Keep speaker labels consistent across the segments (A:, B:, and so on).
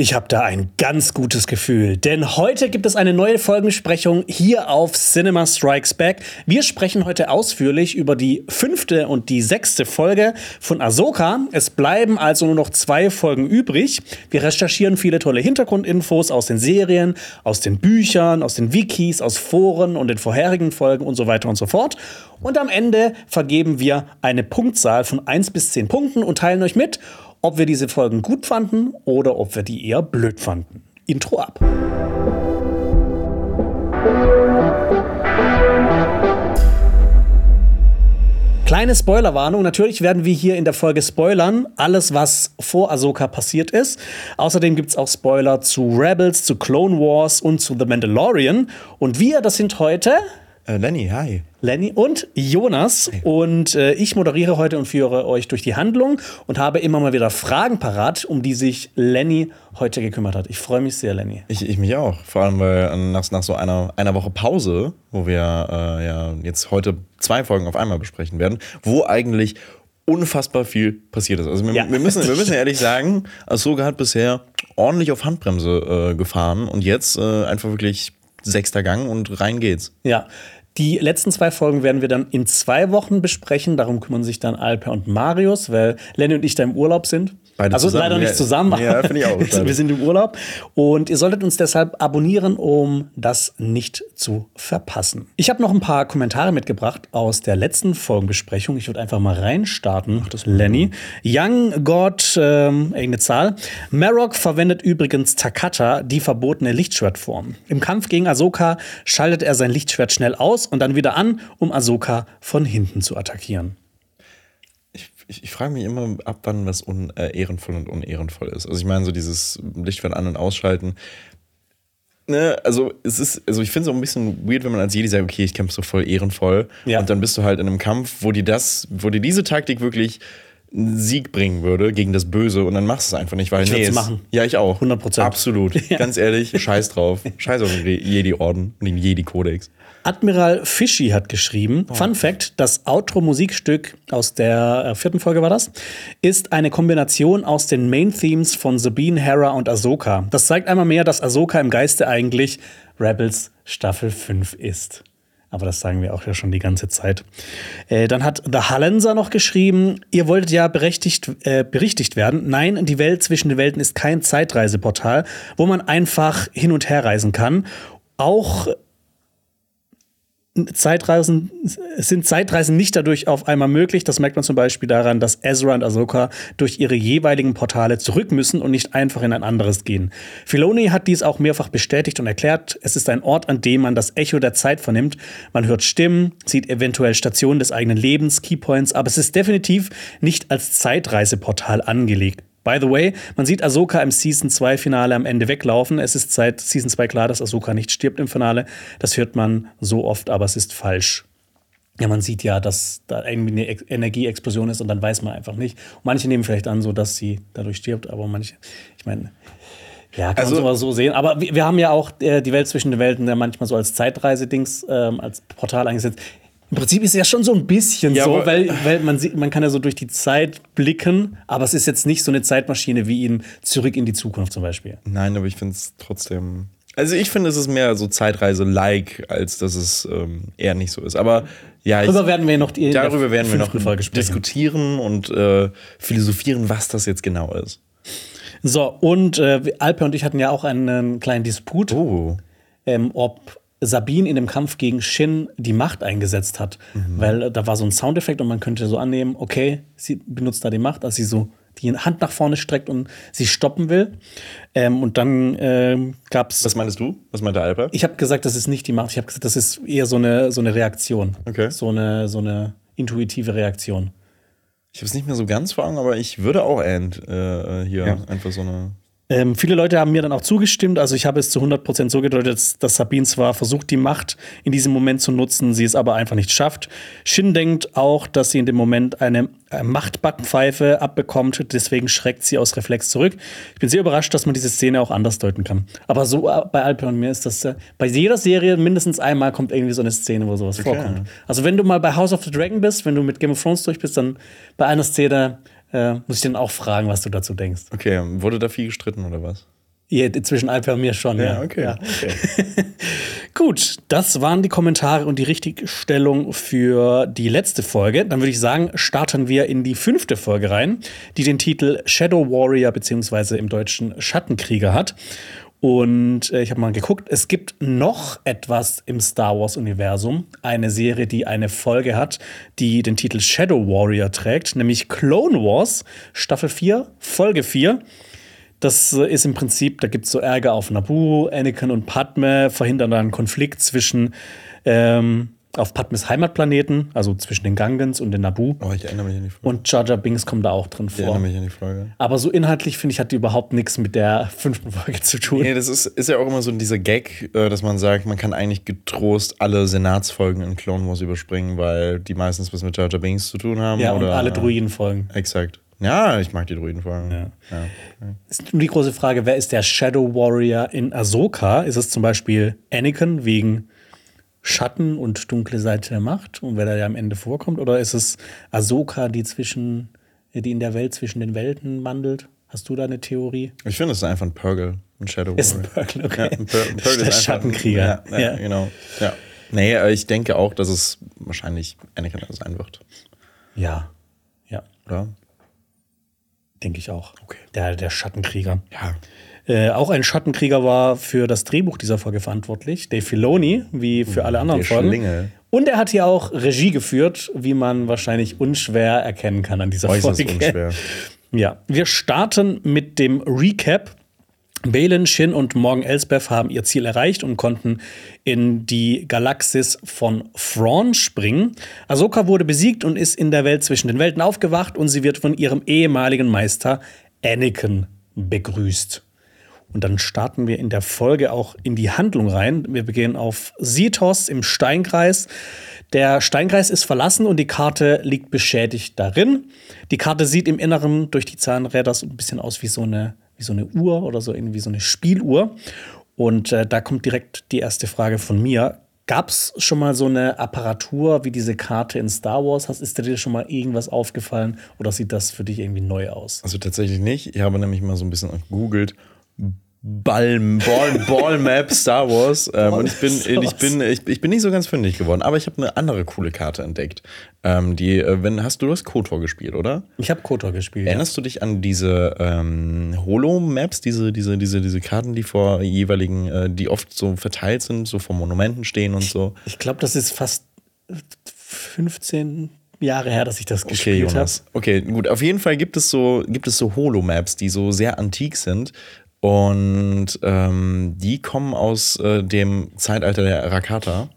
A: Ich habe da ein ganz gutes Gefühl, denn heute gibt es eine neue Folgensprechung hier auf Cinema Strikes Back. Wir sprechen heute ausführlich über die fünfte und die sechste Folge von Ahsoka. Es bleiben also nur noch zwei Folgen übrig. Wir recherchieren viele tolle Hintergrundinfos aus den Serien, aus den Büchern, aus den Wikis, aus Foren und den vorherigen Folgen und so weiter und so fort. Und am Ende vergeben wir eine Punktzahl von 1 bis 10 Punkten und teilen euch mit, ob wir diese Folgen gut fanden oder ob wir die eher blöd fanden. Intro ab. Kleine Spoilerwarnung. Natürlich werden wir hier in der Folge spoilern. Alles, was vor Ahsoka passiert ist. Außerdem gibt es auch Spoiler zu Rebels, zu Clone Wars und zu The Mandalorian. Und wir, das sind heute.
B: Äh, Lenny, hi.
A: Lenny und Jonas. Und äh, ich moderiere heute und führe euch durch die Handlung und habe immer mal wieder Fragen parat, um die sich Lenny heute gekümmert hat. Ich freue mich sehr, Lenny.
B: Ich, ich mich auch. Vor allem weil nach, nach so einer, einer Woche Pause, wo wir äh, ja jetzt heute zwei Folgen auf einmal besprechen werden, wo eigentlich unfassbar viel passiert ist. Also wir, ja. wir, müssen, wir müssen ehrlich sagen, Ahsoka hat bisher ordentlich auf Handbremse äh, gefahren und jetzt äh, einfach wirklich sechster Gang und rein geht's.
A: Ja, die letzten zwei Folgen werden wir dann in zwei Wochen besprechen. Darum kümmern sich dann Alper und Marius, weil Lenny und ich da im Urlaub sind. Beide also zusammen. leider nicht zusammen. Ja, finde ich auch. wir sind im Urlaub. Und ihr solltet uns deshalb abonnieren, um das nicht zu verpassen. Ich habe noch ein paar Kommentare mitgebracht aus der letzten Folgenbesprechung. Ich würde einfach mal reinstarten. Ach, das Lenny. Young God, ähm, irgendeine Zahl. Marok verwendet übrigens Takata, die verbotene Lichtschwertform. Im Kampf gegen Ahsoka schaltet er sein Lichtschwert schnell aus und dann wieder an, um Ahsoka von hinten zu attackieren
B: ich, ich frage mich immer ab, wann was un, äh, ehrenvoll und unehrenvoll ist. Also ich meine, so dieses Lichtschwert an- und ausschalten. Ne, also es ist, also ich finde es auch ein bisschen weird, wenn man als Jedi sagt, okay, ich kämpfe so voll ehrenvoll. Ja. Und dann bist du halt in einem Kampf, wo dir das, wo dir diese Taktik wirklich einen Sieg bringen würde gegen das Böse und dann machst du es einfach nicht, weil
A: ich nee, es machen.
B: Ja, ich auch.
A: 100 Prozent.
B: Absolut. Ja. Ganz ehrlich, scheiß drauf. Scheiß auf den Jedi-Orden und den Jedi-Kodex.
A: Admiral Fischi hat geschrieben, oh. Fun Fact, das Outro-Musikstück aus der äh, vierten Folge war das, ist eine Kombination aus den Main-Themes von Sabine, Hera und Ahsoka. Das zeigt einmal mehr, dass Ahsoka im Geiste eigentlich Rebels Staffel 5 ist. Aber das sagen wir auch ja schon die ganze Zeit. Äh, dann hat The Hallenser noch geschrieben, ihr wolltet ja berechtigt, äh, berichtigt werden. Nein, die Welt zwischen den Welten ist kein Zeitreiseportal, wo man einfach hin und her reisen kann. Auch Zeitreisen sind Zeitreisen nicht dadurch auf einmal möglich. Das merkt man zum Beispiel daran, dass Ezra und Ahsoka durch ihre jeweiligen Portale zurück müssen und nicht einfach in ein anderes gehen. Filoni hat dies auch mehrfach bestätigt und erklärt, es ist ein Ort, an dem man das Echo der Zeit vernimmt. Man hört Stimmen, sieht eventuell Stationen des eigenen Lebens, Keypoints, aber es ist definitiv nicht als Zeitreiseportal angelegt. By the way, man sieht Ahsoka im Season 2 Finale am Ende weglaufen. Es ist seit Season 2 klar, dass Ahsoka nicht stirbt im Finale. Das hört man so oft, aber es ist falsch. Ja, man sieht ja, dass da irgendwie eine Energieexplosion ist und dann weiß man einfach nicht. Und manche nehmen vielleicht an, so dass sie dadurch stirbt, aber manche, ich meine, ja, kann also, man so sehen. Aber wir, wir haben ja auch äh, die Welt zwischen den Welten ja manchmal so als Zeitreise-Dings, ähm, als Portal eingesetzt. Im Prinzip ist es ja schon so ein bisschen ja, so, weil, weil man sieht, man kann ja so durch die Zeit blicken, aber es ist jetzt nicht so eine Zeitmaschine wie in Zurück in die Zukunft zum Beispiel.
B: Nein, aber ich finde es trotzdem. Also ich finde, es ist mehr so Zeitreise-like, als dass es ähm, eher nicht so ist. Aber ja,
A: darüber werden wir noch
B: die, darüber werden wir noch diskutieren und äh, philosophieren, was das jetzt genau ist.
A: So und äh, Alpe und ich hatten ja auch einen kleinen Disput, oh. ähm, ob Sabine in dem Kampf gegen Shin die Macht eingesetzt hat. Mhm. Weil äh, da war so ein Soundeffekt und man könnte so annehmen, okay, sie benutzt da die Macht, als sie so die Hand nach vorne streckt und sie stoppen will. Ähm, und dann ähm, gab es.
B: Was meinst du? Was meinte Alper?
A: Ich habe gesagt, das ist nicht die Macht. Ich habe gesagt, das ist eher so eine, so eine Reaktion. Okay. So eine, so eine intuitive Reaktion.
B: Ich habe es nicht mehr so ganz vor Augen, aber ich würde auch End äh, hier ja. einfach so eine.
A: Ähm, viele Leute haben mir dann auch zugestimmt. Also ich habe es zu 100% so gedeutet, dass Sabine zwar versucht, die Macht in diesem Moment zu nutzen, sie es aber einfach nicht schafft. Shin denkt auch, dass sie in dem Moment eine Machtbackpfeife abbekommt. Deswegen schreckt sie aus Reflex zurück. Ich bin sehr überrascht, dass man diese Szene auch anders deuten kann. Aber so äh, bei Alpe und mir ist das äh, bei jeder Serie mindestens einmal kommt irgendwie so eine Szene, wo sowas okay. vorkommt. Also wenn du mal bei House of the Dragon bist, wenn du mit Game of Thrones durch bist, dann bei einer Szene äh, muss ich dann auch fragen, was du dazu denkst.
B: Okay, wurde da viel gestritten oder was?
A: Ja, zwischen Alper und mir schon, ja.
B: Ja, okay.
A: Ja.
B: okay.
A: Gut, das waren die Kommentare und die Richtigstellung für die letzte Folge. Dann würde ich sagen, starten wir in die fünfte Folge rein, die den Titel Shadow Warrior beziehungsweise im Deutschen Schattenkrieger hat. Und äh, ich habe mal geguckt, es gibt noch etwas im Star Wars-Universum. Eine Serie, die eine Folge hat, die den Titel Shadow Warrior trägt, nämlich Clone Wars, Staffel 4, Folge 4. Das äh, ist im Prinzip, da gibt es so Ärger auf Naboo, Anakin und Padme verhindern einen Konflikt zwischen ähm, auf Padmes Heimatplaneten, also zwischen den Gangans und den Naboo.
B: Oh, ich erinnere mich an die Folge.
A: Und Jar Jar Binks kommt da auch drin
B: ich
A: vor.
B: erinnere mich an die Folge.
A: Aber so inhaltlich, finde ich, hat die überhaupt nichts mit der fünften Folge zu tun.
B: Nee, das ist, ist ja auch immer so dieser Gag, äh, dass man sagt, man kann eigentlich getrost alle Senatsfolgen in Clone Wars überspringen, weil die meistens was mit Jar Jar Binks zu tun haben.
A: ja, und
B: oder,
A: alle Druidenfolgen.
B: Exakt. Ja, ich mag die Druidenfolgen.
A: Ja.
B: Ja.
A: Ist nur die große Frage, wer ist der Shadow Warrior in Ahsoka? Ist es zum Beispiel Anakin wegen Schatten und dunkle Seite der Macht und wer da ja am Ende vorkommt? Oder ist es Ahsoka, die zwischen, die in der Welt zwischen den Welten wandelt? Hast du da eine Theorie?
B: Ich finde, es ist einfach ein Purgle, ein Shadow
A: Ist ein
B: Warrior.
A: Purgle, okay.
B: Ja, ein Pur Purgle
A: Der
B: einfach-
A: Schattenkrieger.
B: Ja, ja,
A: Ja.
B: genau. Ja. Nee, äh, ich denke auch, dass es wahrscheinlich Anakin sein wird.
A: Ja, ja,
B: Oder?
A: denke ich auch.
B: Okay.
A: Der, der Schattenkrieger.
B: Ja.
A: Äh, auch ein Schattenkrieger war für das Drehbuch dieser Folge verantwortlich, Dave Filoni, wie für alle anderen
B: der
A: Folgen. Und er hat hier auch Regie geführt, wie man wahrscheinlich unschwer erkennen kann an dieser
B: Äußerst
A: Folge.
B: unschwer.
A: Ja, wir starten mit dem Recap. Balin, Shin und Morgan Elsbeth haben ihr Ziel erreicht und konnten in die Galaxis von Thrawn springen. Ahsoka wurde besiegt und ist in der Welt zwischen den Welten aufgewacht und sie wird von ihrem ehemaligen Meister Anakin begrüßt. Und dann starten wir in der Folge auch in die Handlung rein. Wir beginnen auf Sithos im Steinkreis. Der Steinkreis ist verlassen und die Karte liegt beschädigt darin. Die Karte sieht im Inneren durch die Zahnräder so ein bisschen aus wie so eine, wie so eine Uhr oder so irgendwie so eine Spieluhr. Und äh, da kommt direkt die erste Frage von mir. Gab es schon mal so eine Apparatur wie diese Karte in Star Wars? Ist dir schon mal irgendwas aufgefallen oder sieht das für dich irgendwie neu aus?
B: Also tatsächlich nicht. Ich habe nämlich mal so ein bisschen gegoogelt. Ball, Ball, Ball Map Star Wars. Ähm, und ich bin, ich, bin, ich, ich bin nicht so ganz fündig geworden, aber ich habe eine andere coole Karte entdeckt. Ähm, die, äh, wenn, hast du das KOTOR gespielt, oder?
A: Ich habe KOTOR gespielt. ja.
B: Erinnerst du dich an diese ähm, Holo-Maps, diese, diese, diese, diese Karten, die vor jeweiligen, äh, die oft so verteilt sind, so vor Monumenten stehen und so?
A: Ich glaube, das ist fast 15 Jahre her, dass ich das
B: Okay,
A: gespielt habe.
B: Jonas. Okay, gut. Auf jeden Fall gibt es so, gibt es so Holo-Maps, die so sehr antik sind. Und ähm, die kommen aus äh, dem Zeitalter der Rakata.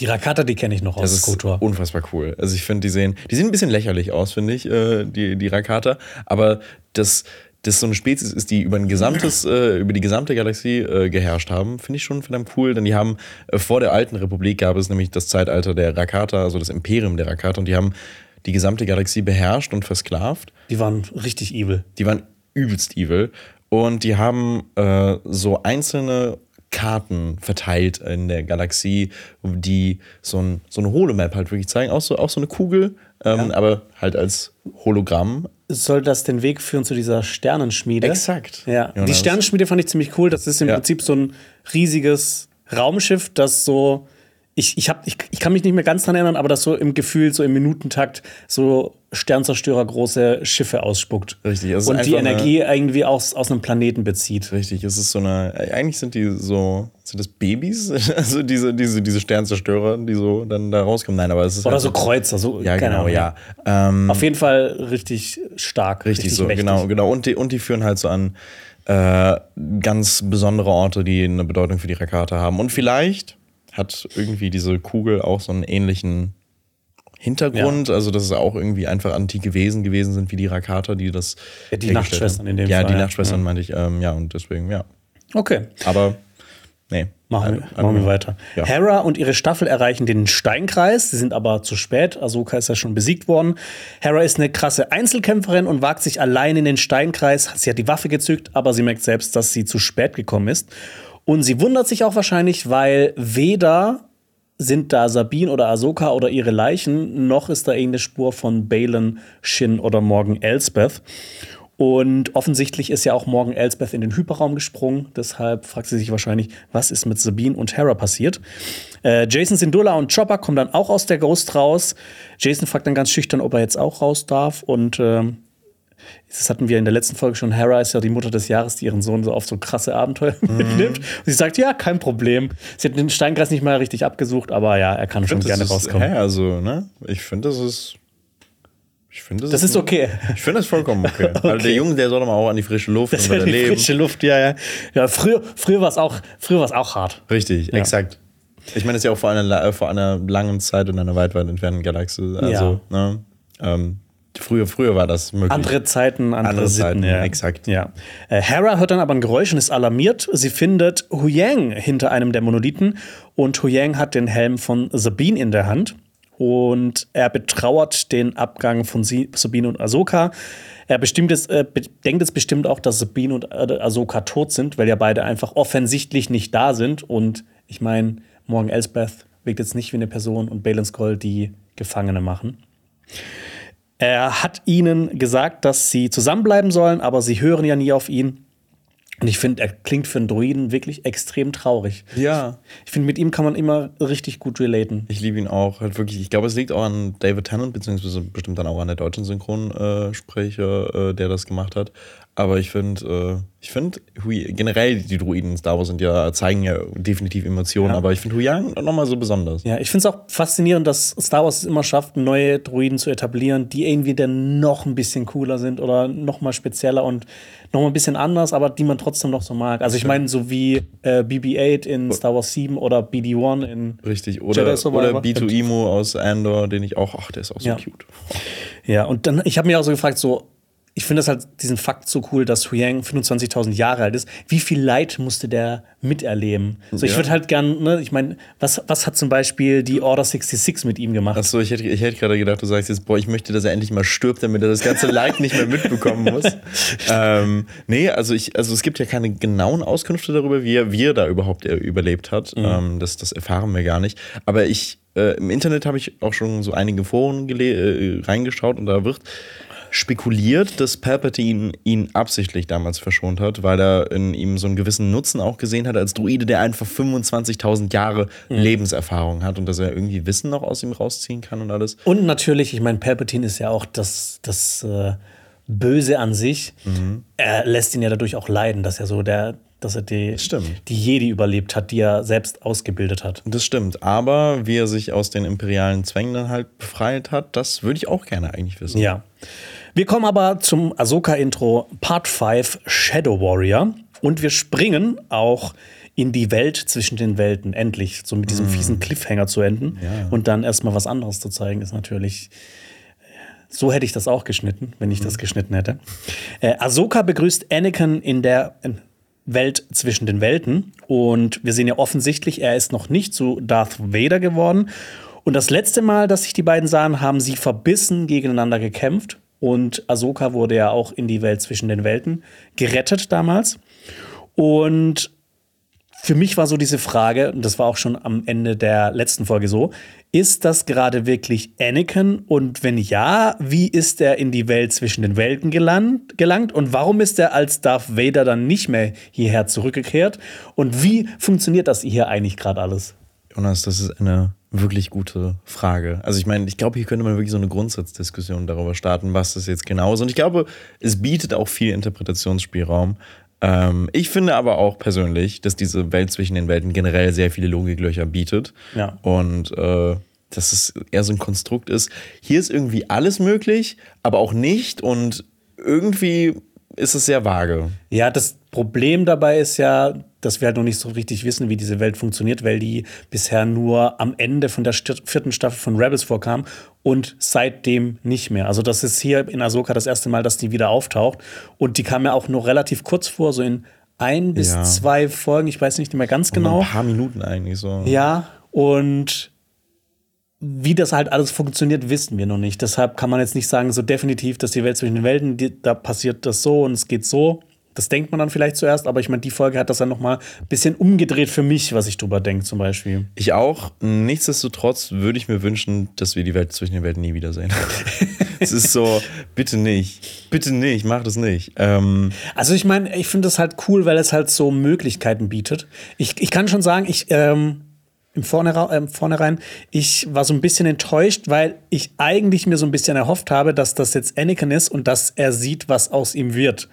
A: Die Rakata, die kenne ich noch
B: Das
A: aus KOTOR.
B: unfassbar cool. Also ich finde, die sehen, die sehen ein bisschen lächerlich aus, finde ich, äh, die, die Rakata. Aber das, das so eine Spezies ist, die über ein gesamtes, äh, über die gesamte Galaxie äh, geherrscht haben, finde ich schon verdammt cool. Denn die haben äh, vor der alten Republik gab es nämlich das Zeitalter der Rakata, also das Imperium der Rakata, und die haben die gesamte Galaxie beherrscht und versklavt.
A: Die waren richtig evil.
B: Die waren übelst evil. Und die haben äh, so einzelne Karten verteilt in der Galaxie, die so, ein, so eine Holomap halt wirklich zeigen. Auch so, auch so eine Kugel, ähm, aber halt als Hologramm.
A: Soll das den Weg führen zu dieser Sternenschmiede?
B: Exakt.
A: Ja, die. Sternenschmiede fand ich ziemlich cool. Das ist im
B: Ja.
A: Prinzip so ein riesiges Raumschiff, das so. Ich, ich, hab, ich, ich kann mich nicht mehr ganz dran erinnern, aber das so im Gefühl, so im Minutentakt, so Sternzerstörer große Schiffe ausspuckt.
B: Richtig, es
A: Und die Energie irgendwie aus, aus einem Planeten bezieht.
B: Richtig, es ist so eine. Eigentlich sind die so. Sind das Babys? Also diese, diese, diese Sternzerstörer, die so dann da rauskommen. Nein, aber es ist.
A: Oder
B: halt
A: so Kreuzer, so.
B: Ja, genau,
A: Ahnung.
B: ja. Ähm,
A: Auf jeden Fall richtig stark.
B: Richtig, so,
A: mächtig.
B: genau, genau. Und die, und die führen halt so an äh, ganz besondere Orte, die eine Bedeutung für die Rakata haben. Und vielleicht hat irgendwie diese Kugel auch so einen ähnlichen Hintergrund, also dass es auch irgendwie einfach antike Wesen gewesen sind wie die Rakata, die das.
A: Ja, die Nachtschwestern
B: haben.
A: in dem
B: ja,
A: Fall,
B: die
A: ja.
B: Nachtschwestern meinte ich, ähm, ja, und deswegen, ja.
A: Okay.
B: Aber, nee.
A: Machen, wir,
B: Ein-
A: machen wir
B: ein-
A: weiter.
B: Ja.
A: Hera und ihre Staffel erreichen den Steinkreis. Sie sind aber zu spät. Ahsoka ist ja schon besiegt worden. Hera ist eine krasse Einzelkämpferin und wagt sich allein in den Steinkreis. Sie hat die Waffe gezückt, aber sie merkt selbst, dass sie zu spät gekommen ist. Und sie wundert sich auch wahrscheinlich, weil weder sind da Sabine oder Ahsoka oder ihre Leichen, noch ist da irgendeine Spur von Balin, Shin oder Morgan Elsbeth. Und offensichtlich ist ja auch morgen Elsbeth in den Hyperraum gesprungen. Deshalb fragt sie sich wahrscheinlich, was ist mit Sabine und Hera passiert. Äh, Jason Sindula und Chopper kommen dann auch aus der Ghost raus. Jason fragt dann ganz schüchtern, ob er jetzt auch raus darf. Und äh, das hatten wir in der letzten Folge schon. Hera ist ja die Mutter des Jahres, die ihren Sohn so auf so krasse Abenteuer mhm. mitnimmt. Und sie sagt, ja, kein Problem. Sie hat den Steinkreis nicht mal richtig abgesucht, aber ja, er kann schon gerne rauskommen.
B: Hä, also, ne? Ich finde, das ist ich finde,
A: das, das ist, okay.
B: Ich finde das vollkommen okay. okay. Also der Junge, der soll doch mal auch an die frische Luft
A: das und wieder leben. Frische Luft, ja, ja. Ja, früher, früher war es auch, auch hart.
B: Richtig, ja. exakt. Ich meine, das ist ja auch vor einer, vor einer langen Zeit in einer weit, weit entfernten Galaxie. Also, ja. ne? Ähm, früher, früher war das möglich.
A: Andere Zeiten, andere, andere Sitten, Zeiten,
B: ja. exakt.
A: Ja. Äh, Hera hört dann aber ein Geräusch und ist alarmiert. Sie findet Huyang hinter einem der Monolithen und Huyang hat den Helm von Sabine in der Hand und er betrauert den Abgang von Sabine und Ahsoka. Er bestimmt es, äh, denkt es bestimmt auch, dass Sabine und äh, Ahsoka tot sind, weil ja beide einfach offensichtlich nicht da sind. Und ich meine, Morgan Elsbeth wirkt jetzt nicht wie eine Person und Balin Skull die Gefangene machen. Er hat ihnen gesagt, dass sie zusammenbleiben sollen, aber sie hören ja nie auf ihn. Und ich finde, er klingt für einen Druiden wirklich extrem traurig.
B: Ja.
A: Ich finde, mit ihm kann man immer richtig gut relaten.
B: Ich liebe ihn auch. Halt wirklich. Ich glaube, es liegt auch an David Tennant, beziehungsweise bestimmt dann auch an der deutschen Synchronsprecher, äh, der das gemacht hat. Aber ich finde, äh, ich finde, generell die Druiden in Star Wars sind ja, zeigen ja definitiv Emotionen, ja. aber ich finde Huyang nochmal so besonders.
A: Ja, ich finde es auch faszinierend, dass Star Wars es immer schafft, neue Druiden zu etablieren, die irgendwie dann noch ein bisschen cooler sind oder noch mal spezieller und noch mal ein bisschen anders, aber die man trotzdem noch so mag. Also ich meine, so wie äh, BB-8 in Star Wars 7 oder BD-1 in
B: Richtig, oder, oder B2EMO aus Andor, den ich auch, ach, der ist auch so
A: ja.
B: cute.
A: Ja, und dann, ich habe mir auch so gefragt, so, ich finde das halt diesen Fakt so cool, dass Huyang 25.000 Jahre alt ist. Wie viel Leid musste der miterleben? So, ich würde halt gern, ne, ich meine, was, was hat zum Beispiel die Order 66 mit ihm gemacht?
B: Achso, ich hätte, ich hätte gerade gedacht, du sagst jetzt, boah, ich möchte, dass er endlich mal stirbt, damit er das ganze Leid nicht mehr mitbekommen muss. ähm, nee, also, ich, also es gibt ja keine genauen Auskünfte darüber, wie er, wie er da überhaupt überlebt hat. Mhm. Ähm, das, das erfahren wir gar nicht. Aber ich, äh, im Internet habe ich auch schon so einige Foren äh, reingeschaut und da wird spekuliert, dass Palpatine ihn absichtlich damals verschont hat, weil er in ihm so einen gewissen Nutzen auch gesehen hat als Druide, der einfach 25.000 Jahre mhm. Lebenserfahrung hat und dass er irgendwie Wissen noch aus ihm rausziehen kann und alles.
A: Und natürlich, ich meine, Palpatine ist ja auch das, das äh, Böse an sich. Mhm. Er lässt ihn ja dadurch auch leiden, dass er so der dass er die, die Jedi überlebt hat, die er selbst ausgebildet hat.
B: Das stimmt. Aber wie er sich aus den imperialen Zwängen dann halt befreit hat, das würde ich auch gerne eigentlich wissen.
A: Ja. Wir kommen aber zum Ahsoka-Intro Part 5 Shadow Warrior und wir springen auch in die Welt zwischen den Welten, endlich, so mit diesem mm. fiesen Cliffhanger zu enden ja. und dann erstmal was anderes zu zeigen, ist natürlich. So hätte ich das auch geschnitten, wenn ich mhm. das geschnitten hätte. Äh, Ahsoka begrüßt Anakin in der Welt zwischen den Welten und wir sehen ja offensichtlich, er ist noch nicht zu Darth Vader geworden. Und das letzte Mal, dass sich die beiden sahen, haben sie verbissen gegeneinander gekämpft. Und Ahsoka wurde ja auch in die Welt zwischen den Welten gerettet damals. Und für mich war so diese Frage, und das war auch schon am Ende der letzten Folge so, ist das gerade wirklich Anakin? Und wenn ja, wie ist er in die Welt zwischen den Welten gelangt, gelangt? Und warum ist er als Darth Vader dann nicht mehr hierher zurückgekehrt? Und wie funktioniert das hier eigentlich gerade alles?
B: Jonas, das ist eine wirklich gute Frage. Also ich meine, ich glaube, hier könnte man wirklich so eine Grundsatzdiskussion darüber starten, was das jetzt genau ist. Und ich glaube, es bietet auch viel Interpretationsspielraum. Ähm, ich finde aber auch persönlich, dass diese Welt zwischen den Welten generell sehr viele Logiklöcher bietet.
A: Ja.
B: Und äh, dass es eher so ein Konstrukt ist. Hier ist irgendwie alles möglich, aber auch nicht. Und irgendwie ist es sehr vage.
A: Ja, das Problem dabei ist ja, dass wir halt noch nicht so richtig wissen, wie diese Welt funktioniert, weil die bisher nur am Ende von der vierten Staffel von Rebels vorkam und seitdem nicht mehr. Also das ist hier in Ahsoka das erste Mal, dass die wieder auftaucht und die kam ja auch nur relativ kurz vor, so in ein bis ja. zwei Folgen, ich weiß nicht mehr ganz genau.
B: Ein paar Minuten eigentlich so.
A: Ja, und wie das halt alles funktioniert, wissen wir noch nicht. Deshalb kann man jetzt nicht sagen, so definitiv, dass die Welt zwischen den Welten, die, da passiert das so und es geht so. Das denkt man dann vielleicht zuerst, aber ich meine, die Folge hat das dann noch mal ein bisschen umgedreht für mich, was ich drüber denke, zum Beispiel.
B: Ich auch. Nichtsdestotrotz würde ich mir wünschen, dass wir die Welt zwischen den Welten nie wiedersehen. es ist so, bitte nicht. Bitte nicht, mach das nicht. Ähm,
A: also ich meine, ich finde das halt cool, weil es halt so Möglichkeiten bietet. Ich, ich kann schon sagen, ich ähm, im Vornherein, äh, Vornherein, ich war so ein bisschen enttäuscht, weil ich eigentlich mir so ein bisschen erhofft habe, dass das jetzt Anakin ist und dass er sieht, was aus ihm wird.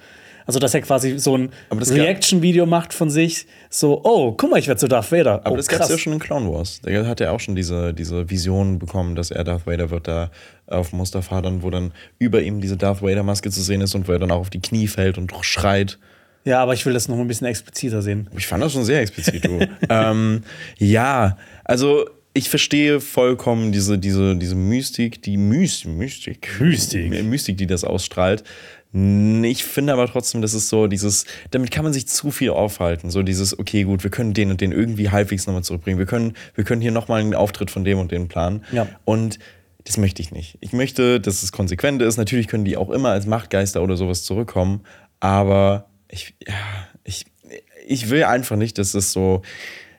A: Also, dass er quasi so ein Reaction-Video macht von sich, so, oh, guck mal, ich werde zu Darth Vader.
B: Aber
A: oh,
B: das gab es ja schon in Clone Wars. Da hat er auch schon diese, diese Vision bekommen, dass er Darth Vader wird da auf Mustafa dann, wo dann über ihm diese Darth Vader-Maske zu sehen ist und wo er dann auch auf die Knie fällt und schreit.
A: Ja, aber ich will das noch ein bisschen expliziter sehen.
B: Ich fand das schon sehr explizit, du. ähm, ja, also ich verstehe vollkommen diese, diese, diese Mystik, die Mystik, Mystik,
A: Mystik,
B: Mystik, die das ausstrahlt. Ich finde aber trotzdem, das ist so dieses, damit kann man sich zu viel aufhalten. So dieses, okay, gut, wir können den und den irgendwie halbwegs nochmal zurückbringen. Wir können, wir können hier nochmal einen Auftritt von dem und dem planen.
A: Ja.
B: Und das möchte ich nicht. Ich möchte, dass es konsequent ist. Natürlich können die auch immer als Machtgeister oder sowas zurückkommen, aber ich, ja, ich, ich will einfach nicht, dass es so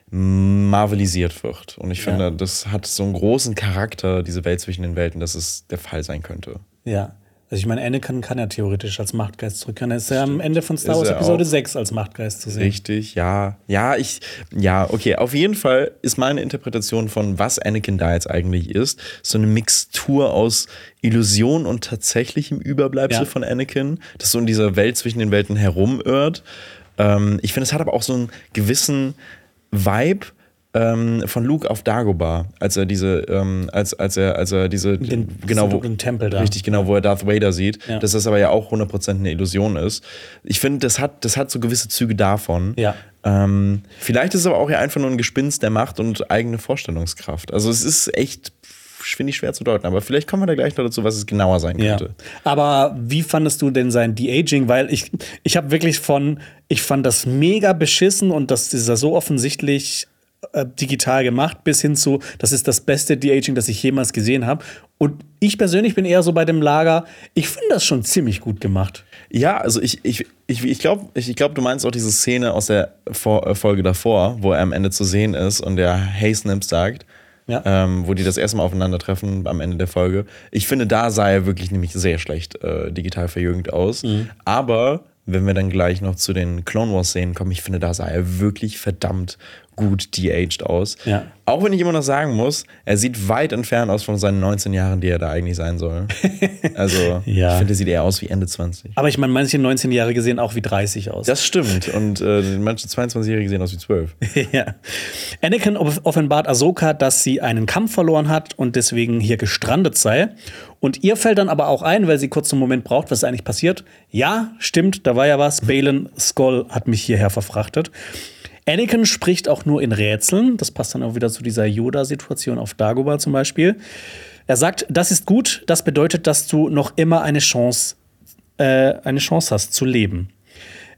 B: marvelisiert wird. Und ich finde, ja. das hat so einen großen Charakter, diese Welt zwischen den Welten, dass es der Fall sein könnte.
A: Ja. Also ich meine, Anakin kann ja theoretisch als Machtgeist zurückkehren. Er ist ja am Ende von Star Wars Episode 6 als Machtgeist zu sehen.
B: Richtig, ja. Ja, ich, ja, okay. Auf jeden Fall ist meine Interpretation von, was Anakin da jetzt eigentlich ist, so eine Mixtur aus Illusion und tatsächlichem Überbleibsel ja. von Anakin, das so in dieser Welt zwischen den Welten herumirrt. Ähm, ich finde, es hat aber auch so einen gewissen Vibe, ähm, von Luke auf Dagobah, als er diese, ähm, als, als er, als er diese,
A: den,
B: genau, wo,
A: Tempel da.
B: richtig, genau, wo er Darth Vader sieht, ja. dass das aber ja auch 100% eine Illusion ist. Ich finde, das hat, das hat so gewisse Züge davon.
A: Ja.
B: Ähm, vielleicht ist es aber auch ja einfach nur ein Gespinst der Macht und eigene Vorstellungskraft. Also es ist echt finde ich schwer zu deuten, aber vielleicht kommen wir da gleich noch dazu, was es genauer sein könnte. Ja.
A: Aber wie fandest du denn sein De-Aging? Weil ich, ich habe wirklich von, ich fand das mega beschissen und das ist ja so offensichtlich äh, digital gemacht, bis hin zu, das ist das beste De-Aging, das ich jemals gesehen habe. Und ich persönlich bin eher so bei dem Lager, ich finde das schon ziemlich gut gemacht.
B: Ja, also ich, ich, ich, ich glaube, ich glaub, du meinst auch diese Szene aus der Vor äh, Folge davor, wo er am Ende zu sehen ist und der Hey Snip sagt, ja. ähm, wo die das erste Mal aufeinandertreffen am Ende der Folge. Ich finde, da sah er wirklich nämlich sehr schlecht äh, digital verjüngt aus. Mhm. Aber wenn wir dann gleich noch zu den Clone Wars Szenen kommen, ich finde, da sah er wirklich verdammt gut de-aged aus.
A: Ja.
B: Auch wenn ich immer noch sagen muss, er sieht weit entfernt aus von seinen 19 Jahren, die er da eigentlich sein soll. Also,
A: ja.
B: ich finde, er sieht eher aus wie Ende 20.
A: Aber ich meine, manche 19-Jährige sehen auch wie 30 aus.
B: Das stimmt. Und äh, manche 22-Jährige sehen aus wie 12.
A: ja. Anakin offenbart Ahsoka, dass sie einen Kampf verloren hat und deswegen hier gestrandet sei. Und ihr fällt dann aber auch ein, weil sie kurz einen Moment braucht, was ist eigentlich passiert. Ja, stimmt, da war ja was. Balin Skoll hat mich hierher verfrachtet. Anakin spricht auch nur in Rätseln. Das passt dann auch wieder zu dieser Yoda-Situation auf Dagobah zum Beispiel. Er sagt, das ist gut, das bedeutet, dass du noch immer eine Chance, äh, eine Chance hast zu leben.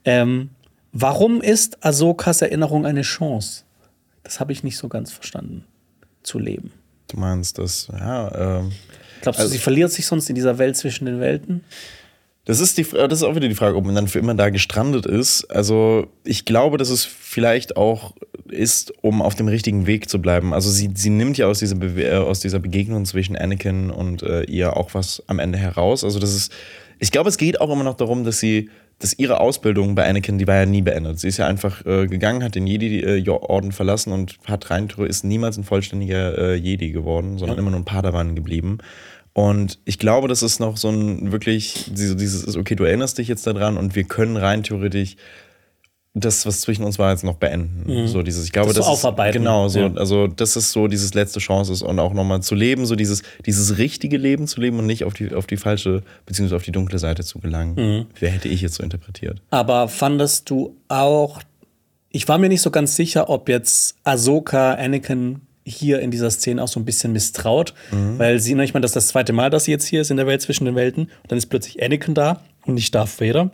A: Ähm, warum ist Ahsokas Erinnerung eine Chance? Das habe ich nicht so ganz verstanden. Zu leben.
B: Du meinst das, ja. Ähm,
A: Glaubst du, also, sie verliert sich sonst in dieser Welt zwischen den Welten?
B: Das ist, die, das ist auch wieder die Frage, ob man dann für immer da gestrandet ist. Also ich glaube, dass es vielleicht auch ist, um auf dem richtigen Weg zu bleiben. Also sie, sie nimmt ja aus dieser, Be äh, aus dieser Begegnung zwischen Anakin und äh, ihr auch was am Ende heraus. Also das ist, ich glaube, es geht auch immer noch darum, dass sie, dass ihre Ausbildung bei Anakin, die war ja nie beendet. Sie ist ja einfach äh, gegangen, hat den Jedi-Orden verlassen und hat rein, ist niemals ein vollständiger äh, Jedi geworden, sondern ja. immer nur ein Padawan geblieben. Und ich glaube, das ist noch so ein wirklich, dieses, okay, du erinnerst dich jetzt daran und wir können rein theoretisch das, was zwischen uns war, jetzt noch beenden. Mhm. So dieses, ich glaube, das,
A: das so aufarbeiten.
B: Ist, genau, so, ja. also das ist so dieses letzte Chance ist und auch nochmal zu leben, so dieses, dieses richtige Leben zu leben und nicht auf die, auf die falsche, beziehungsweise auf die dunkle Seite zu gelangen. Mhm. Wer hätte ich jetzt so interpretiert?
A: Aber fandest du auch, ich war mir nicht so ganz sicher, ob jetzt Ahsoka Anakin hier in dieser Szene auch so ein bisschen misstraut, mhm. weil sie, ich meine, das ist das zweite Mal, dass sie jetzt hier ist in der Welt zwischen den Welten. Und dann ist plötzlich Anakin da und nicht Darth Vader.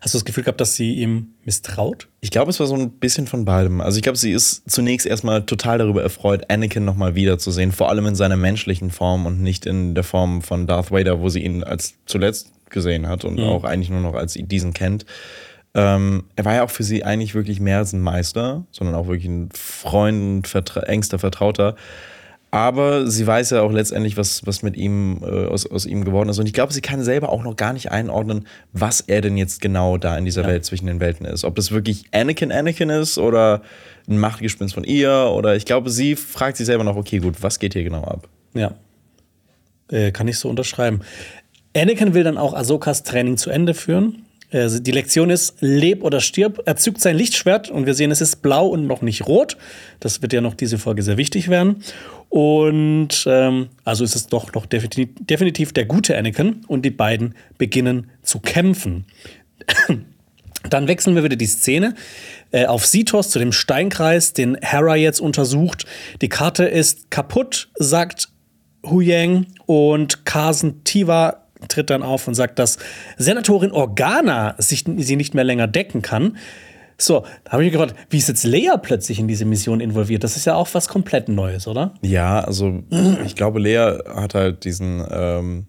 A: Hast du das Gefühl gehabt, dass sie ihm misstraut?
B: Ich glaube, es war so ein bisschen von beidem. Also ich glaube, sie ist zunächst erstmal total darüber erfreut, Anakin nochmal wiederzusehen, vor allem in seiner menschlichen Form und nicht in der Form von Darth Vader, wo sie ihn als zuletzt gesehen hat und auch eigentlich nur noch als diesen kennt. Ähm, er war ja auch für sie eigentlich wirklich mehr als ein Meister, sondern auch wirklich ein Freund, vertra engster Vertrauter. Aber sie weiß ja auch letztendlich, was, was mit ihm, äh, aus, aus ihm geworden ist. Und ich glaube, sie kann selber auch noch gar nicht einordnen, was er denn jetzt genau da in dieser Welt zwischen den Welten ist. Ob das wirklich Anakin Anakin ist oder ein Machtgespinst von ihr. Oder ich glaube, sie fragt sich selber noch, okay, gut, was geht hier genau ab?
A: Ja. Äh, kann ich so unterschreiben. Anakin will dann auch Ahsokas Training zu Ende führen. Äh, die Lektion ist, leb oder stirb. Er zückt sein Lichtschwert und wir sehen, es ist blau und noch nicht rot. Das wird ja noch diese Folge sehr wichtig werden. Und ähm, also ist es doch noch definitiv, der gute Anakin und die beiden beginnen zu kämpfen. Dann wechseln wir wieder die Szene äh, auf Sitos zu dem Steinkreis, den Hera jetzt untersucht. Die Karte ist kaputt, sagt Hu Yang und Carson Tiva tritt dann auf und sagt, dass Senatorin Organa sich, sie nicht mehr länger decken kann. So, da habe ich mich gefragt, wie ist jetzt Leia plötzlich in diese Mission involviert? Das ist ja auch was komplett Neues, oder?
B: Ja, also ich glaube, Lea hat halt diesen. Ähm,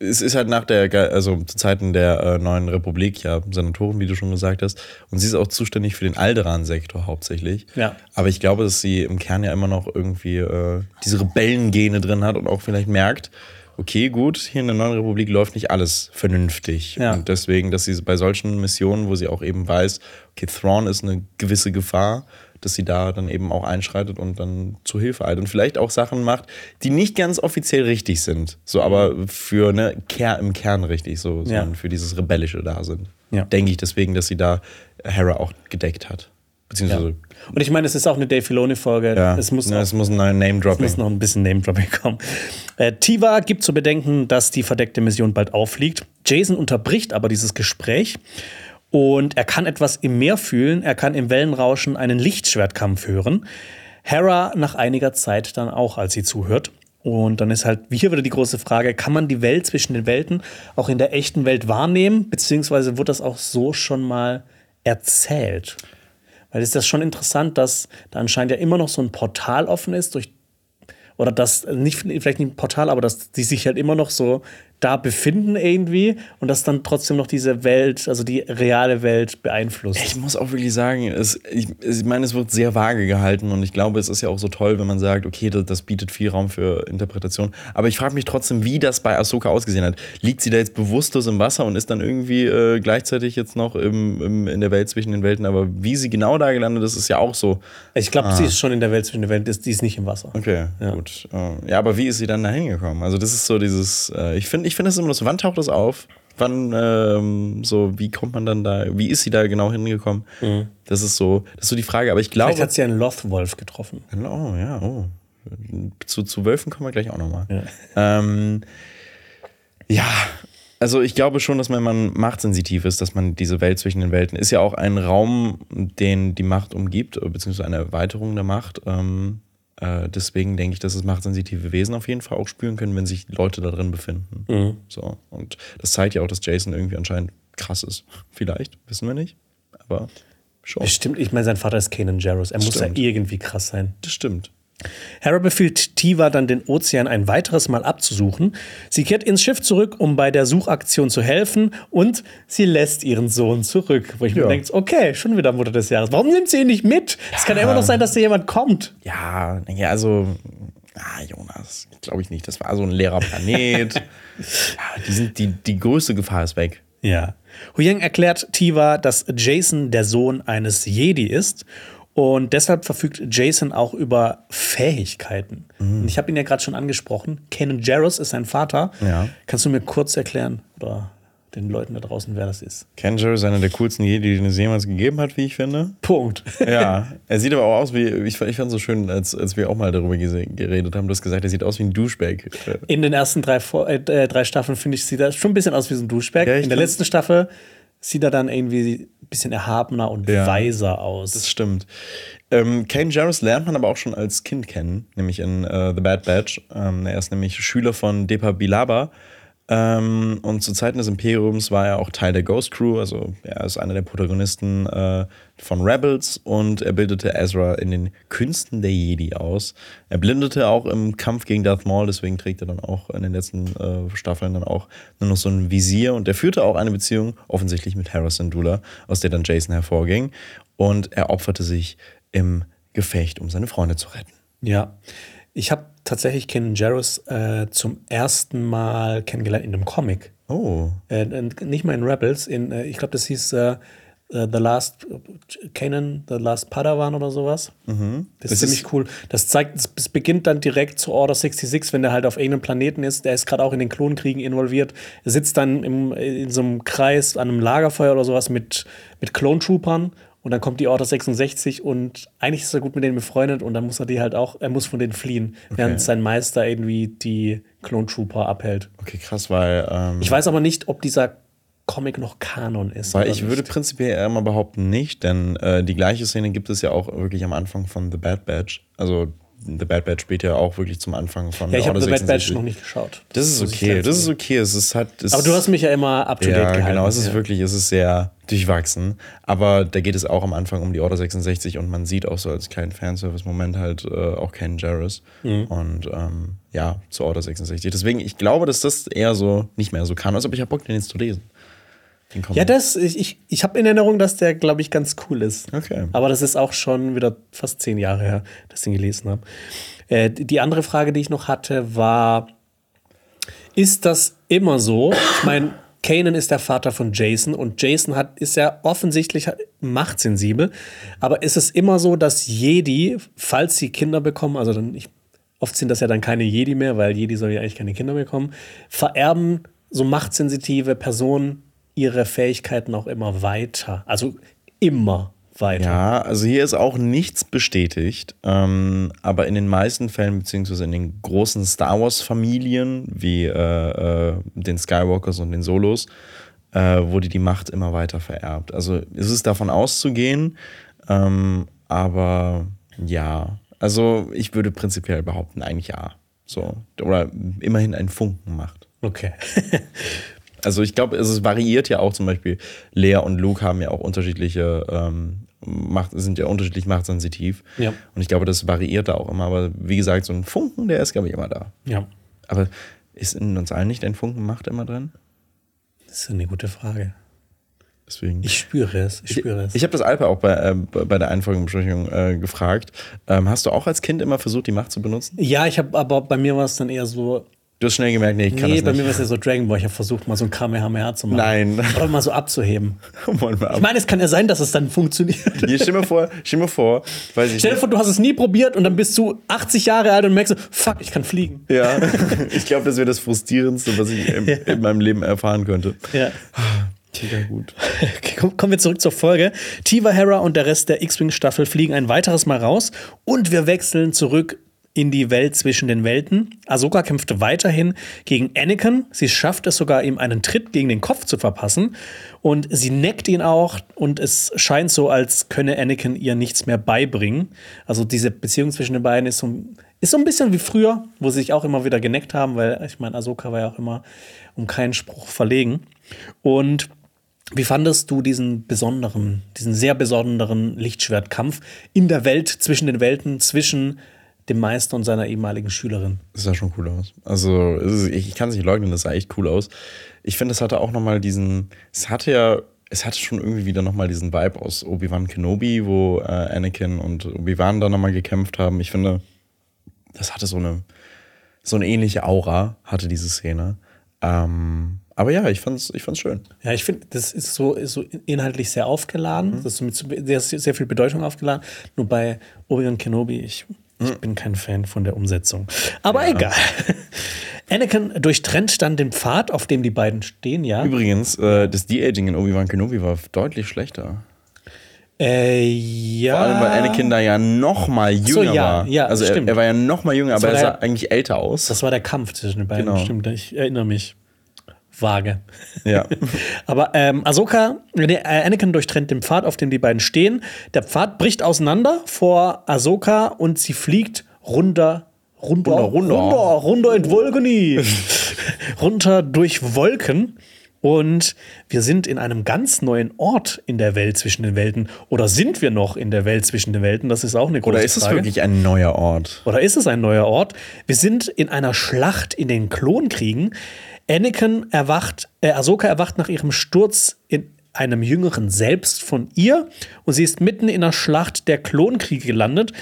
B: es ist halt nach der, also zu Zeiten der äh, neuen Republik ja Senatorin, wie du schon gesagt hast. Und sie ist auch zuständig für den Alderan-Sektor hauptsächlich.
A: Ja.
B: Aber ich glaube, dass sie im Kern ja immer noch irgendwie äh, diese Rebellengene drin hat und auch vielleicht merkt, okay, gut, hier in der neuen Republik läuft nicht alles vernünftig.
A: Ja.
B: Und deswegen, dass sie bei solchen Missionen, wo sie auch eben weiß, okay, Thrawn ist eine gewisse Gefahr, dass sie da dann eben auch einschreitet und dann zu Hilfe eilt und vielleicht auch Sachen macht, die nicht ganz offiziell richtig sind, so aber für ne Ker im Kern richtig, so
A: Ja.
B: sondern für dieses rebellische da sind.
A: Ja.
B: Denke ich deswegen, dass sie da Hera auch gedeckt hat, beziehungsweise
A: Und ich meine, es ist auch eine Dave Filoni-Folge.
B: ja,
A: Es muss
B: ja,
A: auch
B: es muss ein neuer Name
A: Es muss noch ein bisschen Name-Dropping kommen. Äh, Tiva gibt zu bedenken, dass die verdeckte Mission bald auffliegt. Jason unterbricht aber dieses Gespräch und er kann etwas im Meer fühlen. Er kann im Wellenrauschen einen Lichtschwertkampf hören. Hera nach einiger Zeit dann auch, als sie zuhört. Und dann ist halt hier wieder die große Frage, kann man die Welt zwischen den Welten auch in der echten Welt wahrnehmen? Beziehungsweise wird das auch so schon mal erzählt? Weil es ist das schon interessant, dass da anscheinend ja immer noch so ein Portal offen ist, durch oder dass nicht vielleicht nicht ein Portal, aber dass die sich halt immer noch so da befinden irgendwie und dass dann trotzdem noch diese Welt, also die reale Welt beeinflusst.
B: Ich muss auch wirklich sagen, es, ich, ich meine, es wird sehr vage gehalten und ich glaube, es ist ja auch so toll, wenn man sagt, okay, das, das bietet viel Raum für Interpretation. Aber ich frage mich trotzdem, wie das bei Ahsoka ausgesehen hat. Liegt sie da jetzt bewusstlos im Wasser und ist dann irgendwie äh, gleichzeitig jetzt noch im, im, in der Welt zwischen den Welten? Aber wie sie genau da gelandet ist, ist ja auch so.
A: Ich glaube, sie ist schon in der Welt zwischen den Welten, die ist nicht im Wasser.
B: Okay,
A: Ja.
B: gut. Äh, ja, aber wie ist sie dann da hingekommen? Also, das ist so dieses, äh, ich finde, ich finde das immer so, wann taucht das auf? Wann, ähm, so, wie kommt man dann da, wie ist sie da genau hingekommen? Das ist so, das ist so die Frage. Aber ich glaube.
A: Vielleicht hat sie einen Lothwolf getroffen.
B: Oh, ja, oh. Zu, zu Wölfen kommen wir gleich auch nochmal.
A: Ja.
B: Ähm, ja, also ich glaube schon, dass wenn man machtsensitiv ist, dass man diese Welt zwischen den Welten ist ja auch ein Raum, den die Macht umgibt, beziehungsweise eine Erweiterung der Macht. Ähm, äh, deswegen denke ich, dass es machtsensitive Wesen auf jeden Fall auch spüren können, wenn sich Leute da drin befinden.
A: Mhm.
B: So. Und das zeigt ja auch, dass Jason irgendwie anscheinend krass ist. Vielleicht, wissen wir nicht. Aber schon.
A: Bestimmt, ich meine, sein Vater ist Kanan Jarrus. Er muss ja
B: Stimmt.
A: irgendwie krass sein.
B: Das stimmt.
A: Hera befiehlt Tiva dann, den Ozean ein weiteres Mal abzusuchen. Sie kehrt ins Schiff zurück, um bei der Suchaktion zu helfen und sie lässt ihren Sohn zurück. Wo ich mir
B: Ja.
A: denke, okay, schon wieder Mutter des Jahres. Warum nimmt sie ihn nicht mit? Es kann ja immer noch sein, dass da jemand kommt.
B: Ja, ja, also, ah, Jonas, glaube ich nicht. Das war so ein leerer Planet. ja, die, sind, die, die größte Gefahr ist weg.
A: Ja. Huyang erklärt Tiva, dass Jason der Sohn eines Jedi ist. Und deshalb verfügt Jason auch über Fähigkeiten. Und ich habe ihn ja gerade schon angesprochen. Kanan Jarrus ist sein Vater.
B: Ja.
A: Kannst du mir kurz erklären oder den Leuten da draußen, wer das ist?
B: Ken Jarrus ist einer der coolsten Jedi, den es jemals gegeben hat, wie ich finde.
A: Punkt.
B: Ja, er sieht aber auch aus wie, ich, fand- ich fand es so schön, als, als wir auch mal darüber geredet haben, du hast gesagt, er sieht aus wie ein Douchebag. Äh,
A: In den ersten drei, äh, drei Staffeln, finde ich, sieht er schon ein bisschen aus wie so ein Duschberg.
B: Ja,
A: In der letzten Staffel sieht er dann irgendwie ein bisschen erhabener und
B: Ja.
A: weiser aus.
B: Das stimmt. Ähm, Kane Jarrus lernt man aber auch schon als Kind kennen, nämlich in äh, The Bad Batch. Ähm, er ist nämlich Schüler von Depa Bilaba. Ähm, und zu Zeiten des Imperiums war er auch Teil der Ghost Crew, also er ist einer der Protagonisten äh, von Rebels und er bildete Ezra in den Künsten der Jedi aus. Er blindete auch im Kampf gegen Darth Maul, deswegen trägt er dann auch in den letzten äh, Staffeln dann auch nur noch so ein Visier und er führte auch eine Beziehung offensichtlich mit Hera Syndulla, aus der dann Jason hervorging und er opferte sich im Gefecht, um seine Freunde zu retten.
A: Ja, ich habe tatsächlich Ken Jarrus äh, zum ersten Mal kennengelernt in einem Comic.
B: Oh.
A: Äh, nicht mal in Rebels, in, äh, ich glaube, das hieß äh, The Last Kanan, The Last Padawan oder sowas.
B: Mhm.
A: Das ist
B: Es
A: ziemlich cool. Das zeigt, es- beginnt dann direkt zu Order 66, wenn der halt auf irgendeinem Planeten ist. Der ist gerade auch in den Klonkriegen involviert. Er sitzt dann im, in so einem Kreis an einem Lagerfeuer oder sowas mit, mit Clone-Troopern. Und dann kommt die Order 66 und eigentlich ist er gut mit denen befreundet und dann muss er die halt auch, er muss von denen fliehen, während sein Meister irgendwie die Clone Trooper abhält.
B: Okay, krass, weil, ähm,
A: Ich weiß aber nicht, ob dieser Comic noch Kanon ist.
B: weil ich würde
A: nicht.
B: prinzipiell eher mal behaupten nicht, denn äh, die gleiche Szene gibt es ja auch wirklich am Anfang von The Bad Batch. Also The Bad Batch spielt ja auch wirklich zum Anfang von
A: Ja, ich habe The Bad Batch
B: 66.
A: noch nicht geschaut.
B: Das ist
A: muss ich
B: okay, das ist okay. Es ist halt. Es
A: Aber du hast mich ja immer up to date
B: ja,
A: gehalten.
B: genau, es ist
A: ja.
B: wirklich, es ist sehr durchwachsen. Aber da geht es auch am Anfang um die Order 66 und man sieht auch so als kleinen Fanservice-Moment halt äh, auch Ken Jarrus.
A: Mhm.
B: Und ähm, ja, zur Order 66. Deswegen, ich glaube, dass das eher so nicht mehr so kann. Also, aber ich habe Bock, den jetzt zu lesen.
A: Ja, das, ich, ich, ich habe in Erinnerung, dass der, glaube ich, ganz cool ist.
B: Okay.
A: Aber das ist auch schon wieder fast zehn Jahre her, dass ich den gelesen habe. Äh, die andere Frage, die ich noch hatte, war: Ist das immer so? Ich meine, Kanan ist der Vater von Jason und Jason hat, ist ja offensichtlich machtsensibel. Aber ist es immer so, dass Jedi, falls sie Kinder bekommen, also dann, ich, oft sind das ja dann keine Jedi mehr, weil Jedi soll ja eigentlich keine Kinder bekommen, vererben so machtsensitive Personen ihre Fähigkeiten auch immer weiter. Also immer weiter.
B: Ja, also hier ist auch nichts bestätigt, ähm, aber in den meisten Fällen, beziehungsweise in den großen Star Wars-Familien, wie äh, äh, den Skywalkers und den Solos, äh, wurde die Macht immer weiter vererbt. Also es ist davon auszugehen, ähm, aber ja, also ich würde prinzipiell behaupten, eigentlich ja. So. Oder immerhin ein Funken Macht.
A: Okay.
B: Also ich glaube, es variiert ja auch zum Beispiel, Lea und Luke haben ja auch unterschiedliche ähm, Macht, sind ja unterschiedlich machtsensitiv.
A: Ja.
B: Und ich glaube, das variiert da auch immer. Aber wie gesagt, so ein Funken, der ist, glaube ich, immer da.
A: ja,
B: Aber ist in uns allen nicht ein Funken Macht immer drin?
A: das ist eine gute Frage.
B: Deswegen.
A: Ich spüre es, ich spüre es.
B: Ich habe das Alper auch bei, äh, bei der Einfolgenbesprechung äh, gefragt. Ähm, hast du auch als Kind immer versucht, die Macht zu benutzen?
A: ja, ich habe, aber bei mir war es dann eher so.
B: Du hast schnell gemerkt, nee, ich kann
A: Nee, bei
B: das
A: mir war
B: nicht.
A: es ja so Dragon Ball. Ich habe versucht, mal so ein Kamehameha zu machen.
B: Nein.
A: Oder mal so abzuheben.
B: Wir ab.
A: Ich meine, es kann ja sein, dass es dann funktioniert.
B: Hier, stell mir vor, stell mir vor, weiß ich
A: Stell dir
B: nicht.
A: vor, du hast es nie probiert und dann bist du 80 Jahre alt und merkst, so, fuck, ich kann fliegen.
B: Ja, ich glaube, das wäre das Frustrierendste, was ich im, in meinem Leben erfahren könnte.
A: Ja.
B: Mega gut.
A: Okay, komm- kommen wir zurück zur Folge. Tiva, Hera und der Rest der X-Wing-Staffel fliegen ein weiteres Mal raus und wir wechseln zurück in die Welt zwischen den Welten. Ahsoka kämpft weiterhin gegen Anakin. Sie schafft es sogar, ihm einen Tritt gegen den Kopf zu verpassen. Und sie neckt ihn auch. Und es scheint so, als könne Anakin ihr nichts mehr beibringen. Also diese Beziehung zwischen den beiden ist so, ist so ein bisschen wie früher, wo sie sich auch immer wieder geneckt haben, weil ich meine, Ahsoka war ja auch immer um keinen Spruch verlegen. Und wie fandest du diesen besonderen, diesen sehr besonderen Lichtschwertkampf in der Welt, zwischen den Welten, zwischen dem Meister und seiner ehemaligen Schülerin?
B: Das sah schon cool aus. Also, ist, ich, kann es nicht leugnen, das sah echt cool aus. Ich finde, es hatte auch nochmal diesen, es hatte ja, es hatte schon irgendwie wieder nochmal diesen Vibe aus Obi-Wan Kenobi, wo äh, Anakin und Obi-Wan da nochmal gekämpft haben. Ich finde, das hatte so eine, so eine ähnliche Aura, hatte diese Szene. Ähm, aber ja, ich fand's, ich fand's schön.
A: Ja, ich finde, das ist so, ist so inhaltlich sehr aufgeladen. Das ist mit sehr, sehr viel Bedeutung aufgeladen. Nur bei Obi-Wan Kenobi, ich, ich bin kein Fan von der Umsetzung. Aber egal. Anakin durchtrennt dann den Pfad, auf dem die beiden stehen, ja.
B: Übrigens, äh, das De-Aging in Obi-Wan Kenobi war deutlich schlechter.
A: Äh, ja.
B: Vor allem, weil Anakin da ja noch mal jünger
A: ja,
B: war.
A: ja,
B: also er,
A: stimmt.
B: er war ja noch mal jünger, aber er sah
A: der-
B: eigentlich älter aus.
A: Das war der Kampf zwischen den beiden,
B: Genau.
A: stimmt. Ich erinnere mich. Vage.
B: Ja.
A: Aber ähm, Ahsoka, äh, Anakin durchtrennt den Pfad, auf dem die beiden stehen. Der Pfad bricht auseinander vor Ahsoka und sie fliegt runter, runter,
B: Runter, runter.
A: runter, runter in die Wolken. runter durch Wolken. Und wir sind in einem ganz neuen Ort in der Welt zwischen den Welten. Oder sind wir noch in der Welt zwischen den Welten? Das ist auch eine große Frage.
B: Oder ist es wirklich ein neuer Ort?
A: Oder ist es ein neuer Ort? Wir sind in einer Schlacht in den Klonkriegen. Anakin erwacht, äh, Ahsoka erwacht nach ihrem Sturz in einem jüngeren Selbst von ihr und sie ist mitten in der Schlacht der Klonkriege gelandet.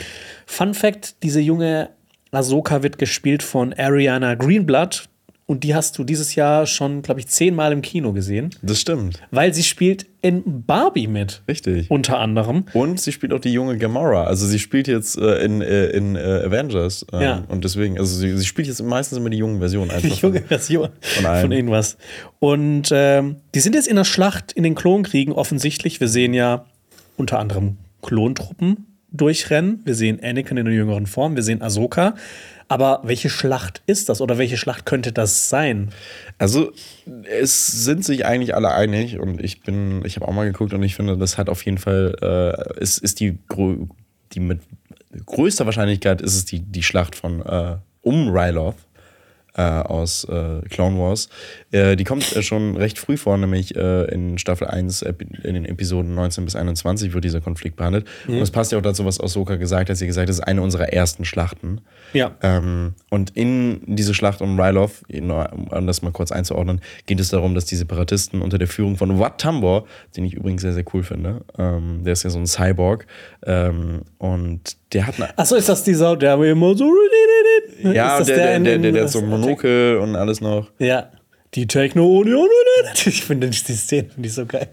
A: Fun Fact: Diese junge Ahsoka wird gespielt von Ariana Greenblatt. Und die hast du dieses Jahr schon, glaube ich, zehnmal im Kino gesehen.
B: Das stimmt.
A: Weil sie spielt in Barbie mit.
B: Richtig.
A: Unter anderem.
B: Und sie spielt auch die junge Gamora. Also sie spielt jetzt äh, in, äh, in äh, Avengers. Ähm,
A: Ja.
B: Und deswegen, also sie, sie spielt jetzt meistens immer die jungen Versionen einfach.
A: Die junge Version
B: von
A: von irgendwas. Und ähm, die sind jetzt in der Schlacht in den Klonkriegen offensichtlich. Wir sehen ja unter anderem Klontruppen durchrennen. Wir sehen Anakin in der jüngeren Form. Wir sehen Ahsoka. Aber welche Schlacht ist das oder welche Schlacht könnte das sein?
B: Also es sind sich eigentlich alle einig und ich bin, ich habe auch mal geguckt und ich finde, das hat auf jeden Fall, äh, ist, ist die, die mit größter Wahrscheinlichkeit ist es die, die Schlacht von äh, um Ryloth äh, aus äh, Clone Wars. Äh, die kommt äh, schon recht früh vor, nämlich äh, in Staffel 1, epi- in den Episoden 19 bis 21 wird dieser Konflikt behandelt. Und es passt ja auch dazu, was Ahsoka gesagt hat. Sie hat gesagt, das ist eine unserer ersten Schlachten.
A: Ja.
B: Ähm, und in diese Schlacht um Ryloth, um das mal kurz einzuordnen, geht es darum, dass die Separatisten unter der Führung von Wat Tambor, den ich übrigens sehr, sehr cool finde, ähm, der ist ja so ein Cyborg, ähm, und der hat eine.
A: Achso, ist das dieser, der immer so.
B: Ja,
A: das
B: der, der,
A: in-
B: der,
A: in-
B: der, der hat so ein Monokel und alles noch.
A: Ja. Die Techno-Union. Ich finde die Szene finde ich so geil.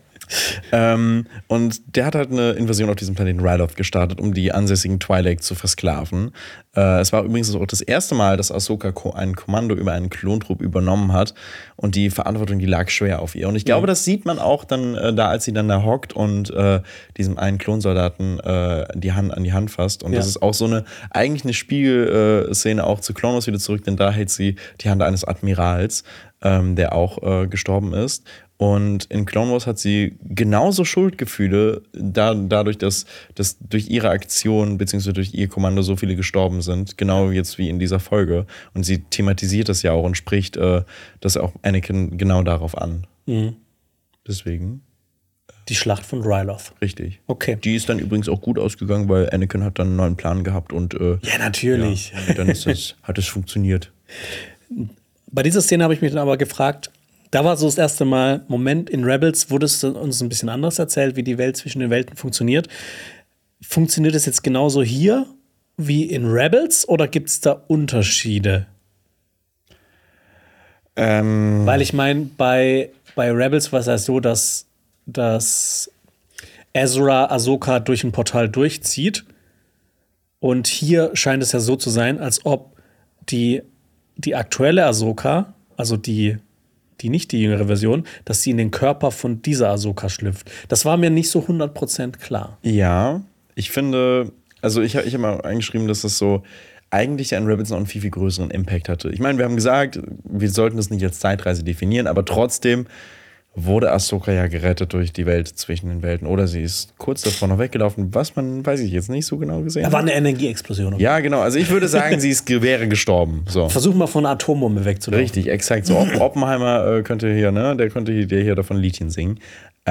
B: Ähm, und der hat halt eine Invasion auf diesem Planeten Ryloth gestartet, um die ansässigen Twi'lek zu versklaven. Äh, es war übrigens auch das erste Mal, dass Ahsoka ein Kommando über einen Klontrupp übernommen hat und die Verantwortung, die lag schwer auf ihr. Und ich glaube, das sieht man auch dann äh, da, als sie dann da hockt und äh, diesem einen Klonsoldaten äh, die Hand an die Hand fasst. Und
A: Ja.
B: das ist auch so eine, eigentlich eine Spiegelszene auch zu Wars wieder zurück, denn da hält sie die Hand eines Admirals, ähm, der auch äh, gestorben ist. Und in Clone Wars hat sie genauso Schuldgefühle, da, dadurch, dass, dass durch ihre Aktion bzw. durch ihr Kommando so viele gestorben sind, genau jetzt wie in dieser Folge. Und sie thematisiert das ja auch und spricht äh, das auch Anakin genau darauf an. Deswegen,
A: Die Schlacht von Ryloth.
B: richtig.
A: Okay.
B: Die ist dann übrigens auch gut ausgegangen, weil Anakin hat dann einen neuen Plan gehabt und äh,
A: Ja, natürlich.
B: ja, dann das, hat es funktioniert.
A: Bei dieser Szene habe ich mich dann aber gefragt, da war so das erste Mal, Moment, in Rebels wurde es uns ein bisschen anders erzählt, wie die Welt zwischen den Welten funktioniert. Funktioniert es jetzt genauso hier wie in Rebels oder gibt es da Unterschiede?
B: Ähm,
A: Weil ich meine, bei, bei Rebels war es ja so, dass, dass Ezra Ahsoka durch ein Portal durchzieht. Und hier scheint es ja so zu sein, als ob die, die aktuelle Ahsoka, also die, die nicht die jüngere Version, dass sie in den Körper von dieser Ahsoka schlüpft. Das war mir nicht so 100% klar.
B: Ja, ich finde, also ich, ich habe mal eingeschrieben, dass das so eigentlich an Rebels noch einen viel, viel größeren Impact hatte. Ich meine, wir haben gesagt, wir sollten das nicht als Zeitreise definieren, aber trotzdem wurde Ahsoka ja gerettet durch die Welt zwischen den Welten. Oder sie ist kurz davor noch weggelaufen, was man, weiß ich jetzt nicht so genau gesehen
A: Da war eine Energieexplosion.
B: Ja, genau. Also ich würde sagen, sie ist, wäre gestorben. So.
A: Versuch mal von einer Atombombe wegzulaufen.
B: Richtig, exakt. So, Opp- Oppenheimer äh, könnte hier, ne, der könnte hier, der hier davon Liedchen singen.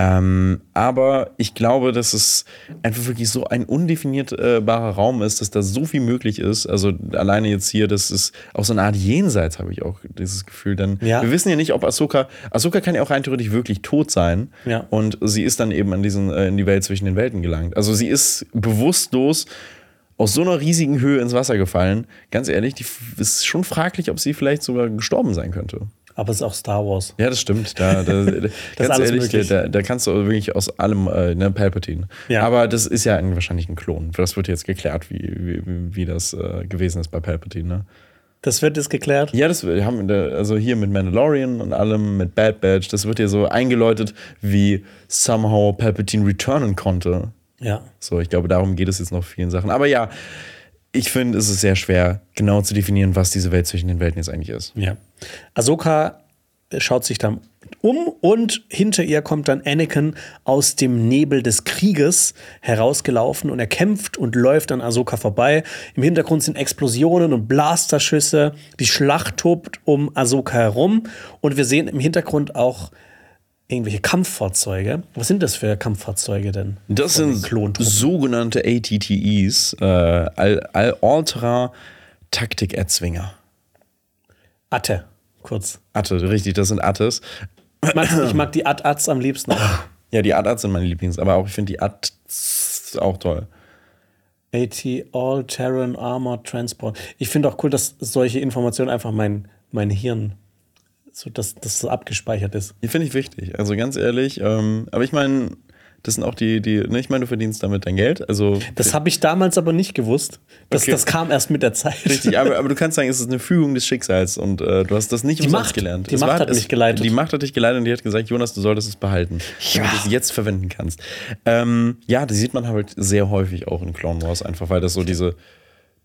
B: Ähm, aber ich glaube, dass es einfach wirklich so ein undefinierbarer Raum ist, dass da so viel möglich ist. Also alleine jetzt hier, das ist auch so eine Art Jenseits, habe ich auch dieses Gefühl. Denn
A: Ja.
B: wir wissen ja nicht, ob Ahsoka, Ahsoka kann ja auch rein theoretisch wirklich tot sein.
A: Ja.
B: Und sie ist dann eben in, diesen, äh, in die Welt zwischen den Welten gelangt. Also sie ist bewusstlos aus so einer riesigen Höhe ins Wasser gefallen. Ganz ehrlich, die f- ist schon fraglich, ob sie vielleicht sogar gestorben sein könnte.
A: Aber es ist auch Star Wars.
B: Ja, das stimmt. Da, da, ganz
A: alles
B: ehrlich,
A: möglich.
B: da, da kannst du wirklich aus allem, äh, ne, Palpatine.
A: Ja.
B: Aber das ist ja ein, wahrscheinlich ein Klon. Das wird jetzt geklärt, wie, wie, wie das äh, gewesen ist bei Palpatine. Ne?
A: Das wird jetzt geklärt.
B: Ja, das wir haben da, also hier mit Mandalorian und allem, mit Bad Batch, das wird ja so eingeläutet, wie somehow Palpatine returnen konnte.
A: Ja.
B: So, ich glaube, darum geht es jetzt noch vielen Sachen. Aber ja, ich finde, es ist sehr schwer, genau zu definieren, was diese Welt zwischen den Welten jetzt eigentlich ist.
A: Ja. Ahsoka schaut sich dann um und hinter ihr kommt dann Anakin aus dem Nebel des Krieges herausgelaufen und er kämpft und läuft an Ahsoka vorbei. Im Hintergrund sind Explosionen und Blasterschüsse. Die Schlacht tobt um Ahsoka herum und wir sehen im Hintergrund auch irgendwelche Kampffahrzeuge. Was sind das für Kampffahrzeuge denn?
B: Das sind sogenannte ATTEs, äh, All- All- Ultra Taktik-Erzwinger.
A: Atte, kurz.
B: Atte, richtig, das sind Attes.
A: Ich mag, ich mag die At-Ats am liebsten.
B: Ja, die Atats sind meine Lieblings, aber auch ich finde die Ats auch toll.
A: AT All Terran Armor Transport. Ich finde auch cool, dass solche Informationen einfach mein, mein Hirn, so dass das so abgespeichert ist.
B: Die finde ich wichtig, also ganz ehrlich. Ähm, aber ich meine, das sind auch die, die, ne, ich meine, du verdienst damit dein Geld. Also
A: Das habe ich damals aber nicht gewusst. Das,
B: Okay.
A: das kam erst mit der Zeit.
B: Richtig, aber, aber du kannst sagen, es ist eine Fügung des Schicksals und äh, du hast das nicht
A: Die Macht.
B: gelernt.
A: Die
B: Es
A: Macht hat mich geleitet.
B: Die Macht hat dich geleitet und die hat gesagt, Jonas, du solltest es behalten, damit du es jetzt verwenden kannst. Ähm, ja, die sieht man halt sehr häufig auch in Clone Wars, einfach weil das so diese,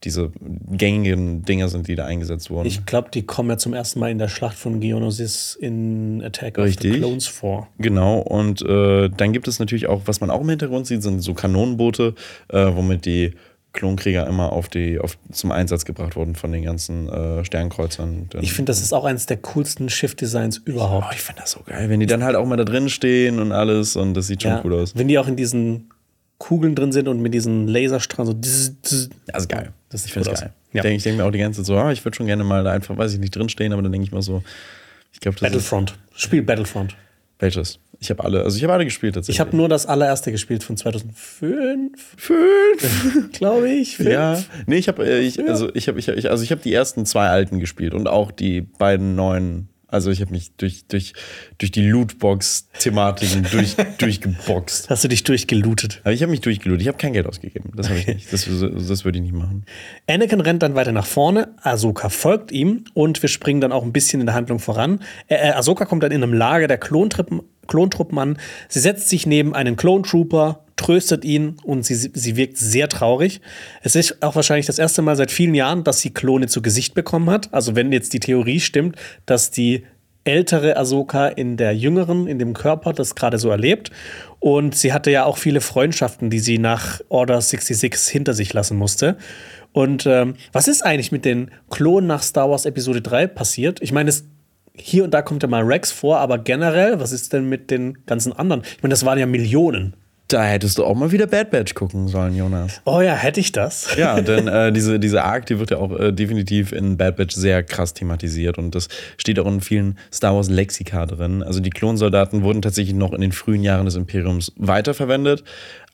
B: diese gängigen Dinger sind, die da eingesetzt wurden.
A: Ich glaube, die kommen ja zum ersten Mal in der Schlacht von Geonosis in Attack of
B: Richtig.
A: the Clones vor.
B: Genau, und äh, dann gibt es natürlich auch, was man auch im Hintergrund sieht, sind so Kanonenboote, äh, womit die Klonkrieger immer auf die, auf, zum Einsatz gebracht wurden von den ganzen äh, Sternkreuzern.
A: Ich finde, das ist auch eines der coolsten Schiff-Designs
B: Oh,
A: überhaupt.
B: ich finde das so geil, wenn die dann halt auch mal da drin stehen und alles und das sieht schon
A: Ja,
B: cool aus.
A: Wenn die auch in diesen Kugeln drin sind und mit diesen Laserstrahlen so. dzz, dzz.
B: Also geil.
A: Das
B: ich finde
A: aus.
B: geil.
A: Ja.
B: Ich denke ich denk mir auch die ganze Zeit so, ah, ich würde schon gerne mal da einfach, weiß ich nicht, drin stehen, aber dann denke ich mal so, ich glaube, das ist
A: Battlefront. Spiel Battlefront.
B: welches? Ich habe alle, also ich habe alle gespielt tatsächlich.
A: Ich habe nur das allererste gespielt von 2005,
B: fünf.
A: glaube ich. Fünf.
B: Ja, nee, ich habe, ich, also ich habe, ich, ich, also ich habe die ersten zwei alten gespielt und auch die beiden neuen. Also ich habe mich durch, durch, durch die Lootbox-Thematiken durch, durchgeboxt.
A: Hast du dich durchgelootet?
B: Aber ich habe mich durchgelootet. Ich habe kein Geld ausgegeben. Das habe ich nicht. Das, das würde ich nicht machen.
A: Anakin rennt dann weiter nach vorne, Ahsoka folgt ihm und wir springen dann auch ein bisschen in der Handlung voran. Äh, äh, Ahsoka kommt dann in einem Lager der Klontruppen, Klontruppen an. Sie setzt sich neben einen Klontrooper, tröstet ihn und sie, sie wirkt sehr traurig. Es ist auch wahrscheinlich das erste Mal seit vielen Jahren, dass sie Klone zu Gesicht bekommen hat. Also wenn jetzt die Theorie stimmt, dass die ältere Ahsoka in der jüngeren, in dem Körper das gerade so erlebt. Und sie hatte ja auch viele Freundschaften, die sie nach Order 66 hinter sich lassen musste. Und ähm, was ist eigentlich mit den Klonen nach Star Wars Episode 3 passiert? Ich meine, es hier und da kommt ja mal Rex vor, aber generell, was ist denn mit den ganzen anderen? Ich meine, das waren ja Millionen.
B: Da hättest du auch mal wieder Bad Batch gucken sollen, Jonas.
A: Oh ja, hätte ich das?
B: Ja, denn äh, diese, diese Arc, die wird ja auch äh, definitiv in Bad Batch sehr krass thematisiert und das steht auch in vielen Star Wars Lexika drin. Also die Klonsoldaten wurden tatsächlich noch in den frühen Jahren des Imperiums weiterverwendet,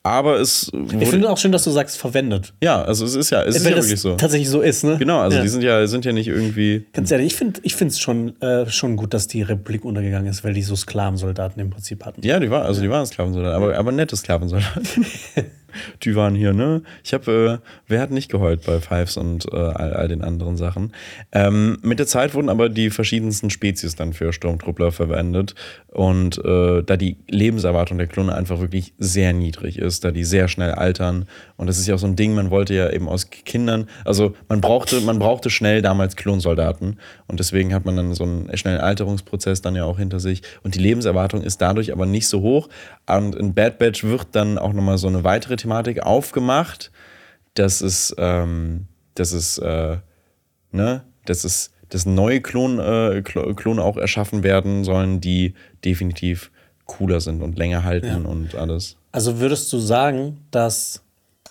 B: aber es
A: Ich finde auch schön, dass du sagst, verwendet.
B: ja, also es ist ja, es ist ja wirklich so.
A: tatsächlich so ist, ne?
B: Genau, also
A: ja.
B: die sind ja, sind ja nicht irgendwie.
A: Ganz ehrlich, ich finde es schon, äh, schon gut, dass die Republik untergegangen ist, weil die so Sklavensoldaten im Prinzip hatten.
B: Ja, die war, also die waren Sklavensoldaten, aber, aber nette Sklavensoldaten. die waren hier, ne? Ich habe, äh, wer hat nicht geheult bei Fives und äh, all, all den anderen Sachen? Ähm, mit der Zeit wurden aber die verschiedensten Spezies dann für Sturmtruppler verwendet und äh, da die Lebenserwartung der Klone einfach wirklich sehr niedrig ist, da die sehr schnell altern und das ist ja auch so ein Ding, man wollte ja eben aus Kindern, also man brauchte, man brauchte schnell damals Klonsoldaten. Und deswegen hat man dann so einen schnellen Alterungsprozess dann ja auch hinter sich. Und die Lebenserwartung ist dadurch aber nicht so hoch. Und in Bad Batch wird dann auch nochmal so eine weitere Thematik aufgemacht, dass es, ähm, dass es, äh, ne, dass es, dass neue Klon, äh, Klo- Klone auch erschaffen werden sollen, die definitiv cooler sind und länger halten und alles.
A: Also würdest du sagen, dass,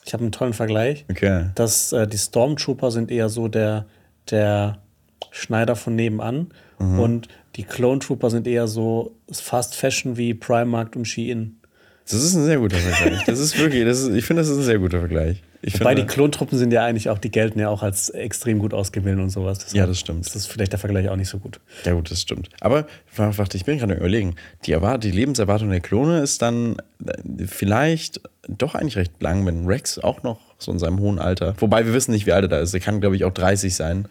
A: ich habe einen tollen Vergleich,
B: Okay.
A: dass äh, die Stormtrooper sind eher so der, der Schneider von nebenan
B: Mhm.
A: und die Clone Trooper sind eher so Fast Fashion wie Primark und Shein.
B: Das ist ein sehr guter Vergleich. Das ist wirklich, das ist, ich finde, das ist ein sehr guter Vergleich. Ich
A: Wobei die
B: finde,
A: Klontruppen sind ja eigentlich auch, die gelten ja auch als extrem gut ausgebildet und sowas. Deshalb
B: Ja, das stimmt.
A: Ist das vielleicht der Vergleich auch nicht so gut.
B: ja gut, das stimmt. Aber warte, ich bin gerade überlegen. Die, Erwart die Lebenserwartung der Klone ist dann äh, vielleicht doch eigentlich recht lang, wenn Rex auch noch so in seinem hohen Alter. Wobei wir wissen nicht, wie alt er da ist. Er kann, glaube ich, auch 30 sein,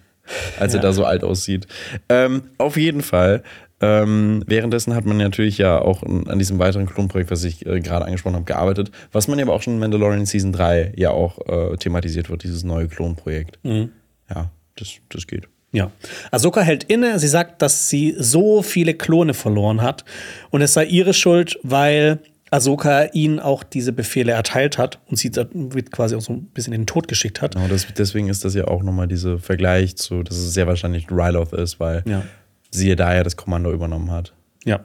B: als er da so alt aussieht. Ähm, auf jeden Fall. Ähm, währenddessen hat man natürlich ja auch an diesem weiteren Klonprojekt, was ich äh, gerade angesprochen habe, gearbeitet, was man ja aber auch schon in Mandalorian Season 3 ja auch äh, thematisiert wird, dieses neue Klonprojekt. Ja, das, das geht.
A: Ja. Ahsoka hält inne. Sie sagt, dass sie so viele Klone verloren hat. Und es sei ihre Schuld, weil Ahsoka ihnen auch diese Befehle erteilt hat und sie wird quasi auch so ein bisschen in den Tod geschickt hat.
B: Genau, das, deswegen ist das ja auch nochmal dieser Vergleich zu, dass es sehr wahrscheinlich Ryloth ist, weil
A: Ja.
B: Sie da ja das Kommando übernommen hat.
A: Ja.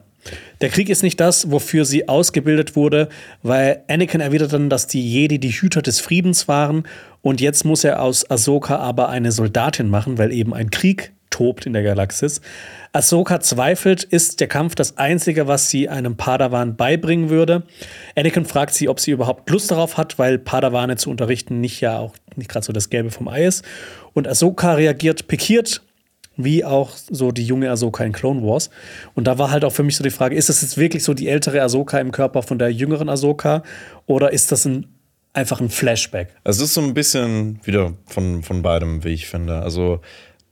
A: Der Krieg ist nicht das, wofür sie ausgebildet wurde, weil Anakin erwidert dann, dass die Jedi die Hüter des Friedens waren und jetzt muss er aus Ahsoka aber eine Soldatin machen, weil eben ein Krieg tobt in der Galaxis. Ahsoka zweifelt, ist der Kampf das Einzige, was sie einem Padawan beibringen würde. Anakin fragt sie, ob sie überhaupt Lust darauf hat, weil Padawane zu unterrichten nicht ja auch nicht gerade so das Gelbe vom Ei ist. Und Ahsoka reagiert pikiert, wie auch so die junge Ahsoka in Clone Wars. Und da war halt auch für mich so die Frage, ist das jetzt wirklich so die ältere Ahsoka im Körper von der jüngeren Ahsoka oder ist das ein einfach ein Flashback?
B: Es ist so ein bisschen wieder von, von beidem, wie ich finde. Also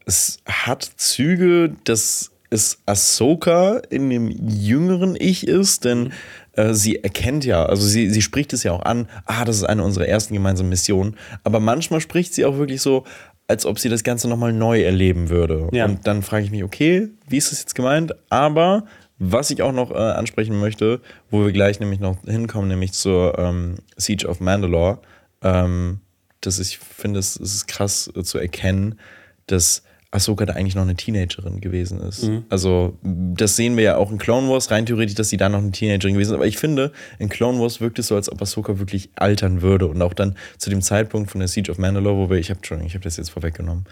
B: es hat Züge, dass es Ahsoka in dem jüngeren Ich ist, denn äh, sie erkennt ja, also sie, sie spricht es ja auch an, ah, das ist eine unserer ersten gemeinsamen Missionen. Aber manchmal spricht sie auch wirklich so, als ob sie das Ganze nochmal neu erleben würde.
A: Ja.
B: Und dann frage ich mich, okay, wie ist das jetzt gemeint? Aber was ich auch noch äh, ansprechen möchte, wo wir gleich nämlich noch hinkommen, nämlich zur ähm, Siege of Mandalore, ähm, dass ich finde, es, es ist krass äh, zu erkennen, dass Ahsoka da eigentlich noch eine Teenagerin gewesen ist.
A: Mhm.
B: Also, das sehen wir ja auch in Clone Wars, rein theoretisch, dass sie da noch eine Teenagerin gewesen ist. Aber ich finde, in Clone Wars wirkt es so, als ob Ahsoka wirklich altern würde. Und auch dann zu dem Zeitpunkt von der Siege of Mandalore, wo wir, ich habe ich habe das jetzt vorweggenommen.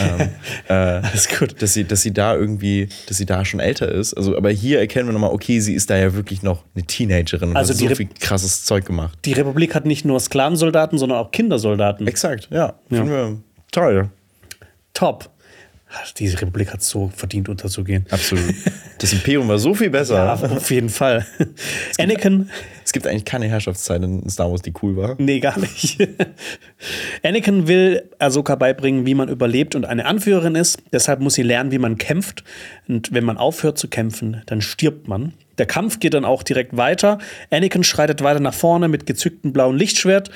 B: ähm, äh,
A: Alles gut.
B: Dass sie, dass sie da irgendwie, dass sie da schon älter ist. Also, aber hier erkennen wir nochmal, okay, sie ist da ja wirklich noch eine Teenagerin und
A: Also
B: hat
A: die
B: so viel krasses Zeug gemacht.
A: Die Republik hat nicht nur Sklavensoldaten, sondern auch Kindersoldaten.
B: Exakt, ja. Finden wir toll.
A: Top. Diese Republik hat so verdient, unterzugehen.
B: Absolut. Das Imperium war so viel besser.
A: Ja, auf jeden Fall. Anakin,
B: Es gibt eigentlich keine Herrschaftszeit in Star Wars, die cool war.
A: nee, gar nicht. Anakin will Ahsoka beibringen, wie man überlebt und eine Anführerin ist. Deshalb muss sie lernen, wie man kämpft. Und wenn man aufhört zu kämpfen, dann stirbt man. Der Kampf geht dann auch direkt weiter. Anakin schreitet weiter nach vorne mit gezücktem blauen Lichtschwert.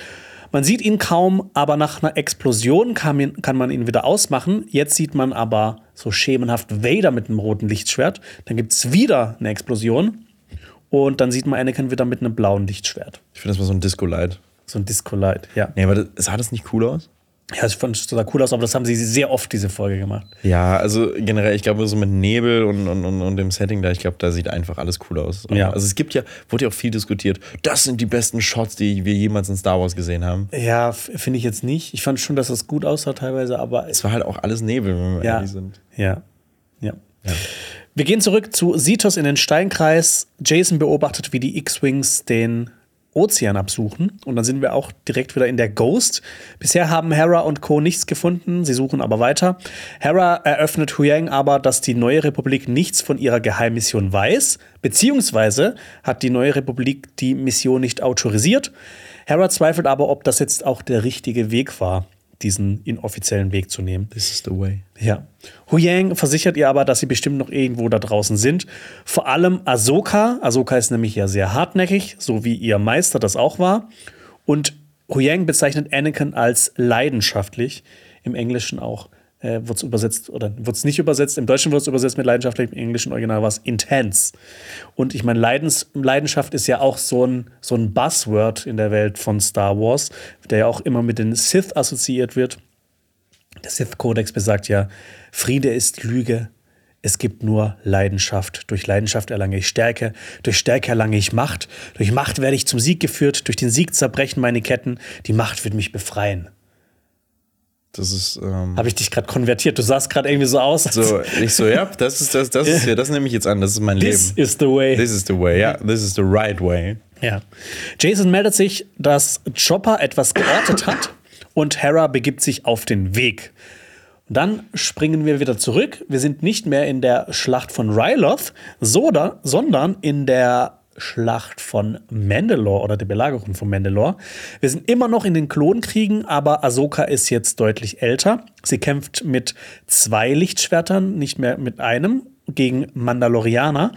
A: Man sieht ihn kaum, aber nach einer Explosion kann, ihn, kann man ihn wieder ausmachen. Jetzt sieht man aber so schemenhaft Vader mit einem roten Lichtschwert. Dann gibt es wieder eine Explosion. Und dann sieht man Anakin wieder mit einem blauen Lichtschwert.
B: Ich finde, das war so ein Disco-Light.
A: So ein Disco-Light, ja.
B: Nee, aber das, sah das nicht cool aus?
A: Ja, ich fand es total cool aus, aber das haben sie sehr oft diese Folge gemacht.
B: Ja, also generell, ich glaube, so mit Nebel und, und, und, dem Setting da, ich glaube, da sieht einfach alles cool aus.
A: Ja.
B: Also es gibt ja, wurde ja auch viel diskutiert, das sind die besten Shots, die wir jemals in Star Wars gesehen haben.
A: Ja, finde ich jetzt nicht. Ich fand schon, dass das gut aussah teilweise, aber
B: Es war halt auch alles Nebel, wenn wir
A: ja,
B: ehrlich sind.
A: ja, ja. Wir gehen zurück zu Sitos in den Steinkreis. Jason beobachtet, wie die X-Wings den Ozean absuchen. Und dann sind wir auch direkt wieder in der Ghost. Bisher haben Hera und Co. nichts gefunden. Sie suchen aber weiter. Hera eröffnet Huyang aber, dass die neue Republik nichts von ihrer Geheimmission weiß. Beziehungsweise hat die neue Republik die Mission nicht autorisiert. Hera zweifelt aber, ob das jetzt auch der richtige Weg war, diesen inoffiziellen Weg zu nehmen.
B: This is the way.
A: Ja. Huyang versichert ihr aber, dass sie bestimmt noch irgendwo da draußen sind. Vor allem Ahsoka. Ahsoka ist nämlich ja sehr hartnäckig, so wie ihr Meister das auch war. Und Huyang bezeichnet Anakin als leidenschaftlich. Im Englischen auch äh, wird es übersetzt, oder wird es nicht übersetzt. Im Deutschen wird es übersetzt mit leidenschaftlich, im englischen Original war es intense. Und ich meine, Leidens Leidenschaft ist ja auch so ein, so ein Buzzword in der Welt von Star Wars, der ja auch immer mit den Sith assoziiert wird. Der Sith-Kodex besagt ja, Friede ist Lüge, es gibt nur Leidenschaft. Durch Leidenschaft erlange ich Stärke, durch Stärke erlange ich Macht, durch Macht werde ich zum Sieg geführt, durch den Sieg zerbrechen meine Ketten, die Macht wird mich befreien.
B: Das ist. Ähm,
A: Habe ich dich gerade konvertiert? Du sahst gerade irgendwie so aus.
B: so, ich so, ja, das ist das, das ist ja, das nehme ich jetzt an, das ist mein
A: This
B: Leben.
A: is the way.
B: This is the way, ja, this is the right way.
A: Ja. Jason meldet sich, dass Chopper etwas geortet hat und Hera begibt sich auf den Weg. Dann springen wir wieder zurück. Wir sind nicht mehr in der Schlacht von Ryloth, sondern in der Schlacht von Mandalore oder der Belagerung von Mandalore. Wir sind immer noch in den Klonkriegen, aber Ahsoka ist jetzt deutlich älter. Sie kämpft mit zwei Lichtschwertern, nicht mehr mit einem, gegen Mandalorianer.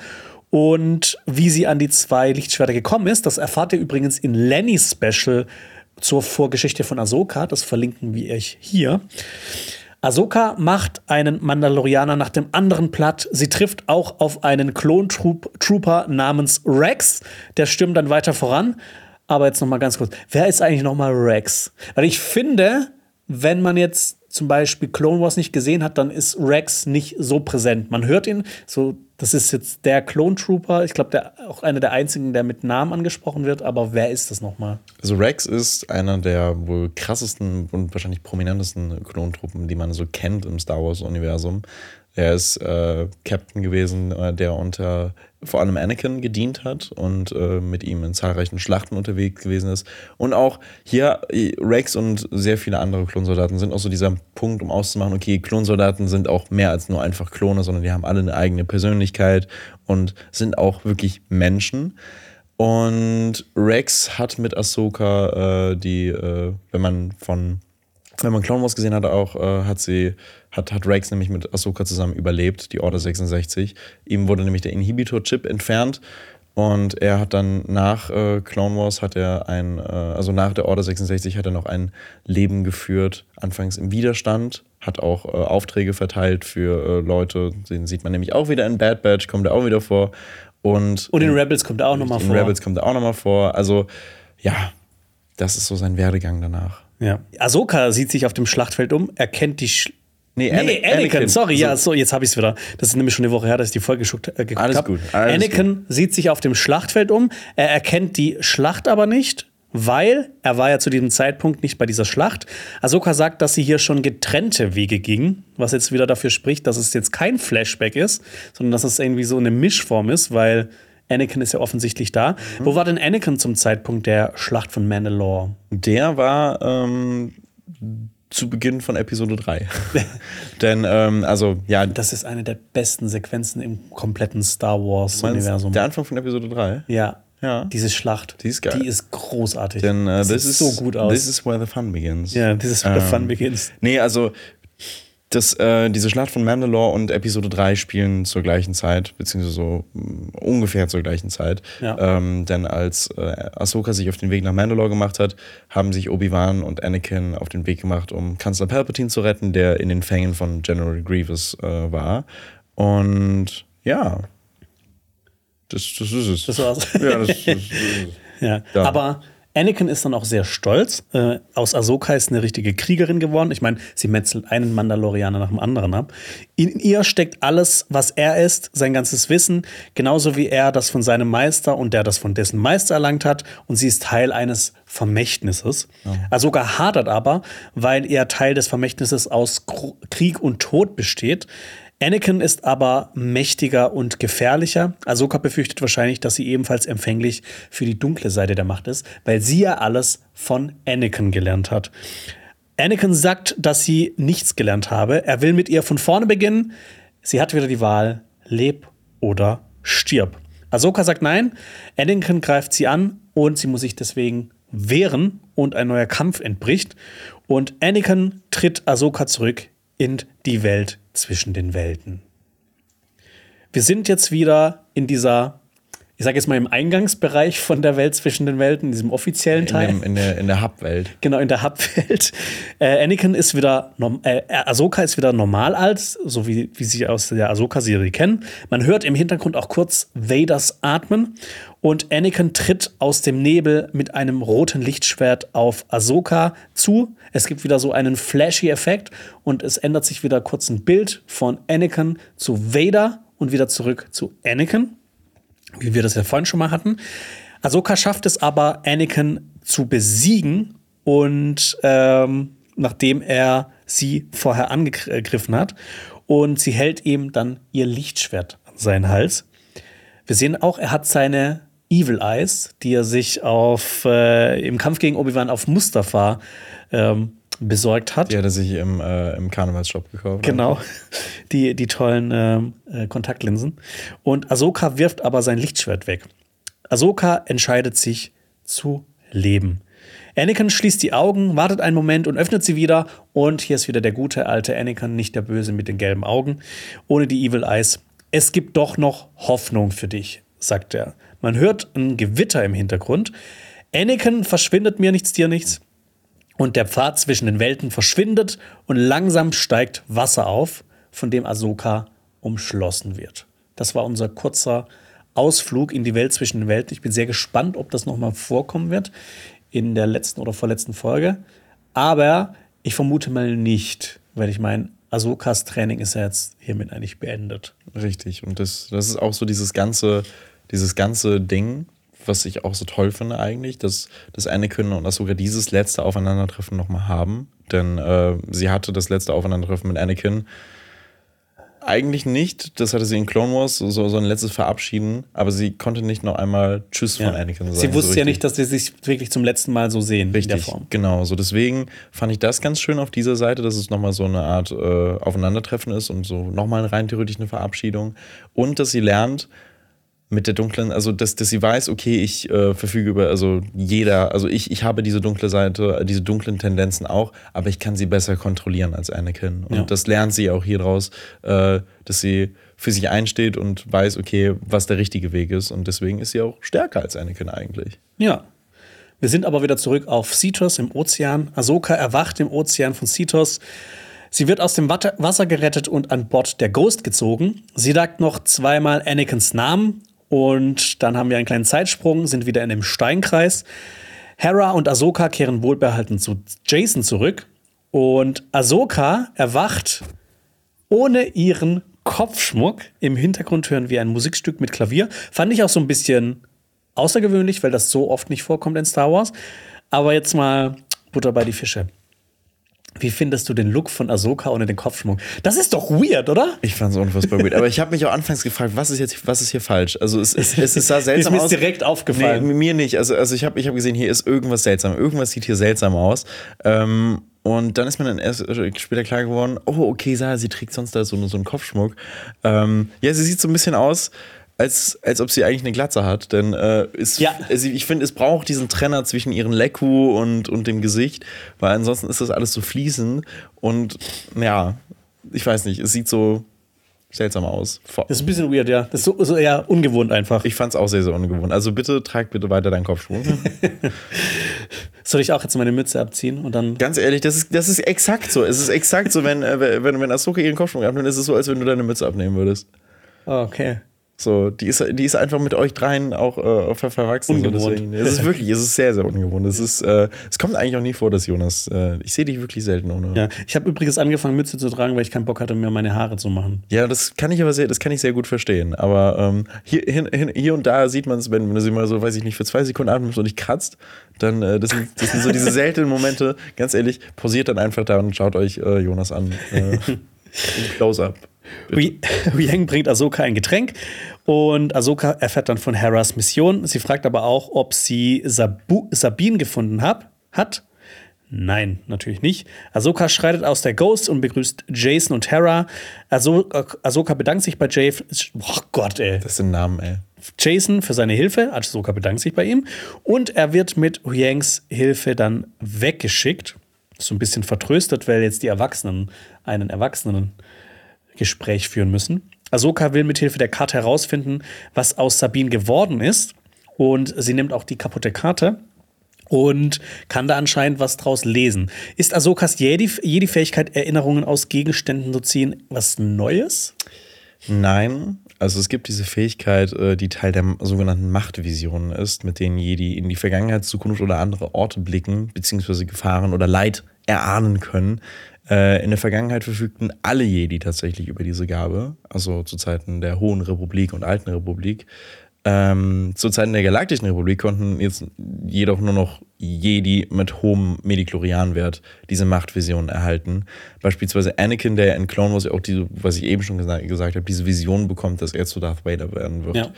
A: Und wie sie an die zwei Lichtschwerter gekommen ist, das erfahrt ihr übrigens in Lennys Special zur Vorgeschichte von Ahsoka. Das verlinken wir euch hier. Ahsoka macht einen Mandalorianer nach dem anderen platt. Sie trifft auch auf einen Klontrooper namens Rex. Der stürmt dann weiter voran. Aber jetzt noch mal ganz kurz. Wer ist eigentlich noch mal Rex? Weil ich finde, wenn man jetzt zum Beispiel Clone Wars nicht gesehen hat, dann ist Rex nicht so präsent. Man hört ihn so Das ist jetzt der Clone Trooper. Ich glaube, der auch einer der einzigen, der mit Namen angesprochen wird. Aber wer ist das nochmal?
B: Also Rex ist einer der wohl krassesten und wahrscheinlich prominentesten Klontruppen, die man so kennt im Star Wars-Universum. Er ist äh, Captain gewesen, äh, der unter vor allem Anakin gedient hat und äh, mit ihm in zahlreichen Schlachten unterwegs gewesen ist. Und auch hier äh, Rex und sehr viele andere Klonsoldaten sind auch so dieser Punkt, um auszumachen, okay, Klonsoldaten sind auch mehr als nur einfach Klone, sondern die haben alle eine eigene Persönlichkeit und sind auch wirklich Menschen. Und Rex hat mit Ahsoka äh, die, äh, wenn man von wenn man Clone Wars gesehen hat, auch äh, hat sie hat, hat Rex nämlich mit Ahsoka zusammen überlebt, die Order 66. Ihm wurde nämlich der Inhibitor-Chip entfernt und er hat dann nach äh, Clone Wars hat er ein, äh, also nach der Order 66 hat er noch ein Leben geführt, anfangs im Widerstand, hat auch äh, Aufträge verteilt für äh, Leute, den sieht man nämlich auch wieder in Bad Batch, kommt er auch wieder vor. Und,
A: und in Rebels kommt er auch nochmal vor.
B: In Rebels kommt er auch nochmal vor. Also ja, das ist so sein Werdegang danach.
A: Ja. Ahsoka sieht sich auf dem Schlachtfeld um, erkennt die Sch
B: Nee,
A: nee, Anakin, Anakin, sorry, so. ja, so, jetzt habe ich es wieder. Das ist nämlich schon eine Woche her, dass ich die Folge geguckt, äh, geguckt
B: Alles
A: hab.
B: gut. Alles
A: Anakin
B: gut.
A: sieht sich auf dem Schlachtfeld um. Er erkennt die Schlacht aber nicht, weil er war ja zu diesem Zeitpunkt nicht bei dieser Schlacht. Ahsoka sagt, dass sie hier schon getrennte Wege gingen, was jetzt wieder dafür spricht, dass es jetzt kein Flashback ist, sondern dass es irgendwie so eine Mischform ist, weil Anakin ist ja offensichtlich da. Mhm. Wo war denn Anakin zum Zeitpunkt der Schlacht von Mandalore?
B: Der war ähm, zu Beginn von Episode 3. Denn, ähm, also, ja.
A: Das ist eine der besten Sequenzen im kompletten Star Wars-Universum.
B: Der Anfang von Episode 3?
A: Ja.
B: Ja.
A: Diese Schlacht.
B: Die ist geil.
A: Die ist großartig.
B: Denn äh, das
A: sieht so gut aus.
B: This is where the fun begins.
A: Ja, this is where
B: ähm,
A: the fun begins.
B: Nee, also das, äh, diese Schlacht von Mandalore und Episode 3 spielen zur gleichen Zeit, beziehungsweise so mh, ungefähr zur gleichen Zeit.
A: Ja.
B: Ähm, denn als äh, Ahsoka sich auf den Weg nach Mandalore gemacht hat, haben sich Obi-Wan und Anakin auf den Weg gemacht, um Kanzler Palpatine zu retten, der in den Fängen von General Grievous äh, war. Und ja, das, das ist es.
A: Das war's.
B: Ja, das, das, das
A: ja.
B: Ja.
A: Aber Anakin ist dann auch sehr stolz. Äh, aus Ahsoka ist eine richtige Kriegerin geworden. Ich meine, sie metzelt einen Mandalorianer nach dem anderen ab. In ihr steckt alles, was er ist, sein ganzes Wissen, genauso wie er das von seinem Meister und der das von dessen Meister erlangt hat. Und sie ist Teil eines Vermächtnisses. Ahsoka hadert aber, weil ihr Teil des Vermächtnisses aus Kr- Krieg und Tod besteht. Anakin ist aber mächtiger und gefährlicher. Ahsoka befürchtet wahrscheinlich, dass sie ebenfalls empfänglich für die dunkle Seite der Macht ist, weil sie ja alles von Anakin gelernt hat. Anakin sagt, dass sie nichts gelernt habe. Er will mit ihr von vorne beginnen. Sie hat wieder die Wahl, leb oder stirb. Ahsoka sagt nein. Anakin greift sie an und sie muss sich deswegen wehren und ein neuer Kampf entbricht. Und Anakin tritt Ahsoka zurück in die Welt zwischen den Welten. Wir sind jetzt wieder in dieser, ich sage jetzt mal im Eingangsbereich von der Welt zwischen den Welten, in diesem offiziellen
B: in,
A: Teil.
B: dem, in der, in der Hub-Welt.
A: Genau, in der Hub-Welt. Äh, Anakin ist wieder, norm- äh, Ahsoka ist wieder normal alt, so wie, wie sie aus der Ahsoka-Serie kennen. Man hört im Hintergrund auch kurz Vaders Atmen und Anakin tritt aus dem Nebel mit einem roten Lichtschwert auf Ahsoka zu. Es gibt wieder so einen flashy Effekt und es ändert sich wieder kurz ein Bild von Anakin zu Vader und wieder zurück zu Anakin wie wir das ja vorhin schon mal hatten. Ahsoka schafft es aber, Anakin zu besiegen und ähm, nachdem er sie vorher angegriffen hat und sie hält ihm dann ihr Lichtschwert an seinen Hals. Wir sehen auch, er hat seine Evil Eyes, die er sich auf, äh, im Kampf gegen Obi-Wan auf Mustafa ähm, besorgt hat.
B: Die hat er sich im, äh, im Karnevalsshop gekauft.
A: Genau, die, die tollen ähm, äh, Kontaktlinsen. Und Ahsoka wirft aber sein Lichtschwert weg. Ahsoka entscheidet sich zu leben. Anakin schließt die Augen, wartet einen Moment und öffnet sie wieder. Und hier ist wieder der gute alte Anakin, nicht der Böse mit den gelben Augen, ohne die Evil Eyes. Es gibt doch noch Hoffnung für dich, sagt er. Man hört ein Gewitter im Hintergrund. Anakin verschwindet mir nichts, dir nichts. Und der Pfad zwischen den Welten verschwindet und langsam steigt Wasser auf, von dem Ahsoka umschlossen wird. Das war unser kurzer Ausflug in die Welt zwischen den Welten. Ich bin sehr gespannt, ob das nochmal vorkommen wird in der letzten oder vorletzten Folge. Aber ich vermute mal nicht, weil ich meine, Ahsokas Training ist ja jetzt hiermit eigentlich beendet.
B: Richtig. Und das, das ist auch so dieses ganze, dieses ganze Ding, was ich auch so toll finde eigentlich, dass, dass Anakin und Ahsoka dieses letzte Aufeinandertreffen nochmal haben. Denn äh, sie hatte das letzte Aufeinandertreffen mit Anakin eigentlich nicht. Das hatte sie in Clone Wars, so, so ein letztes Verabschieden. Aber sie konnte nicht noch einmal Tschüss
A: Ja.
B: von Anakin sagen.
A: Sie wusste
B: so
A: ja
B: richtig.
A: nicht, dass sie sich wirklich zum letzten Mal so sehen in der
B: Richtig,
A: Form.
B: genau. So deswegen fand ich das ganz schön auf dieser Seite, dass es nochmal so eine Art äh, Aufeinandertreffen ist und so nochmal rein theoretisch eine Verabschiedung. Und dass sie lernt mit der dunklen, also dass, dass sie weiß, okay, ich äh, verfüge über, also jeder, also ich, ich habe diese dunkle Seite, äh, diese dunklen Tendenzen auch, aber ich kann sie besser kontrollieren als Anakin. Und
A: Ja.
B: das lernt sie auch hier draus, äh, dass sie für sich einsteht und weiß, okay, was der richtige Weg ist. Und deswegen ist sie auch stärker als Anakin eigentlich.
A: Ja. Wir sind aber wieder zurück auf Cetos im Ozean. Ahsoka erwacht im Ozean von Cetos. Sie wird aus dem Wasser gerettet und an Bord der Ghost gezogen. Sie sagt noch zweimal Anakins Namen und dann haben wir einen kleinen Zeitsprung, sind wieder in dem Steinkreis. Hera und Ahsoka kehren wohlbehalten zu Jason zurück und Ahsoka erwacht ohne ihren Kopfschmuck. Im Hintergrund hören wir ein Musikstück mit Klavier. Fand ich auch so ein bisschen außergewöhnlich, weil das so oft nicht vorkommt in Star Wars. Aber jetzt mal Butter bei die Fische. Wie findest du den Look von Ahsoka ohne den Kopfschmuck? Das ist doch weird, oder?
B: Ich fand es unfassbar weird. Aber ich habe mich auch anfangs gefragt, was ist jetzt, was ist hier falsch? Also es, es, es, es sah seltsam
A: Ist mir
B: aus.
A: direkt aufgefallen.
B: Nee, mir nicht. Also, also ich habe ich hab gesehen, hier ist irgendwas seltsam. Irgendwas sieht hier seltsam aus. Ähm, und dann ist mir dann erst später klar geworden, oh, okay, Sarah, sie trägt sonst da so, so einen Kopfschmuck. Ähm, ja, sie sieht so ein bisschen aus, als, als ob sie eigentlich eine Glatze hat. Denn äh, es,
A: Ja.
B: es, ich finde, es braucht diesen Trenner zwischen ihren Leku und, und dem Gesicht, weil ansonsten ist das alles so fließend. Und ja, ich weiß nicht, es sieht so seltsam aus.
A: Das ist ein bisschen weird, ja. Das ist so, so eher ungewohnt einfach.
B: Ich fand es auch sehr, sehr ungewohnt. Also bitte trag bitte weiter deinen Kopfschwung.
A: Soll ich auch jetzt meine Mütze abziehen und dann.
B: Ganz ehrlich, das ist, das ist exakt so. Es ist exakt so, wenn, äh, wenn, wenn Ahsoka ihren Kopfschwung abnimmt, ist es so, als wenn du deine Mütze abnehmen würdest.
A: Okay.
B: So, die ist, die ist einfach mit euch dreien auch äh, ver verwachsen. So, deswegen. Es ist wirklich, es ist sehr, sehr ungewohnt. Es, ist, äh, es kommt eigentlich auch nie vor, dass Jonas, äh, ich sehe dich wirklich selten ohne.
A: Ja, ich habe übrigens angefangen, Mütze zu tragen, weil ich keinen Bock hatte, mir meine Haare zu machen.
B: Ja, das kann ich aber sehr, das kann ich sehr gut verstehen. Aber ähm, hier, hin, hin, hier und da sieht man es, wenn, wenn du sie mal so, weiß ich nicht, für zwei Sekunden atmest und dich kratzt, dann äh, das, sind, das sind so diese seltenen Momente. Ganz ehrlich, pausiert dann einfach da und schaut euch äh, Jonas an. Äh, Close-up.
A: Riang bringt Ahsoka ein Getränk und Ahsoka erfährt dann von Heras Mission. Sie fragt aber auch, ob sie Sabu Sabine gefunden hab, hat. Nein, natürlich nicht. Ahsoka schreitet aus der Ghost und begrüßt Jason und Hera. Ahso Ahsoka bedankt sich bei Jay. Oh Gott, ey.
B: Das sind Namen, ey.
A: Jason für seine Hilfe. Ahsoka bedankt sich bei ihm. Und er wird mit Huyangs Hilfe dann weggeschickt. So ein bisschen vertröstet, weil jetzt die Erwachsenen einen Erwachsenen-Gespräch führen müssen. Ahsoka will mit Hilfe der Karte herausfinden, was aus Sabine geworden ist. Und sie nimmt auch die kaputte Karte und kann da anscheinend was draus lesen. Ist Ahsokas Jedi- Jedi-Fähigkeit, Erinnerungen aus Gegenständen zu ziehen, was Neues?
B: Nein, also es gibt diese Fähigkeit, äh, die Teil der sogenannten Machtvisionen ist, mit denen Jedi in die Vergangenheit, Zukunft oder andere Orte blicken, beziehungsweise Gefahren oder Leid erahnen können. Äh, In der Vergangenheit verfügten alle Jedi tatsächlich über diese Gabe, also zu Zeiten der Hohen Republik und Alten Republik. Ähm, zu Zeiten der Galaktischen Republik konnten jetzt jedoch nur noch Jedi mit hohem Mediklorianwert diese Machtvision erhalten. Beispielsweise Anakin, der in Clone Wars auch diese, was ich eben schon gesa gesagt habe, diese Vision bekommt, dass er zu Darth Vader werden wird.
A: Ja.